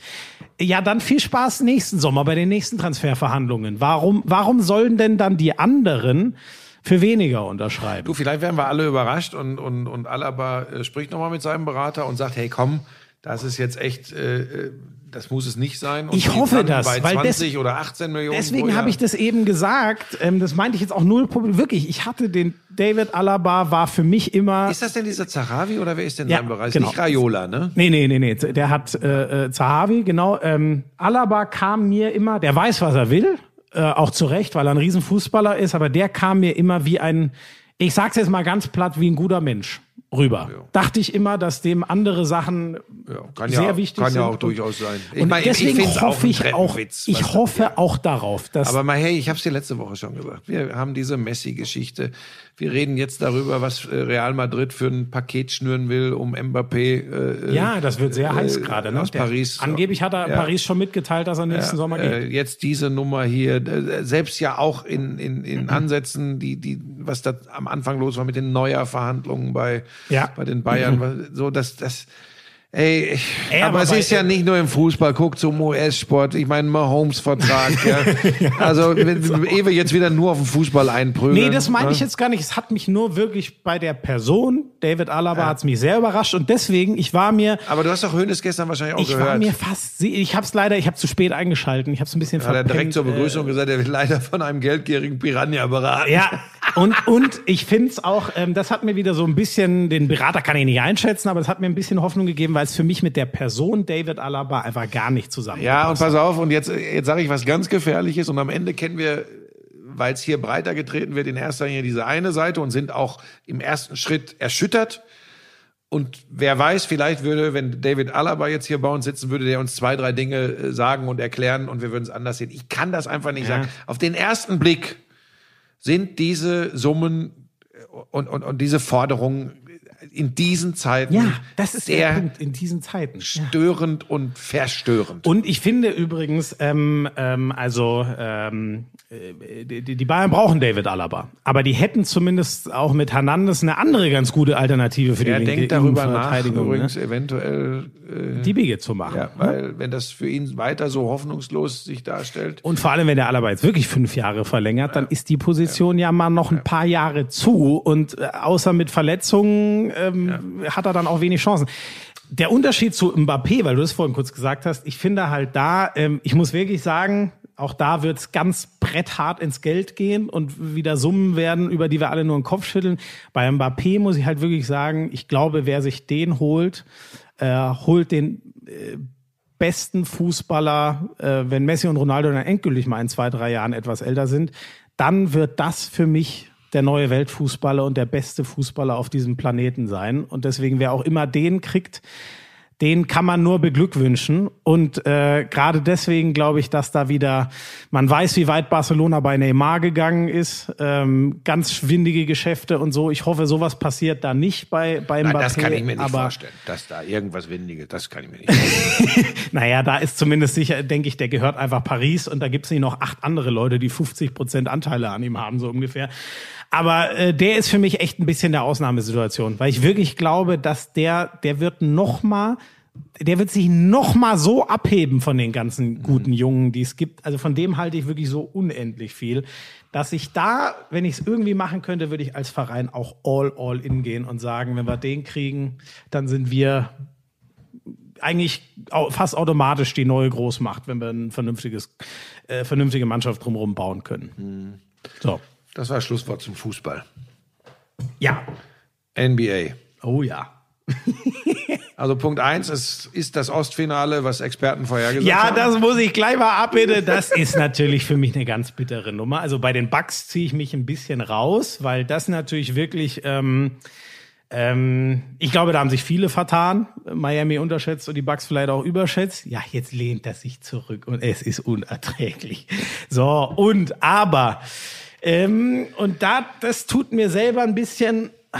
ja, dann viel Spaß nächsten Sommer bei den nächsten Transferverhandlungen. Warum, warum sollen denn dann die anderen für weniger unterschreiben?
Du, vielleicht werden wir alle überrascht und, und, und Alaba äh, spricht nochmal mit seinem Berater und sagt, hey komm, das ist jetzt echt, äh, äh, das muss es nicht sein. Und
Ich hoffe das,
bei
weil des-
20 oder 18 Millionen.
Deswegen habe ich das eben gesagt. Ähm, das meinte ich jetzt auch null Problem. Wirklich, ich hatte den David Alaba war für mich immer.
Ist das denn dieser Zahravi oder wer ist denn in
Ja,
seinem Bereich?
genau.
Nicht Raiola, ne?
Nee, nee, nee, nee. Der hat äh, äh, Zahavi, genau. Ähm, Alaba kam mir immer, der weiß, was er will, äh, auch zu Recht, weil er ein Riesenfußballer ist, aber der kam mir immer wie ein, ich sag's jetzt mal ganz platt, wie ein guter Mensch rüber. Dachte ich immer, dass dem andere Sachen
Ja, kann
sehr
ja,
wichtig
kann
sind.
ja auch durchaus sein. Ich
Und
meine,
deswegen
ich
hoffe ich auch, ich hoffe auch darauf, dass
Aber mal, hey, ich habe es dir letzte Woche schon gesagt. Wir haben diese Messi-Geschichte. Wir reden jetzt darüber, was äh, Real Madrid für ein Paket schnüren will, um Mbappé äh,
ja, das wird sehr heiß
äh,
gerade. Ne?
aus
Der-
Paris.
Angeblich hat er
Ja.
Paris schon mitgeteilt, dass er nächsten Sommer geht.
Äh, jetzt diese Nummer hier, äh, selbst ja auch in, in, in Ansätzen, die, die, was da am Anfang los war mit den Neuer-Verhandlungen bei,
Ja.
bei den Bayern, was- so dass das. Ey, ich,
Ey,
aber,
aber
es ist ja nicht nur im Fußball, guck zum US-Sport. Ich meine, Mahomes-Vertrag. ja. Also, wenn, ehe wir jetzt wieder nur auf den Fußball einprügeln.
Nee, das meine
ne?
ich jetzt gar nicht. Es hat mich nur wirklich bei der Person, David Alaba, hat's mich sehr überrascht und deswegen, ich war mir,
Aber du hast doch Hönes gestern wahrscheinlich auch
ich
gehört.
war mir fast, ich habe es leider, ich habe zu spät eingeschalten, ich habe es ein bisschen
hat er
verpennt.
direkt zur
äh,
Begrüßung gesagt, er wird leider von einem geldgierigen Piranha beraten.
Ja, Und, und ich finde es auch, ähm, das hat mir wieder so ein bisschen, den Berater kann ich nicht einschätzen, aber es hat mir ein bisschen Hoffnung gegeben, weil es für mich mit der Person David Alaba einfach gar nicht zusammen
Ja, und pass auf, und jetzt, jetzt sage ich was ganz Gefährliches und am Ende kennen wir, weil es hier breiter getreten wird, in erster Linie diese eine Seite und sind auch im ersten Schritt erschüttert. Und wer weiß, vielleicht würde, wenn David Alaba jetzt hier bei uns sitzen würde, der uns zwei, drei Dinge äh, sagen und erklären und wir würden es anders sehen. Ich kann das einfach nicht
Ja.
sagen. Auf den ersten Blick sind diese Summen äh, und, und, und diese Forderungen in diesen Zeiten
Ja, das ist der Punkt in diesen Zeiten. Ja.
störend und verstörend.
Und ich finde übrigens, ähm, ähm, also ähm, äh, die, die Bayern brauchen David Alaba, aber die hätten zumindest auch mit Hernandez eine andere ganz gute Alternative für die
er
linke
denkt darüber nach,
Innenverteidigung,
übrigens
ne?
eventuell, äh,
die Wege zu machen.
ja, weil wenn das für ihn weiter so hoffnungslos sich darstellt,
Und vor allem, wenn der Alaba jetzt wirklich fünf Jahre verlängert, dann ist die Position ja, mal noch ein paar Jahre zu. Und äh, außer mit Verletzungen ähm, hat er dann auch wenig Chancen. Der Unterschied zu Mbappé, weil du das vorhin kurz gesagt hast, ich finde halt da, ähm, ich muss wirklich sagen, auch da wird's ganz bretthart ins Geld gehen und wieder Summen werden, über die wir alle nur den Kopf schütteln. Bei Mbappé muss ich halt wirklich sagen, ich glaube, wer sich den holt, äh, holt den besten Fußballer, äh, wenn Messi und Ronaldo dann endgültig mal in zwei, drei Jahren etwas älter sind, dann wird das für mich der neue Weltfußballer und der beste Fußballer auf diesem Planeten sein. Und deswegen, wer auch immer den kriegt, den kann man nur beglückwünschen. Und äh, gerade deswegen glaube ich, dass da wieder, man weiß, wie weit Barcelona bei Neymar gegangen ist, ähm, ganz schwindige Geschäfte und so. Ich hoffe, sowas passiert da nicht bei, bei Mbappé.
Nein, das kann ich mir nicht
aber,
vorstellen, dass da irgendwas Windiges, das kann ich mir nicht vorstellen.
Naja, da ist zumindest sicher, denke ich, der gehört einfach Paris und da gibt's nicht noch acht andere Leute, die 50 Prozent Anteile an ihm haben, so ungefähr. Aber äh, der ist für mich echt ein bisschen der Ausnahmesituation, weil ich wirklich glaube, dass der, der wird noch mal, der wird sich noch mal so abheben von den ganzen guten Jungen, die es gibt. Also von dem halte ich wirklich so unendlich viel, dass ich da, wenn ich es irgendwie machen könnte, würde ich als Verein auch all all in gehen und sagen, wenn wir den kriegen, dann sind wir eigentlich fast automatisch die neue Großmacht, wenn wir ein vernünftiges, äh, vernünftige Mannschaft drumherum bauen können. So.
Das war Schlusswort zum Fußball.
Ja.
NBA.
Oh ja.
Also Punkt eins es ist das Ostfinale, was Experten vorhergesagt
Ja,
haben.
das muss ich gleich mal abbitte. Das ist natürlich für mich eine ganz bittere Nummer. Also bei den Bucks ziehe ich mich ein bisschen raus, weil das natürlich wirklich, ähm, ähm, ich glaube, da haben sich viele vertan. Miami unterschätzt und die Bucks vielleicht auch überschätzt. Ja, jetzt lehnt er sich zurück und es ist unerträglich. So, und aber, ähm, und da, das tut mir selber ein bisschen, ah,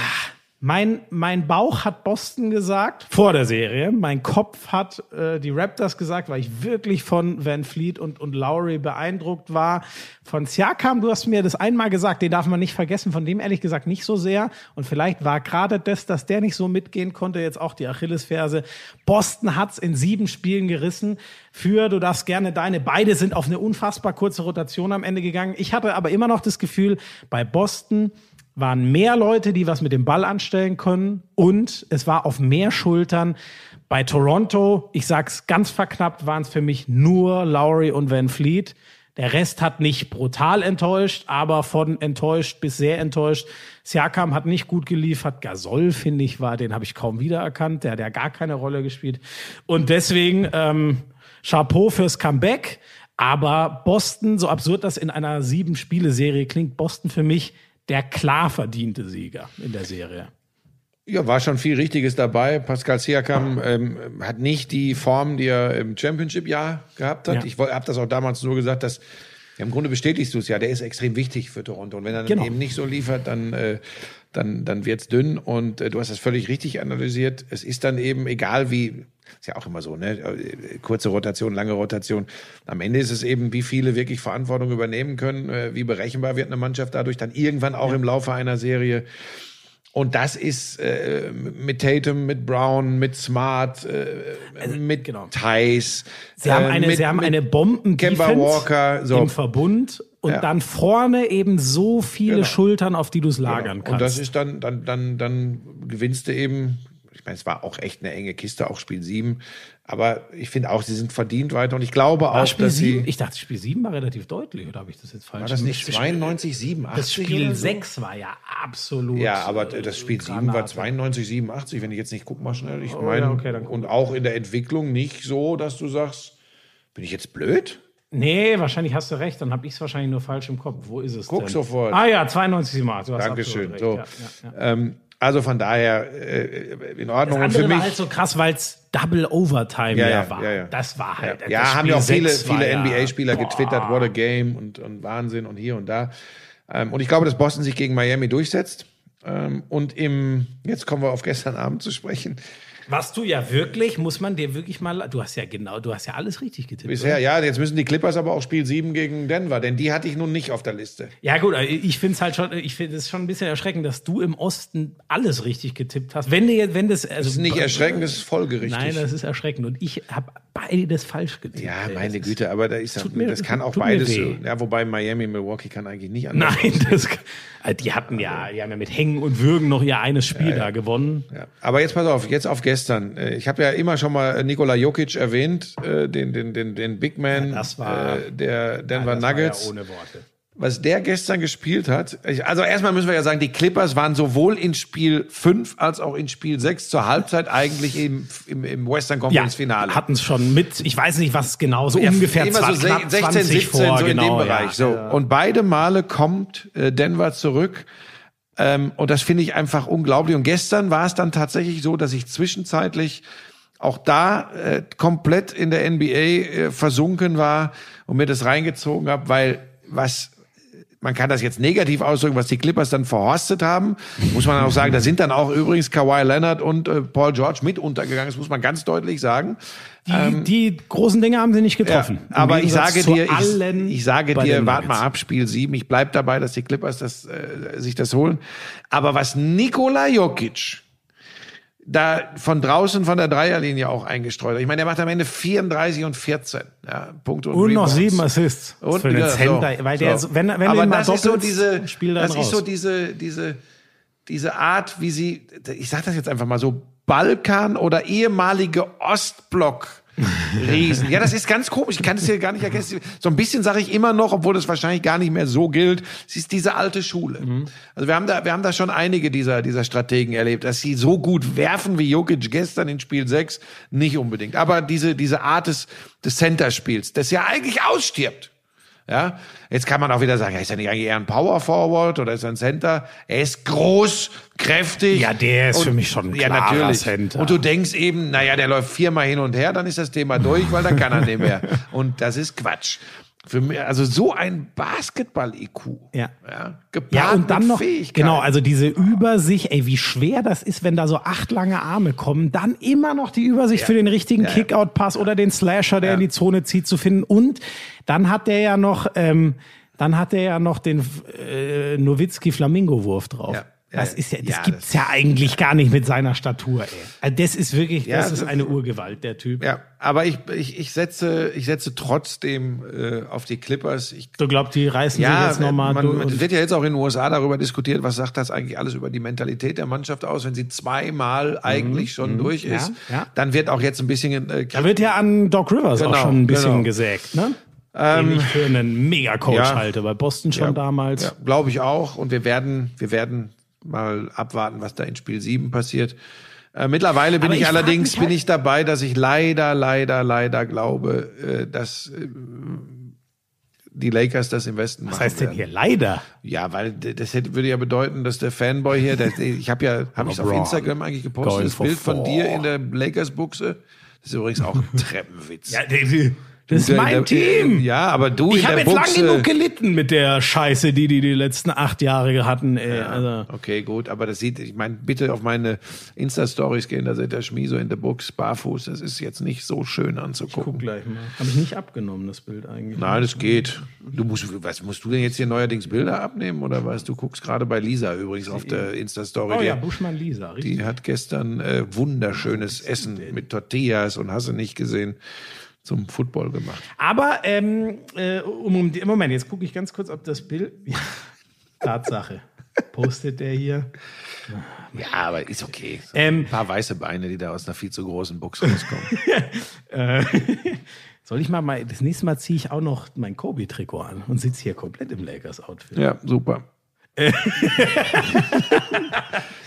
mein, mein Bauch hat Boston gesagt vor der Serie. Mein Kopf hat äh, die Raptors gesagt, weil ich wirklich von Van Fleet und, und Lowry beeindruckt war. Von Siakam, du hast mir das einmal gesagt, den darf man nicht vergessen, von dem ehrlich gesagt nicht so sehr. Und vielleicht war gerade das, dass der nicht so mitgehen konnte, jetzt auch die Achillesferse. Boston hat's in sieben Spielen gerissen. Für, du darfst gerne deine, beide sind auf eine unfassbar kurze Rotation am Ende gegangen. Ich hatte aber immer noch das Gefühl, bei Boston, waren mehr Leute, die was mit dem Ball anstellen können und es war auf mehr Schultern. Bei Toronto, ich sag's ganz verknappt, waren es für mich nur Lowry und Van Fleet. Der Rest hat nicht brutal enttäuscht, aber von enttäuscht bis sehr enttäuscht. Siakam hat nicht gut geliefert. Gasol, finde ich, war, den habe ich kaum wiedererkannt. Der hat ja gar keine Rolle gespielt. Und deswegen ähm, Chapeau fürs Comeback. Aber Boston, so absurd das in einer Sieben-Spiele-Serie klingt, Boston für mich der klar verdiente Sieger in der Serie.
Ja, war schon viel Richtiges dabei. Pascal Siakam ähm, hat nicht die Form, die er im Championship-Jahr gehabt hat.
Ja.
Ich habe das auch damals so gesagt, dass ja, im Grunde bestätigst du es ja, der ist extrem wichtig für Toronto. Und wenn er
Genau.
eben nicht so liefert, dann, äh, dann, dann wird's dünn. Und äh, du hast das völlig richtig analysiert. Es ist dann eben, egal wie, ist ja auch immer so, ne? äh, Kurze Rotation, lange Rotation. Am Ende ist es eben, wie viele wirklich Verantwortung übernehmen können, äh, wie berechenbar wird eine Mannschaft dadurch dann irgendwann auch im Laufe einer Serie. Und das ist äh, mit Tatum, mit Brown, mit Smart, äh, mit
genau.
Tice.
Sie haben
äh,
eine,
mit-
sie haben eine bomben
Kemba Walker, so.
im Verbund und
Ja.
dann vorne eben so viele
Genau.
Schultern, auf die du es lagern kannst.
Und das ist dann, dann, dann, dann gewinnst du eben, ich meine, es war auch echt eine enge Kiste, auch Spiel 7. Aber ich finde auch, sie sind verdient weiter. Und ich glaube
War
auch,
Spiel
dass
7?
sie.
Ich dachte, Spiel 7 war relativ deutlich, oder habe ich das jetzt falsch
War das nicht
Spiel-
92, 87?
Das Spiel
oder so?
6 war ja absolut.
Ja, aber
äh,
das Spiel 7 war
Granate.
92, 87, wenn ich jetzt nicht, guck mal schnell. Ich
Oh,
meine,
ja, okay,
und auch in der Entwicklung nicht so, dass du sagst, bin ich jetzt blöd?
Nee, wahrscheinlich hast du recht. Dann habe ich es wahrscheinlich nur falsch im Kopf. Wo ist es
Guck
denn?
sofort.
Ah ja, 92 7 Du hast
Dankeschön. So.
Ja, ja, ja.
Ähm, also von daher äh, in
Das
Ordnung. Und
andere
für mich.
war halt so krass, weil es Double Overtime
Ja,
ja, war. Das war halt.
ja,
das
haben ja auch viele,
6 war
viele NBA-Spieler getwittert, what a game und, und Wahnsinn und hier und da. Ähm, und ich glaube, dass Boston sich gegen Miami durchsetzt. Ähm, und im, jetzt kommen wir auf gestern Abend zu sprechen.
Was du ja wirklich, muss man dir wirklich mal. Du hast ja genau, du hast ja alles richtig getippt.
Bisher, ja, jetzt müssen die Clippers aber auch Spiel 7 gegen Denver, denn die hatte ich nun nicht auf der Liste.
Ja gut, ich finde es halt schon, ich finde es schon ein bisschen erschreckend, dass du im Osten alles richtig getippt hast. Wenn, dir, wenn das, also
Das ist nicht erschreckend, das ist folgerichtig.
Nein, das ist erschreckend. Und ich habe beides falsch getippt.
ja,
ey.
meine
Das
Güte, aber da ist
Tut mir-
das kann auch beides. Ja, wobei Miami, Milwaukee kann eigentlich nicht anders.
Nein, das, äh, die hatten ja, die haben ja mit Hängen und Würgen noch ihr eines Spiel da gewonnen.
Ja. Aber jetzt pass auf, jetzt auf gestern. Äh, Ich habe ja immer schon mal Nikola Jokic erwähnt, äh, den, den, den, den Big Man
das war-
äh, der Denver
war
Nuggets.
Ja ohne Worte.
Was der gestern gespielt hat, also erstmal müssen wir ja sagen, die Clippers waren sowohl in Spiel 5 als auch in Spiel 6 zur Halbzeit eigentlich im, im, im Western
Ja,
Conference Finale.
hatten es schon mit, ich weiß nicht, was genau, so
Ja,
ungefähr
immer so
zwa- knapp
16,
20
17,
vor,
so in
genau,
dem Bereich.
Ja,
so.
ja.
Und beide Male kommt Denver zurück. Ähm, und das finde ich einfach unglaublich. Und gestern war es dann tatsächlich so, dass ich zwischenzeitlich auch da äh, komplett in der NBA äh, versunken war und mir das reingezogen habe, weil was man kann das jetzt negativ ausdrücken, was die Clippers dann verhorstet haben. Muss man auch sagen, da sind dann auch übrigens Kawhi Leonard und äh, Paul George mit untergegangen. Das muss man ganz deutlich sagen.
Die, die großen Dinge haben sie nicht getroffen.
Ja, aber ich sage dir, ich, ich sage dir, warte mal ab, Spiel 7. Ich bleib dabei, dass die Clippers das, äh, sich das holen. Aber was Nikola Jokic da von draußen von der Dreierlinie auch eingestreut. Ich meine, der macht am Ende 34 und 14 ja, Punkte und,
Und noch sieben Assists.
Und
für den
ja,
Center,
so,
weil der,
so.
wenn, wenn
Aber das ist so diese,
spielt er
das
ihn
ist so
raus.
diese, diese, diese Art, wie sie, ich sag das jetzt einfach mal so, Balkan oder ehemalige Ostblock. Riesen. Ja, das ist ganz komisch. Ich kann es hier gar nicht erkennen. So ein bisschen sage ich immer noch, obwohl das wahrscheinlich gar nicht mehr so gilt. Es ist diese alte Schule.
Mhm.
Also wir haben da, wir haben da schon einige dieser, dieser Strategen erlebt, dass sie so gut werfen wie Jokic gestern in Spiel 6 nicht unbedingt. Aber diese, diese Art des, des Center-Spiels, das ja eigentlich ausstirbt. Ja, jetzt kann man auch wieder sagen, ja, ist er nicht eigentlich eher ein Power Forward oder ist er ein Center? Er ist groß, kräftig.
Ja, der ist für mich schon ein
ja,
klarer
natürlich.
Center.
Und du denkst eben, naja, der läuft viermal hin und her, dann ist das Thema durch, weil dann kann er nicht mehr. Und das ist Quatsch. Für mich, also so ein Basketball-IQ.
Ja.
ja.
Ja, und dann noch,
Fähigkeit.
genau, also diese Übersicht, ey, wie schwer das ist, wenn da so acht lange Arme kommen, dann immer noch die Übersicht für den richtigen
Ja, ja.
Kickout-Pass oder den Slasher, der
Ja.
in die Zone zieht, zu finden. Und dann hat der ja noch, ähm, dann hat der ja noch den äh, Nowitzki-Flamingo-Wurf drauf.
Ja. Ja,
Das ist ja, das
ja,
gibt's
das-
ja eigentlich gar nicht mit seiner Statur, ey. Also das ist wirklich,
Ja,
das ist eine Urgewalt, der Typ.
Ja, aber ich, ich, ich setze, ich setze trotzdem äh, auf die Clippers. Ich
Du glaubst, die reißen sich
Ja,
jetzt nochmal
man, es wird ja jetzt auch in den USA darüber diskutiert, was sagt das eigentlich alles über die Mentalität der Mannschaft aus, wenn sie zweimal eigentlich schon durch
Mhm. Ja,
ist.
ja.
Dann wird auch jetzt ein bisschen äh,
Da wird ja an Doc Rivers auch
Genau,
schon ein bisschen
genau.
gesägt, ne? Den ich für einen Mega-Coach
ja.
halte, bei Boston schon damals.
Ja, glaube ich auch. Und wir werden, wir werden mal abwarten, was da in Spiel 7 passiert. Äh, mittlerweile bin
Aber
ich,
ich
allerdings
halt-
bin ich dabei, dass ich leider, leider, leider glaube, äh, dass äh, die Lakers das im Westen
Was
machen
heißt denn hier leider?
Ja, weil das hätte, würde ja bedeuten, dass der Fanboy hier, der, ich habe ja, habe ich auf. Instagram eigentlich gepostet,
Going
das Bild von dir in der Lakers-Buchse. Das ist übrigens auch ein Treppenwitz.
Das ist mein
der-
Team.
Ja, aber du
Ich habe jetzt lang genug gelitten mit der Scheiße, die die die letzten acht Jahre hatten. Ey. Also,
Okay, gut, aber das sieht, ich meine, bitte auf meine Insta-Stories gehen, da seht ihr Schmie so in der Buchs barfuß. Das ist jetzt nicht so schön anzugucken.
gleich mal. Habe ich nicht abgenommen, das Bild eigentlich.
Nein, das geht. Du musst, was, musst du denn jetzt hier neuerdings Bilder abnehmen oder was? Du guckst gerade bei Lisa übrigens auf der Insta-Story.
Oh ja, Buschmann Lisa, richtig.
Die hat gestern äh, wunderschönes Essen mit Tortillas und hast du nicht gesehen zum Football gemacht.
Aber ähm, äh, um, um, Moment, jetzt gucke ich ganz kurz, ob das Bild. Ja, Tatsache. postet der hier.
Ja, aber ist okay. So
Ähm,
ein paar weiße Beine, die da aus einer viel zu großen Box rauskommen.
Äh, soll ich mal, mal, das nächste Mal ziehe ich auch noch mein Kobe-Trikot an und sitze hier komplett im Lakers-Outfit.
ja, super.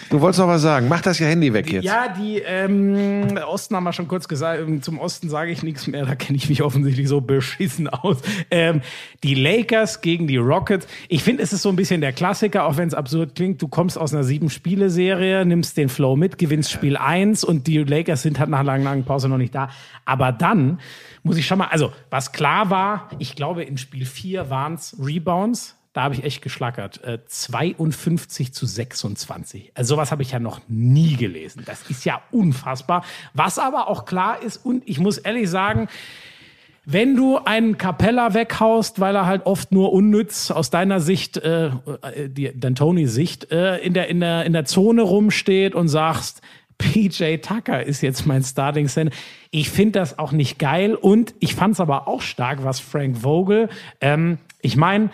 du wolltest noch was sagen. Mach das ja Handy weg jetzt.
Ja, die ähm, Osten haben wir schon kurz gesagt. Ähm, Zum Osten sage ich nichts mehr. Da kenne ich mich offensichtlich so beschissen aus. Ähm, die Lakers gegen die Rockets. Ich finde, es ist so ein bisschen der Klassiker, auch wenn es absurd klingt. Du kommst aus einer sieben-Spiele-Serie, nimmst den Flow mit, gewinnst Spiel 1 und die Lakers sind halt nach einer langen, langen Pause noch nicht da. Aber dann muss ich schon mal, also was klar war, ich glaube, in Spiel 4 waren es Rebounds. Da habe ich echt geschlackert. Äh, 52 zu 26. Also sowas habe ich ja noch nie gelesen. Das ist ja unfassbar. Was aber auch klar ist, und ich muss ehrlich sagen, wenn du einen Capella weghaust, weil er halt oft nur unnütz aus deiner Sicht, äh, äh, die D'Antonis Sicht, äh, in, der, in, der, in der Zone rumsteht und sagst, PJ Tucker ist jetzt mein Starting Center. Ich finde das auch nicht geil und ich fand es aber auch stark, was Frank Vogel, ähm, ich meine,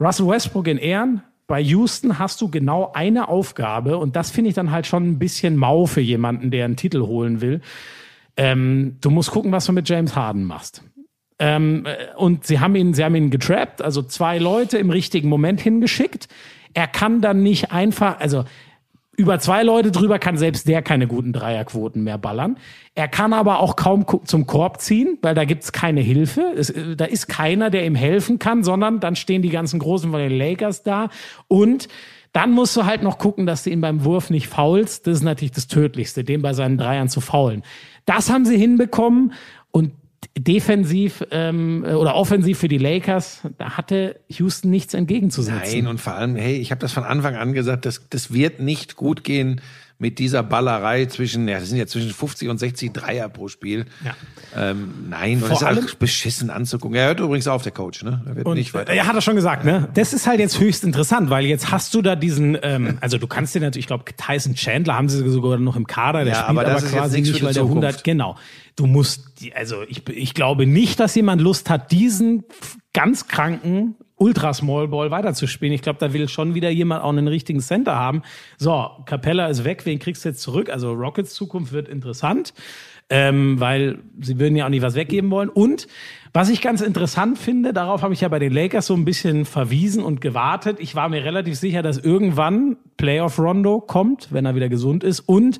Russell Westbrook in Ehren, bei Houston hast du genau eine Aufgabe und das finde ich dann halt schon ein bisschen mau für jemanden, der einen Titel holen will. Ähm, du musst gucken, was du mit James Harden machst. Ähm, äh, und sie haben ihn, sie haben ihn getrappt, also zwei Leute im richtigen Moment hingeschickt. Er kann dann nicht einfach, also über zwei Leute drüber kann selbst der keine guten Dreierquoten mehr ballern. Er kann aber auch kaum zum Korb ziehen, weil da gibt's keine Hilfe. Es, äh, da ist keiner, der ihm helfen kann, sondern dann stehen die ganzen Großen von den Lakers da. Und dann musst du halt noch gucken, dass du ihn beim Wurf nicht faulst. Das ist natürlich das Tödlichste, den bei seinen Dreiern zu faulen. Das haben sie hinbekommen und defensiv ähm, oder offensiv für die Lakers, da hatte Houston nichts entgegenzusetzen.
Nein, und vor allem, hey, ich habe das von Anfang an gesagt, das, das wird nicht gut gehen mit dieser Ballerei zwischen, ja, das sind ja zwischen 50 und 60 Dreier pro Spiel.
Ja.
Ähm, nein,
Vor
das ist
allem-
beschissen anzugucken. Er hört übrigens auf, der Coach, ne? Er wird
Und
nicht weiter.
er hat das schon gesagt, ne? Das ist halt jetzt höchst interessant, weil jetzt hast du da diesen, ähm, also du kannst dir natürlich, ich glaube, Tyson Chandler haben sie sogar noch im Kader, der
Ja,
spielt
aber
aber,
das ist jetzt
quasi nicht, weil der
Zukunft.
100, genau. Du musst, also ich, ich glaube nicht, dass jemand Lust hat, diesen ganz kranken Ultra Small Ball weiterzuspielen. Ich glaube, da will schon wieder jemand auch einen richtigen Center haben. So, Capella ist weg, wen kriegst du jetzt zurück? Also Rockets Zukunft wird interessant, ähm, weil sie würden ja auch nicht was weggeben wollen. Und was ich ganz interessant finde, darauf habe ich ja bei den Lakers so ein bisschen verwiesen und gewartet. Ich war mir relativ sicher, dass irgendwann Playoff Rondo kommt, wenn er wieder gesund ist und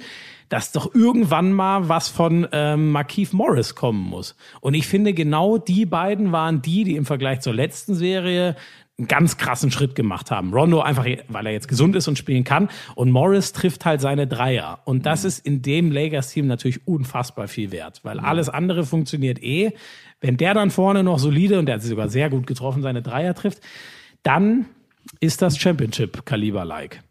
dass doch irgendwann mal was von ähm, Markeith Morris kommen muss. Und ich finde, genau die beiden waren die, die im Vergleich zur letzten Serie einen ganz krassen Schritt gemacht haben. Rondo einfach, weil er jetzt gesund ist und spielen kann. Und Morris trifft halt seine Dreier. Und das ist in dem Lakers-Team natürlich unfassbar viel wert, weil alles andere funktioniert eh. Wenn der dann vorne noch solide, und der hat sie sogar sehr gut getroffen, seine Dreier trifft, dann ist das Championship-Kaliber-like.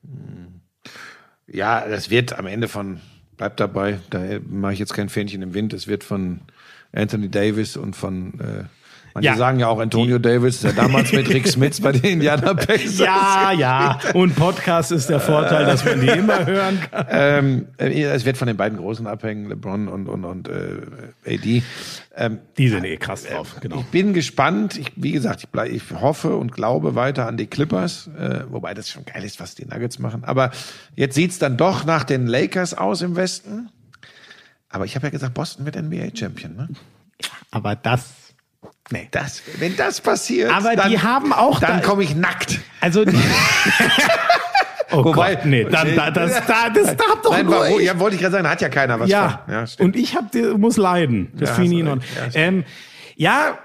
Ja, das wird am Ende von, bleibt dabei, da mache ich jetzt kein Fähnchen im Wind, es wird von Anthony Davis und von, äh, manche
Ja.
sagen ja auch Antonio Davis, der damals mit Rick Smits bei den Indiana Pacers.
Ja, ja. Und Podcast ist der Vorteil, dass man die immer hören kann.
Ähm, äh, es wird von den beiden Großen abhängen, LeBron und, und, und äh, AD. Ähm,
Die sind eh krass drauf, genau.
Ich bin gespannt. Ich, wie gesagt, ich, bleib, ich hoffe und glaube weiter an die Clippers, äh, wobei das schon geil ist, was die Nuggets machen. Aber jetzt sieht's dann doch nach den Lakers aus im Westen. Aber ich habe ja gesagt, Boston wird NBA-Champion. Ne?
Aber das. Nee.
Das, wenn das passiert,
Aber
dann,
die haben auch
dann
da-
komme ich nackt.
Also. oh
Wobei-
Gott, nee, dann, da, das, da, das darf doch
Nein,
nur
warum?
ich.
Ja, wollte ich gerade sagen, da hat ja keiner was
Ja,
von. Ja, stimmt.
und ich hab, muss leiden. Das
Ja,
finde ich noch.
Ja,
ähm, ja,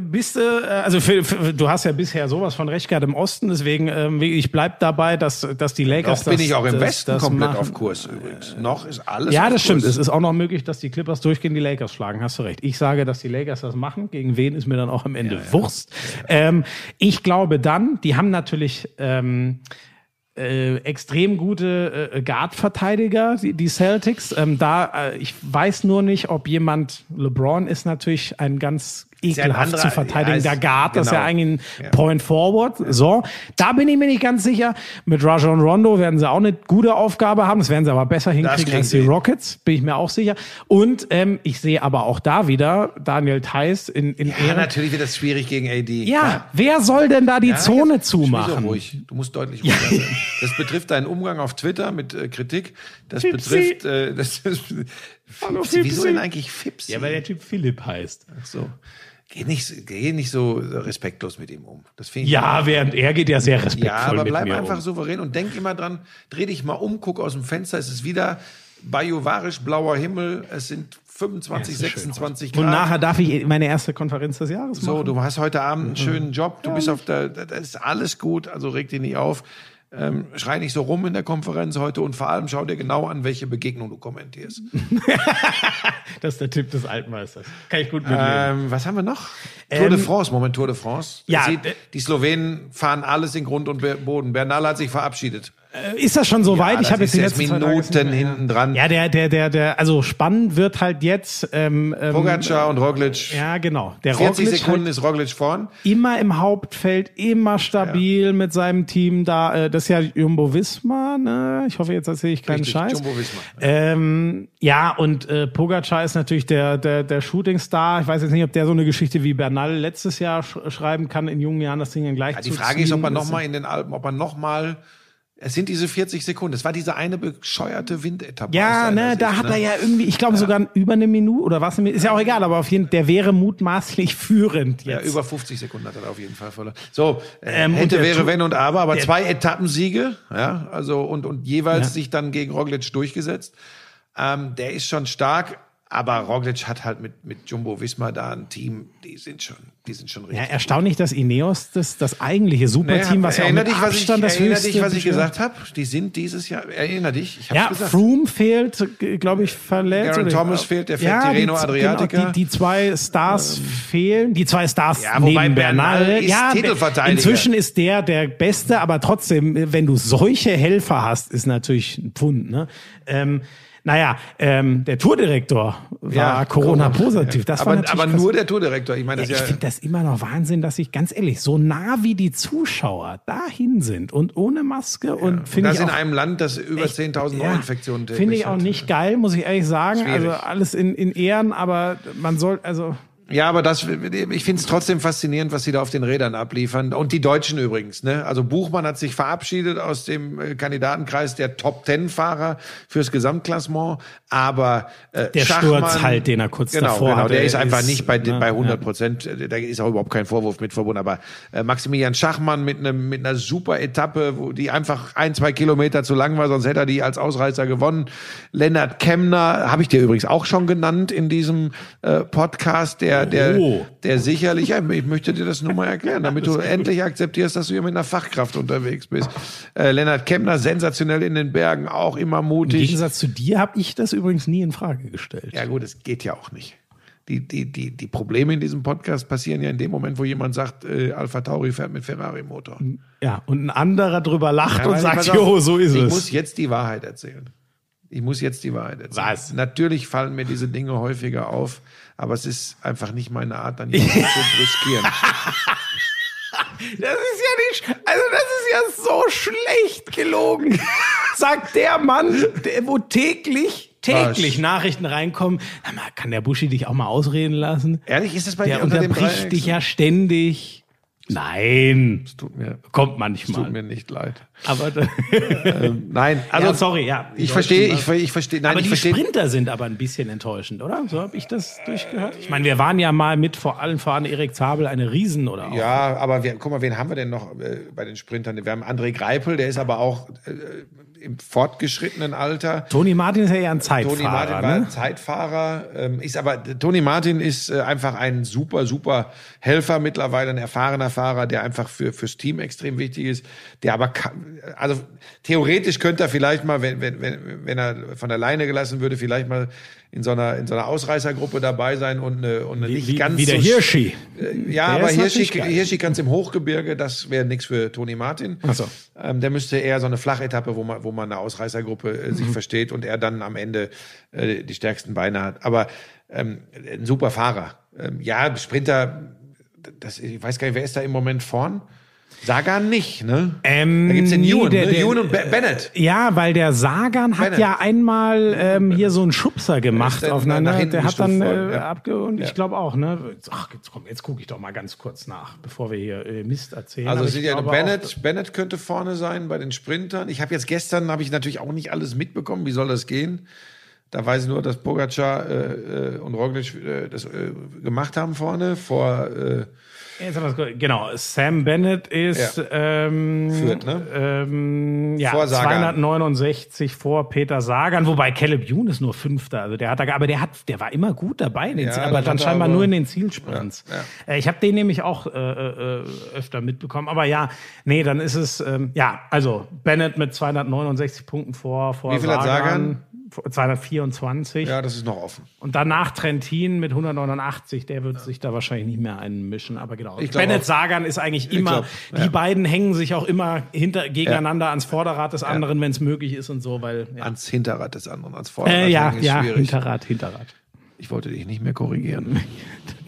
bist du, äh, also für, für, du hast ja bisher sowas von recht gehabt im Osten, deswegen ähm, ich bleib dabei, dass, dass die Lakers
Noch bin
das,
ich auch im
das,
Westen
das
komplett
machen.
auf Kurs übrigens. Noch ist alles
Ja, das stimmt.
Kurs.
Es ist auch noch möglich, dass die Clippers durchgehend die Lakers schlagen. Hast du recht. Ich sage, dass die Lakers das machen. Gegen wen ist mir dann auch am Ende Wurst. Ähm, ich glaube dann, die haben natürlich ähm, äh, extrem gute äh, Guard-Verteidiger, die, die Celtics. Ähm, da, äh, ich weiß nur nicht, ob jemand, LeBron ist natürlich ein ganz ekelhaft
anderer-
zu verteidigen.
ja,
Der
ist-
Guard ist ja
genau.
eigentlich ein
Ja.
Point Forward. So, da bin ich mir nicht ganz sicher. Mit Rajon Rondo werden sie auch eine gute Aufgabe haben. Das werden sie aber besser hinkriegen
kriegen
als die. Rockets, bin ich mir auch sicher. Und ähm, ich sehe aber auch da wieder Daniel Theiss in, in
Ja,
Ehren.
natürlich wird das schwierig gegen AD.
Ja, wer soll denn da die
Ja,
Zone
jetzt
zumachen?
Ruhig. Du musst deutlich ruhiger sein. Das betrifft deinen Umgang auf Twitter mit äh, Kritik. Das
Fipsi.
betrifft. Äh, das ist,
Hallo,
Fipsi. Wieso denn eigentlich Fipsi?
Ja, weil der Typ Philipp heißt.
Ach so. Geh nicht, so- geh nicht so respektlos mit ihm um. Das finde ich.
Ja, während er geht ja sehr respektvoll
Ja, aber bleib einfach
um.
souverän und denk immer dran, dreh dich mal um, guck aus dem Fenster, es ist wieder bajovarisch blauer Himmel, es sind 25, 26 Grad.
Und nachher darf ich meine erste Konferenz des Jahres
So,
machen.
du hast heute Abend einen schönen Job, du bist auf der, da ist alles gut, also reg dich nicht auf. Ähm, schrei nicht so rum in der Konferenz heute und vor allem schau dir genau an, welche Begegnung du kommentierst.
Das ist der Tipp des Altmeisters. Kann ich gut mitleben.
Ähm, was haben wir noch? Tour de
Ähm,
France, Moment, Tour de France.
ja, äh,
die Slowenen fahren alles in Grund und Boden. Bernal hat sich verabschiedet.
Ist das schon so weit? Ich habe jetzt
ist
die letzten
Minuten hinten dran.
Ja, der, der, der, der, also spannend wird halt jetzt. Ähm, ähm,
Pogacar und Roglic.
Ja, genau. Der
40
Roglic
Sekunden
halt
ist Roglic vorn.
immer im Hauptfeld, immer stabil mit seinem Team da. Äh, das ist ja Jumbo Visma, ne? Ich hoffe, jetzt erzähle ich keinen
Richtig,
Scheiß.
Jumbo-Visma.
Ähm, ja, und äh, Pogacar ist natürlich der, der, der Shootingstar. Ich weiß jetzt nicht, ob der so eine Geschichte wie Bernal letztes Jahr sch schreiben kann, in jungen Jahren das Ding dann gleich
Ja, die Frage ist,
ziehen.
ob er nochmal in den Alpen, ob er nochmal, es sind diese 40 Sekunden. Es war diese eine bescheuerte Windetappe.
Ja, ne,
Sicht,
da hat
ne?
er ja irgendwie, ich glaube sogar über eine Minute oder was, ist ja auch egal, aber auf jeden Fall, der wäre mutmaßlich führend
Ja,
jetzt.
über 50 Sekunden hat er auf jeden Fall verloren. So, äh,
Ähm,
hätte, wäre, wenn und aber, aber zwei Etappensiege, ja, also und, und jeweils
Ja.
sich dann gegen Roglic durchgesetzt. Ähm, der ist schon stark, aber Roglic hat halt mit, mit Jumbo Visma da ein Team, die sind schon, die sind schon
ja,
richtig.
erstaunlich, dass Ineos, das, das eigentliche Superteam, was ja auch mit
dich, was ich,
Abstand das
erinner
höchste
dich, was ich gesagt habe. Die sind dieses Jahr, erinner dich, ich hab's
Ja,
gesagt.
Froome fehlt, glaube ich, verletzt.
Geraint
oder-
Thomas fehlt, der fährt
ja,
Tirreno
die,
Adriatica.
Genau, die, die zwei Stars fehlen, die zwei Stars
Ja, wobei
neben
Bernal
Bernal.
ist
ja,
Titelverteidiger.
Inzwischen ist der der Beste, aber trotzdem, wenn du solche Helfer hast, ist natürlich ein Pfund. Ne? Ähm, naja, ähm, der Tourdirektor war Corona-positiv. Das war
aber,
natürlich
aber nur der Tourdirektor. Ich meine,
Ja,
das
ich
ja,
finde das immer noch Wahnsinn, dass ich ganz ehrlich so nah wie die Zuschauer dahin sind und ohne Maske und finde
das
ich
in
auch
einem Land, das über 10.000
ja,
Neuinfektionen täglich
Finde ich auch
hat.
nicht geil, muss ich ehrlich sagen.
Schwierig.
Also alles in, in Ehren, aber man soll, also
Ja, aber das, ich finde es trotzdem faszinierend, was sie da auf den Rädern abliefern. Und die Deutschen übrigens. Ne? Also Buchmann hat sich verabschiedet aus dem äh, Kandidatenkreis der Top-Ten-Fahrer fürs Gesamtklassement. Aber äh,
Der
Schachmann,
Sturz halt, den er kurz
genau,
davor
genau,
hatte,
der ist einfach
ist,
nicht bei,
ne,
bei
ja.
100 Prozent. Da ist auch überhaupt kein Vorwurf mit verbunden. Aber äh, Maximilian Schachmann mit, einem, mit einer super Etappe, wo die einfach ein, zwei Kilometer zu lang war, sonst hätte er die als Ausreißer gewonnen. Lennart Kemner, habe ich dir übrigens auch schon genannt in diesem äh, Podcast, der, der,
Oh.
der sicherlich, ja, ich möchte dir das nur mal erklären, damit du endlich akzeptierst, dass du hier mit einer Fachkraft unterwegs bist. Äh, Lennart Kemner, sensationell in den Bergen, auch immer
im
mutig.
Gegensatz zu dir habe ich das übrigens nie in Frage gestellt.
Ja gut, es geht ja auch nicht. Die, die, die, die Probleme in diesem Podcast passieren ja in dem Moment, wo jemand sagt, äh, Alpha Tauri fährt mit Ferrari-Motor.
Ja, und ein anderer drüber lacht und
weil,
sagt, jo, so ist
ich
es.
muss jetzt die Wahrheit erzählen. Ich muss jetzt die Wahrheit erzählen.
Was?
Natürlich fallen mir diese Dinge häufiger auf, aber es ist einfach nicht meine Art, dann jemanden zu brüskieren.
Das ist ja nicht, also das ist ja so schlecht gelogen. Sagt der Mann, der, wo täglich, täglich
Was?
Nachrichten reinkommen. Mal, kann der Buschi dich auch mal ausreden lassen?
Ehrlich, ist das bei
Der
dir unter
unterbricht dich ja ständig. Nein,
Tut mir,
kommt
tut
manchmal.
mir nicht leid.
Aber,
Nein, also
ja, sorry, ja.
ich verstehe, ich, ich verstehe, nein,
aber
ich
die
verstehe.
Sprinter sind aber ein bisschen enttäuschend, oder? So habe ich das durchgehört. Ich meine, wir waren ja mal mit vor allen voran Erik Zabel eine Riesen oder auch.
Ja, aber wir, guck mal, wen haben wir denn noch äh, bei den Sprintern? Wir haben André Greipel, der ist aber auch äh, im fortgeschrittenen Alter.
Toni Martin ist ja eher ein Zeitfahrer.
Toni Martin war
ne?
ein Zeitfahrer, ähm, ist aber Toni Martin ist äh, einfach ein super, super Helfer mittlerweile, ein erfahrener Fahrer, der einfach für fürs Team extrem wichtig ist, der aber kann, also theoretisch könnte er vielleicht mal, wenn wenn wenn wenn er von alleine gelassen würde, vielleicht mal in so einer in so einer Ausreißergruppe dabei sein und eine, und eine nicht
wie,
ganz
wie der
so
Hirschi.
äh, Ja,
Der
aber Hirschi. Hirschi kann im Hochgebirge, das wäre nichts für Toni Martin.
Ach so.
Ähm, der müsste eher so eine Flachetappe, wo man, wo man eine Ausreißergruppe äh,
Mhm.
sich versteht und er dann am Ende äh, die stärksten Beine hat. Aber ähm, ein super Fahrer. Ähm, ja, Sprinter, das, ich weiß gar nicht, wer ist da im Moment vorn? Sagan nicht, ne?
Ähm,
da gibt's den Ewan,
der-
ne?
der-
Ewan und Be- Bennett.
Ja, weil der Sagan hat
Bennett.
ja einmal ähm, hier so einen Schubser gemacht
dann
aufeinander.
nach
Der hat dann äh,
ja.
abge und
Ja.
ich glaube auch, ne? Ach, jetzt komm, jetzt gucke ich doch mal ganz kurz nach, bevor wir hier äh, Mist erzählen.
Also sind ja Bennett, Bennett könnte vorne sein bei den Sprintern. Ich habe jetzt gestern habe ich natürlich auch nicht alles mitbekommen. Wie soll das gehen? Da weiß ich nur, dass Pogacar äh, äh, und Roglic äh, das äh, gemacht haben vorne vor
Auch, jetzt haben genau, Sam Bennett ist
Ja.
ähm,
Führt, ne?
ähm, ja,
Vor Sagan.
269 vor Peter Sagan, wobei Caleb Ewan ist nur Fünfter. Also der hat da, aber der hat, der war immer gut dabei,
Ja,
Ziel, aber dann scheinbar
aber-
nur in den Zielsprints.
Ja,
Äh, Ich habe den nämlich auch äh, äh, öfter mitbekommen. Aber ja, nee, dann ist es, ähm, ja, also Bennett mit 269 Punkten vor, vor
Wie viel hat Sagan?
Vor- 224.
ja, das ist noch offen.
Und danach Trentin mit 189, der wird sich da wahrscheinlich nicht mehr einmischen, aber genau.
Ich
Bennett
auch.
Sagan ist eigentlich immer,
glaub,
die
ja.
beiden hängen sich auch immer hinter, gegeneinander ans Vorderrad des anderen, wenn es möglich ist und so, weil, ja.
Ans Hinterrad des anderen, ans Vorderrad
Äh, ja, ja,
schwierig.
Hinterrad, Hinterrad.
Ich wollte dich nicht mehr korrigieren.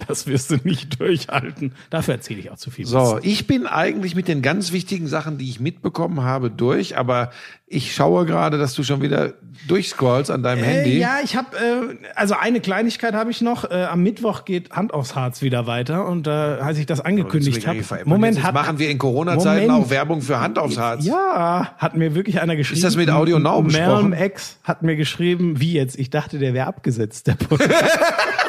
Das wirst du nicht durchhalten. Dafür erzähle ich auch zu viel.
So, ich bin eigentlich mit den ganz wichtigen Sachen, die ich mitbekommen habe, durch, aber ich schaue gerade, dass du schon wieder durchscrollst an deinem
Äh,
Handy.
ja, ich habe äh, also eine Kleinigkeit habe ich noch. Äh, am Mittwoch geht Hand aufs Harz wieder weiter und äh, als ich das angekündigt habe,
Moment, jetzt machen wir in Corona-Zeiten auch Werbung für Hand aufs Harz.
Ja, hat mir wirklich einer geschrieben.
Ist das mit Audio Now besprochen?
Melm X hat mir geschrieben, wie jetzt? Ich dachte, der wäre abgesetzt, der Podcast.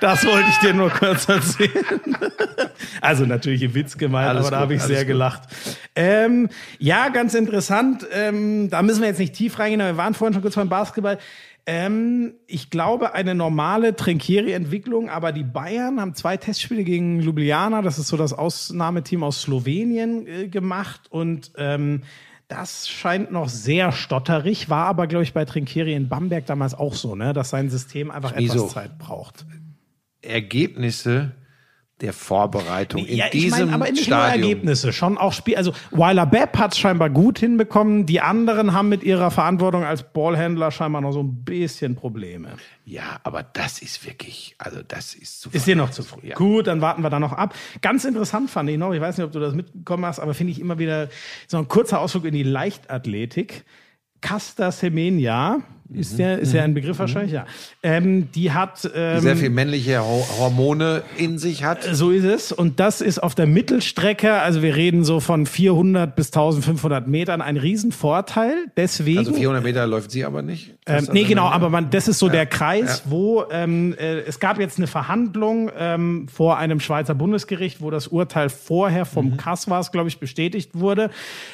Das wollte ich dir nur kurz erzählen. Also natürlich ein Witz gemeint,
Alles
aber da habe ich sehr
gut.
gelacht. Ähm, ja, ganz interessant. Ähm, da müssen wir jetzt nicht tief reingehen, aber wir waren vorhin schon kurz beim Basketball. Ähm, ich glaube, eine normale Trinkieri-Entwicklung, aber die Bayern haben zwei Testspiele gegen Ljubljana, das ist so das Ausnahmeteam aus Slowenien, äh, gemacht und ähm, das scheint noch sehr stotterig, war aber, glaube ich, bei Trinkieri in Bamberg damals auch so, ne, dass sein System einfach
Wieso?
etwas Zeit braucht.
Ergebnisse der Vorbereitung in
ja, ich
diesem
meine, aber nicht
Stadium.
Ergebnisse, schon auch Spiel. Also Weiler Bepp hat scheinbar gut hinbekommen. Die anderen haben mit ihrer Verantwortung als Ballhändler scheinbar noch so ein bisschen Probleme.
Ja, aber das ist wirklich, also das ist zu
Ist dir noch zu früh. Gut, dann warten wir da noch ab. Ganz interessant fand ich noch, ich weiß nicht, ob du das mitbekommen hast, aber finde ich immer wieder so ein kurzer Ausflug in die Leichtathletik. Casta Semenya, ist der, ist ja ein Begriff wahrscheinlich, ja. Ähm, die hat ähm,
sehr viel männliche Ho Hormone in sich hat.
So ist es. Und das ist auf der Mittelstrecke, also wir reden so von 400 bis 1500 Metern, ein Riesenvorteil. Deswegen.
Also 400 Meter läuft sie aber nicht.
Ähm, nee, genau, aber man, das ist so der Kreis, wo ähm, äh, es gab jetzt eine Verhandlung ähm, vor einem Schweizer Bundesgericht, wo das Urteil vorher vom Kass war, glaube ich, bestätigt wurde.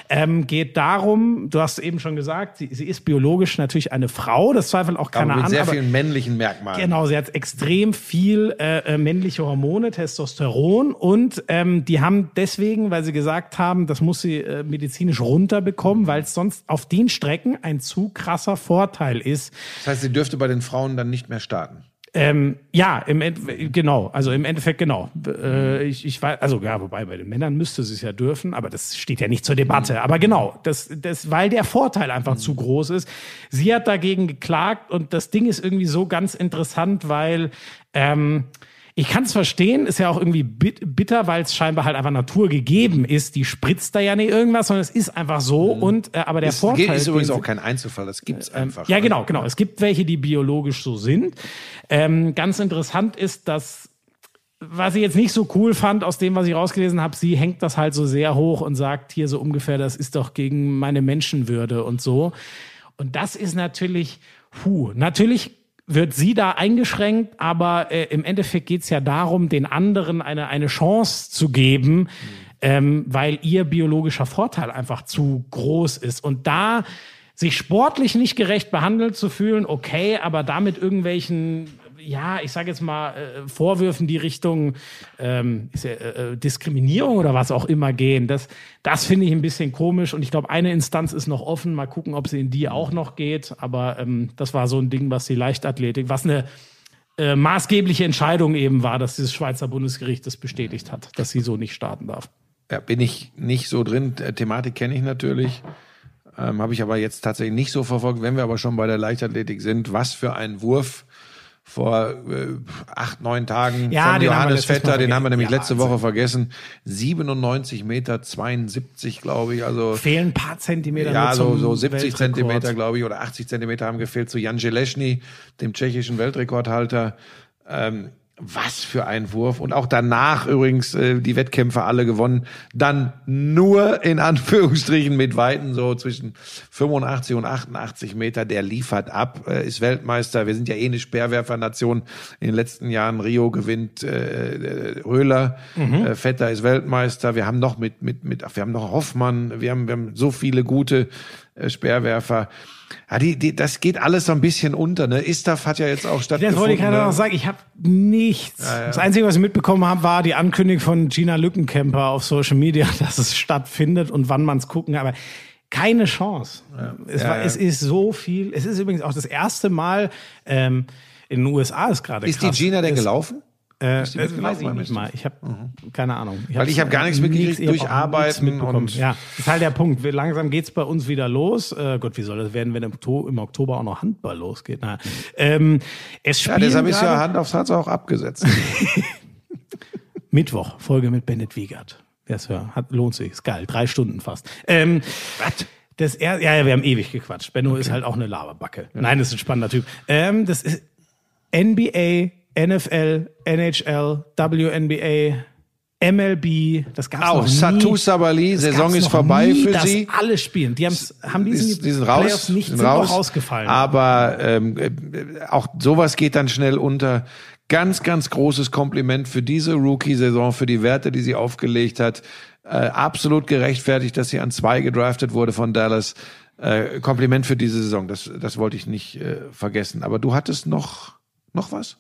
Ähm, geht darum, du hast eben schon gesagt, sie, sie ist biologisch natürlich eine Frau, das zweifelt auch keiner
aber mit
an.
sehr
aber
vielen männlichen Merkmalen.
Genau, sie hat extrem viel äh, äh, männliche Hormone, Testosteron und ähm, die haben deswegen, weil sie gesagt haben, das muss sie äh, medizinisch runterbekommen, weil es sonst auf den Strecken ein zu krasser Vorteil ist.
Das heißt, sie dürfte bei den Frauen dann nicht mehr starten.
Ähm, ja, im End genau, also im Endeffekt genau. Äh, ich, ich weiß, also ja, wobei bei den Männern müsste sie es ja dürfen, aber das steht ja nicht zur Debatte. Aber genau, das, das, weil der Vorteil einfach zu groß ist. Sie hat dagegen geklagt und das Ding ist irgendwie so ganz interessant, weil ähm, ich kann es verstehen, ist ja auch irgendwie bit bitter, weil es scheinbar halt einfach Natur gegeben ist. Die spritzt da ja nicht irgendwas, sondern es ist einfach so. Und äh, aber der
Das
Vorteil
ist übrigens auch kein Einzelfall, das gibt's einfach.
ja,
ne?
genau, genau. Es gibt welche, die biologisch so sind. Ähm, ganz interessant ist, dass was ich jetzt nicht so cool fand aus dem, was ich rausgelesen habe, sie hängt das halt so sehr hoch und sagt hier so ungefähr, das ist doch gegen meine Menschenwürde und so. Und das ist natürlich, puh, natürlich wird sie da eingeschränkt, aber äh, im Endeffekt geht's ja darum, den anderen eine, eine Chance zu geben, ähm, weil ihr biologischer Vorteil einfach zu groß ist. Und da sich sportlich nicht gerecht behandelt zu fühlen, okay, aber damit irgendwelchen, ja, ich sage jetzt mal, äh, Vorwürfen, die Richtung ähm, ja, äh, äh, Diskriminierung oder was auch immer gehen, das, das finde ich ein bisschen komisch. Und ich glaube, eine Instanz ist noch offen. Mal gucken, ob sie in die auch noch geht. Aber ähm, das war so ein Ding, was die Leichtathletik, was eine äh, maßgebliche Entscheidung eben war, dass dieses Schweizer Bundesgericht das bestätigt hat, dass sie so nicht starten darf.
Ja, bin ich nicht so drin. Äh, Thematik kenne ich natürlich. Ähm, Habe ich aber jetzt tatsächlich nicht so verfolgt. Wenn wir aber schon bei der Leichtathletik sind, was für ein Wurf vor äh, acht, neun Tagen
Ja,
von Johannes Vetter, den haben wir nämlich
vergessen.
letzte
Ja,
Woche vergessen. 97 Meter 72, glaube ich. Also
Fehlen ein paar Zentimeter
ja, so, so 70
Weltrekord.
Zentimeter, glaube ich, oder 80 Zentimeter haben gefehlt zu Jan Železny, dem tschechischen Weltrekordhalter. Ähm, was für ein Wurf. Und auch danach übrigens äh, die Wettkämpfe alle gewonnen. Dann nur in Anführungsstrichen mit Weiten so zwischen 85 und 88 Meter. Der liefert ab, äh, ist Weltmeister. Wir sind ja eh eine Speerwerfernation. In den letzten Jahren Rio gewinnt äh, äh, Röhler. Äh, Vetter ist Weltmeister. Wir haben noch mit, mit, mit, ach, wir haben noch Hoffmann. Wir haben, wir haben so viele gute äh, Speerwerfer. Ja, die, die, das geht alles so ein bisschen unter. Ne? Istaf hat ja jetzt auch
Das
stattgefunden.
wollte ich gerade
ne?
noch sagen. Ich habe nichts. Das Einzige, was ich mitbekommen habe, war die Ankündigung von Gina Lückenkämper auf Social Media, dass es stattfindet und wann man es gucken. Aber keine Chance. Es,
Ja,
war,
ja.
es ist so viel. Es ist übrigens auch das erste Mal ähm, in den USA ist gerade
Ist die
krass.
Gina denn
Es-
gelaufen?
Äh, das
mitgelaufen
weiß ich nicht mal. Ich habe keine Ahnung.
Weil ich hab gar nichts mitgekriegt
ich
durch Arbeiten und-
ja, das ist halt der Punkt. Wir, langsam geht's bei uns wieder los. Äh, Gott, wie soll das werden, wenn im Oktober, im Oktober auch noch Handball losgeht? Na, ähm, es
Ja,
spielen
deshalb ist ja Hand aufs Herz auch abgesetzt.
Mittwoch, Folge mit Bennett Wiegert. Es hört, hat, lohnt sich, ist geil, drei Stunden fast. Ähm, das er, ja, ja, wir haben ewig gequatscht. Benno ist halt auch eine Laberbacke. Nein, das ist ein spannender Typ. Ähm, das ist NBA, NFL, NHL, WNBA, MLB. Das gab's
Auch
noch nie.
Satou Sabali, Saison ist vorbei
nie,
für sie.
alle spielen. Die haben's, haben diesen
Ist, die sind raus,
Playoffs nicht
sind raus.
rausgefallen.
Aber ähm, äh, auch sowas geht dann schnell unter. Ganz, ganz großes Kompliment für diese Rookie-Saison, für die Werte, die sie aufgelegt hat. Äh, absolut gerechtfertigt, dass sie an zwei gedraftet wurde von Dallas. Äh, Kompliment für diese Saison. Das, das wollte ich nicht äh, vergessen. Aber du hattest noch, noch was?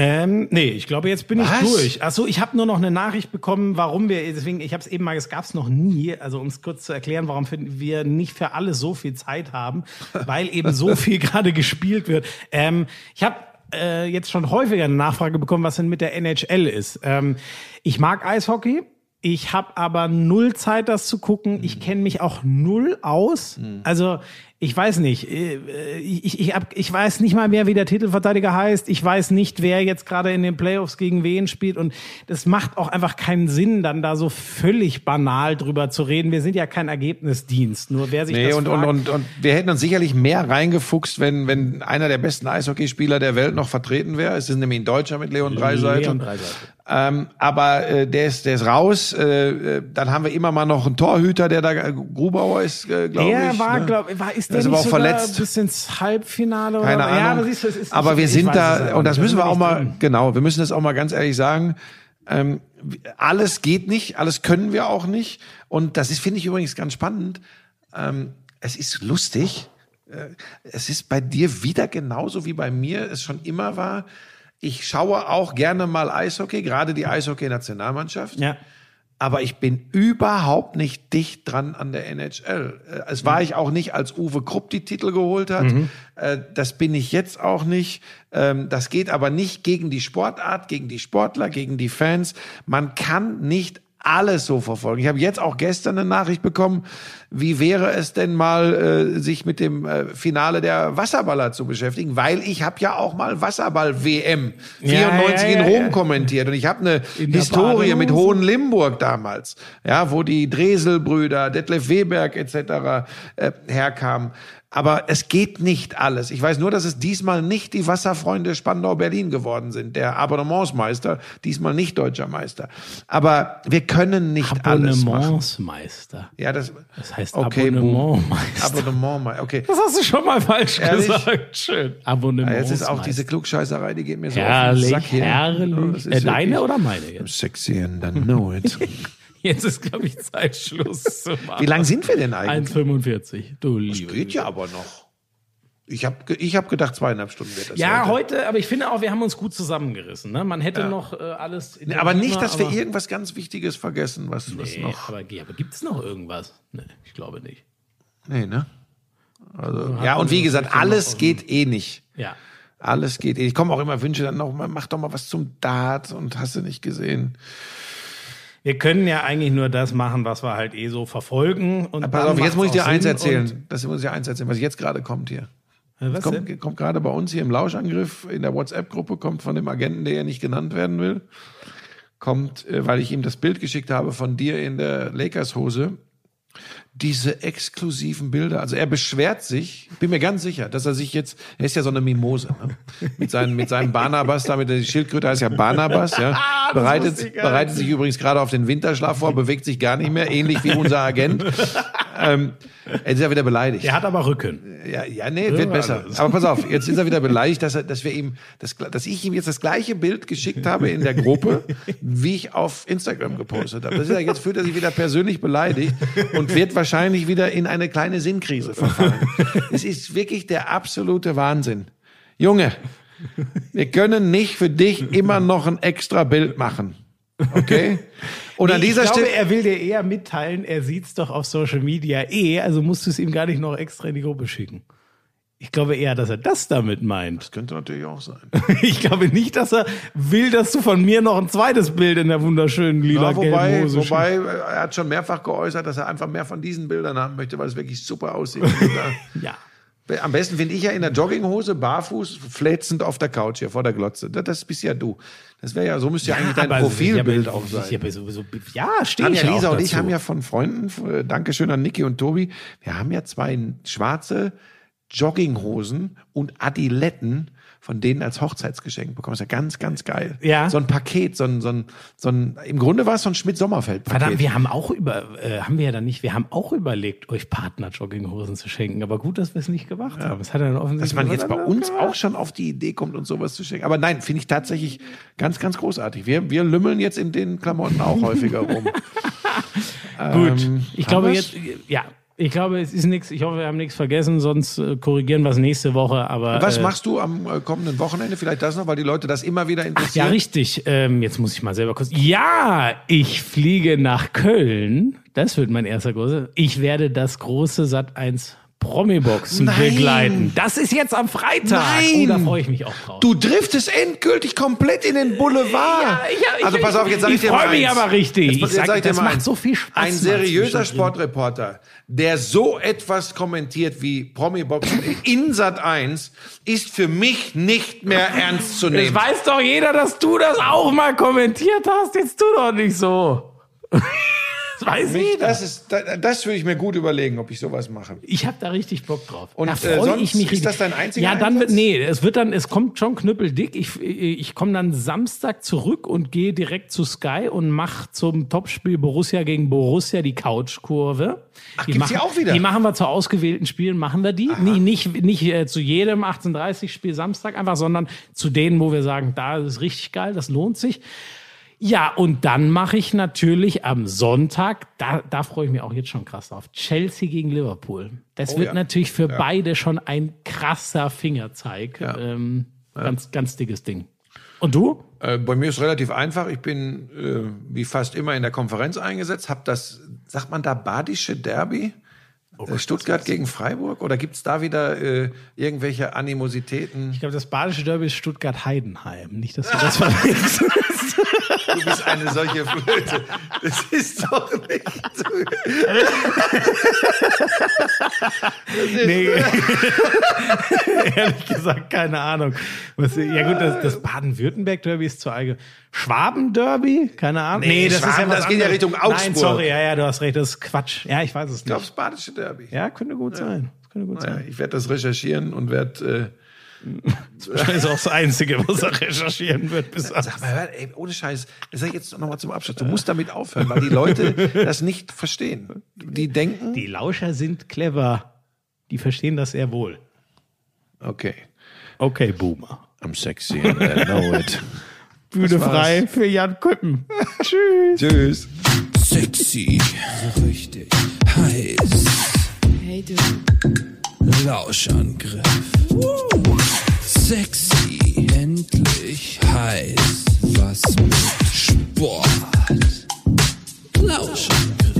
Ähm, nee, ich glaube, jetzt bin
Was?
ich durch. Achso, ich habe nur noch eine Nachricht bekommen, warum wir, deswegen, ich habe es eben mal, es gab es noch nie, also um es kurz zu erklären, warum wir nicht für alles so viel Zeit haben, weil eben so viel gerade gespielt wird. Ähm, ich habe äh, jetzt schon häufiger eine Nachfrage bekommen, was denn mit der NHL ist. Ähm, ich mag Eishockey. Ich habe aber null Zeit, das zu gucken. Ich kenne mich auch null aus. Also ich weiß nicht. äh, Ich, ich, ich, hab, ich weiß nicht mal mehr, wie der Titelverteidiger heißt. Ich weiß nicht, wer jetzt gerade in den Playoffs gegen wen spielt. Und das macht auch einfach keinen Sinn, dann da so völlig banal drüber zu reden. Wir sind ja kein Ergebnisdienst. Nur wer sich
Nee,
das
und, und,
fragt,
und, und wir hätten uns sicherlich mehr reingefuchst, wenn, wenn einer der besten Eishockeyspieler der Welt noch vertreten wäre. Es ist nämlich ein Deutscher mit Leon Dreiseite.
Leon.
Ähm, aber äh, der ist der ist raus. Äh, äh, dann haben wir immer mal noch einen Torhüter, der da äh, Grubauer ist, äh, glaube ich.
Der war,
ne?
glaube war, ist
Der
der
ist aber auch verletzt.
bis ins Halbfinale
Keine
oder
Ahnung.
Ja, aber, siehst du, es ist,
aber wir sind da, und das müssen wir auch mal,
drin.
genau, wir müssen das auch mal ganz ehrlich sagen. Ähm, alles geht nicht, alles können wir auch nicht. Und das ist, finde ich übrigens ganz spannend. Ähm, es ist lustig. Äh, es ist bei dir wieder genauso wie bei mir es schon immer war. Ich schaue auch gerne mal Eishockey, gerade die Eishockey-Nationalmannschaft.
Ja.
Aber ich bin überhaupt nicht dicht dran an der NHL. Äh, Es war ich auch nicht, als Uwe Krupp die Titel geholt hat. Äh, Das bin ich jetzt auch nicht. Ähm, Das geht aber nicht gegen die Sportart, gegen die Sportler, gegen die Fans. Man kann nicht alles so verfolgen. Ich habe jetzt auch gestern eine Nachricht bekommen, wie wäre es denn mal, äh, sich mit dem äh, Finale der Wasserballer zu beschäftigen, weil ich habe ja auch mal Wasserball-WM 94
Ja, ja,
in
ja,
Rom
ja.
kommentiert und ich habe eine
In
Historie mit. Hohen Limburg damals, ja, wo die Dreselbrüder, Detlef Weberg etc. Äh, herkamen. Aber es geht nicht alles. Ich weiß nur, dass es diesmal nicht die Wasserfreunde Spandau-Berlin geworden sind. Der Abonnementsmeister, diesmal nicht deutscher Meister. Aber wir können nicht alles machen.
Abonnementsmeister.
Ja, das,
Das heißt
okay.
Abonnementmeister.
Abonnement, okay.
Das hast du schon mal falsch
Ehrlich?
gesagt. Schön. Abonnementsmeister.
jetzt ist auch diese Klugscheißerei, die geht mir so
herrlich,
auf den Sack hier.
herrlich.
Ist
äh, deine oder meine jetzt?
Sexy and I know it.
Jetzt ist, glaube ich, Zeit, Schluss zu machen.
Wie lang sind wir denn eigentlich?
1,45. Du liebe
Geht ja aber noch. Ich habe ich hab gedacht, zweieinhalb Stunden wird das.
Ja,
heute.
heute, aber ich finde auch, wir haben uns gut zusammengerissen. Ne? Man hätte noch äh, alles.
Nee, Aber nicht, dass wir
aber-
irgendwas ganz Wichtiges vergessen, was, was
Nee,
noch.
aber, ja, aber gibt es noch irgendwas? Nee, ich glaube nicht.
Nee, ne? Also, ja, und wie gesagt, alles geht eh nicht.
Ja.
Alles geht eh. Ich komme auch immer Wünsche dann noch, mach doch mal was zum Dart und hast du nicht gesehen.
Wir können ja eigentlich nur das machen, was wir halt eh so verfolgen. Und
Pass auf, jetzt muss ich dir eins erzählen. Das muss ich dir eins erzählen, was jetzt gerade kommt hier.
Was
kommt, kommt gerade bei uns hier im Lauschangriff in der WhatsApp-Gruppe, kommt von dem Agenten, der ja nicht genannt werden will, kommt, äh, weil ich ihm das Bild geschickt habe von dir in der Lakers-Hose, diese exklusiven Bilder. Also er beschwert sich, bin mir ganz sicher, dass er sich jetzt, er ist ja so eine Mimose, ne? mit, seinen, mit seinem Barnabas, da mit der Schildkröte heißt ja Barnabas, ja. Bereitet, bereitet sich übrigens gerade auf den Winterschlaf vor, bewegt sich gar nicht mehr, ähnlich wie unser Agent. ähm, er ist ja wieder beleidigt.
Er hat aber Rücken.
Ja, ja, nee, wird besser. Aber pass auf, jetzt ist er wieder beleidigt, dass, er, dass wir ihm, das, dass ich ihm jetzt das gleiche Bild geschickt habe in der Gruppe, wie ich auf Instagram gepostet habe. Das ist ja, jetzt fühlt er sich wieder persönlich beleidigt und wird wahrscheinlich wieder in eine kleine Sinnkrise verfallen. Es ist wirklich der absolute Wahnsinn. Junge, wir können nicht für dich immer noch ein extra Bild machen. Okay? Und an
Nee,
dieser
ich glaube,
Stelle.
er will dir eher mitteilen, er sieht's doch auf Social Media eh, also musst du es ihm gar nicht noch extra in die Gruppe schicken. Ich glaube eher, dass er das damit meint.
Das könnte natürlich auch sein.
Ich glaube nicht, dass er will, dass du von mir noch ein zweites Bild in der wunderschönen lila
Ja, wobei,
Hose
wobei, er hat schon mehrfach geäußert, dass er einfach mehr von diesen Bildern haben möchte, weil es wirklich super aussieht.
Ja.
Am besten finde ich ja in der Jogginghose, barfuß, flätzend auf der Couch hier vor der Glotze. Das, das bist ja du. Das wäre ja, so müsste ja, eigentlich dein Profilbild
ich
auch sein.
Habe sowieso, ja, stehe ich
ja Lisa
auch
und ich haben ja von Freunden, äh, Dankeschön an Niki und Tobi, wir haben ja zwei schwarze Jogginghosen und Adiletten von denen als Hochzeitsgeschenk bekommen. Das ist ja ganz, ganz geil.
Ja.
So ein Paket, so ein, so ein, so ein im Grunde war es so ein Schmidt-Sommerfeld-Paket.
Verdammt, wir haben auch über, äh, haben wir ja dann nicht, wir haben auch überlegt, euch Partner-Jogginghosen zu schenken. Aber gut, dass wir es nicht gemacht haben. Es hat dann offensichtlich
Dass man jetzt bei uns auch schon auf die Idee kommt und sowas zu schenken. Aber nein, finde ich tatsächlich ganz, ganz großartig. Wir, wir lümmeln jetzt in den Klamotten auch häufiger rum.
Gut,
Ähm,
ich
haben
glaube jetzt, ja, ich glaube, es ist nichts. Ich hoffe, wir haben nichts vergessen, sonst äh, korrigieren wir es nächste Woche. Aber
Was
äh,
machst du am äh, kommenden Wochenende? Vielleicht das noch, weil die Leute das immer wieder
Ja,
interessieren.
richtig. Ähm, jetzt muss ich mal selber kurz. Ja, ich fliege nach Köln. Das wird mein erster große. Ich werde das große Sat 1 Promi-Boxen begleiten. Das ist jetzt am Freitag.
Nein.
Oh, da freue ich mich auch drauf.
Du driftest endgültig komplett in den Boulevard.
Ja, ich- ich-
also pass auf, jetzt sag ich,
ich
dir mal
freu mich
eins.
aber richtig.
Jetzt,
Ich
jetzt
sag,
sag ich dir
das
mal
macht so viel Spaß
Ein seriöser. Sportreporter, der so etwas kommentiert wie Promi-Boxen in Sat 1, ist für mich nicht mehr ernst zu nehmen.
weiß doch jeder, dass du das auch mal kommentiert hast. Jetzt tu doch nicht so. Das weiß
Mich,
jeder.
das ist, das, das würde ich mir gut überlegen, ob ich sowas mache.
Ich habe da richtig Bock drauf.
Und,
da
äh,
freu
sonst
ich mich
ist das dein einziger
Ja, dann wird
Einsatz?
nee, es wird dann es kommt schon knüppeldick. Ich ich komme dann Samstag zurück und gehe direkt zu Sky und mach zum Topspiel Borussia gegen Borussia die Couchkurve. Ach, die
gibt's
machen,
die auch wieder?
Die machen wir zu ausgewählten Spielen, machen wir die. Nee, nicht nicht äh, zu jedem 18:30 Spiel Samstag einfach, sondern zu denen, wo wir sagen, da ist es richtig geil, das lohnt sich. Ja, und dann mache ich natürlich am Sonntag, da, da freue ich mich auch jetzt schon krass drauf, Chelsea gegen Liverpool. Das wird
ja.
natürlich für beide schon ein krasser Fingerzeig. Ähm, Ganz, ganz dickes Ding. Und du?
Äh, bei mir ist relativ einfach. Ich bin äh, wie fast immer in der Konferenz eingesetzt. Hab das, sagt man da badische Derby? Äh, Stuttgart gegen Freiburg? Oder gibt's da wieder äh, irgendwelche Animositäten?
Ich glaube, das badische Derby ist Stuttgart-Heidenheim. Nicht, dass du das verwechselst.
Du bist eine solche Flöte. Das ist doch nicht so.
nee. Ehrlich gesagt, keine Ahnung. Ja gut, das, das Baden-Württemberg-Derby ist zu allgemein. Schwaben-Derby? Keine Ahnung.
Nee, Schwaben,
was
das geht ja. Richtung
Nein,
Augsburg.
sorry, ja, ja, du hast recht, das ist Quatsch. Ja, ich weiß es
Ich glaube,
nicht.
das badische Derby.
Ja, könnte gut sein. Das könnte gut
Naja,
sein.
ich werde das recherchieren und werde.
Das ist auch das Einzige, was er recherchieren wird bis
Äh, sag mal, ey, ohne Scheiß, das sag ich jetzt noch mal zum Abschluss. Du musst damit aufhören, weil die Leute das nicht verstehen. Die denken.
Die Lauscher sind clever. Die verstehen das sehr wohl.
Okay.
Okay, Boomer.
I'm sexy and I know it.
Bühne frei für Jan Köppen. Tschüss.
Tschüss.
Sexy, so richtig heiß.
Hey du,
Lauschangriff. Sexy, endlich heiß. Was mit Sport. Lauschangriff.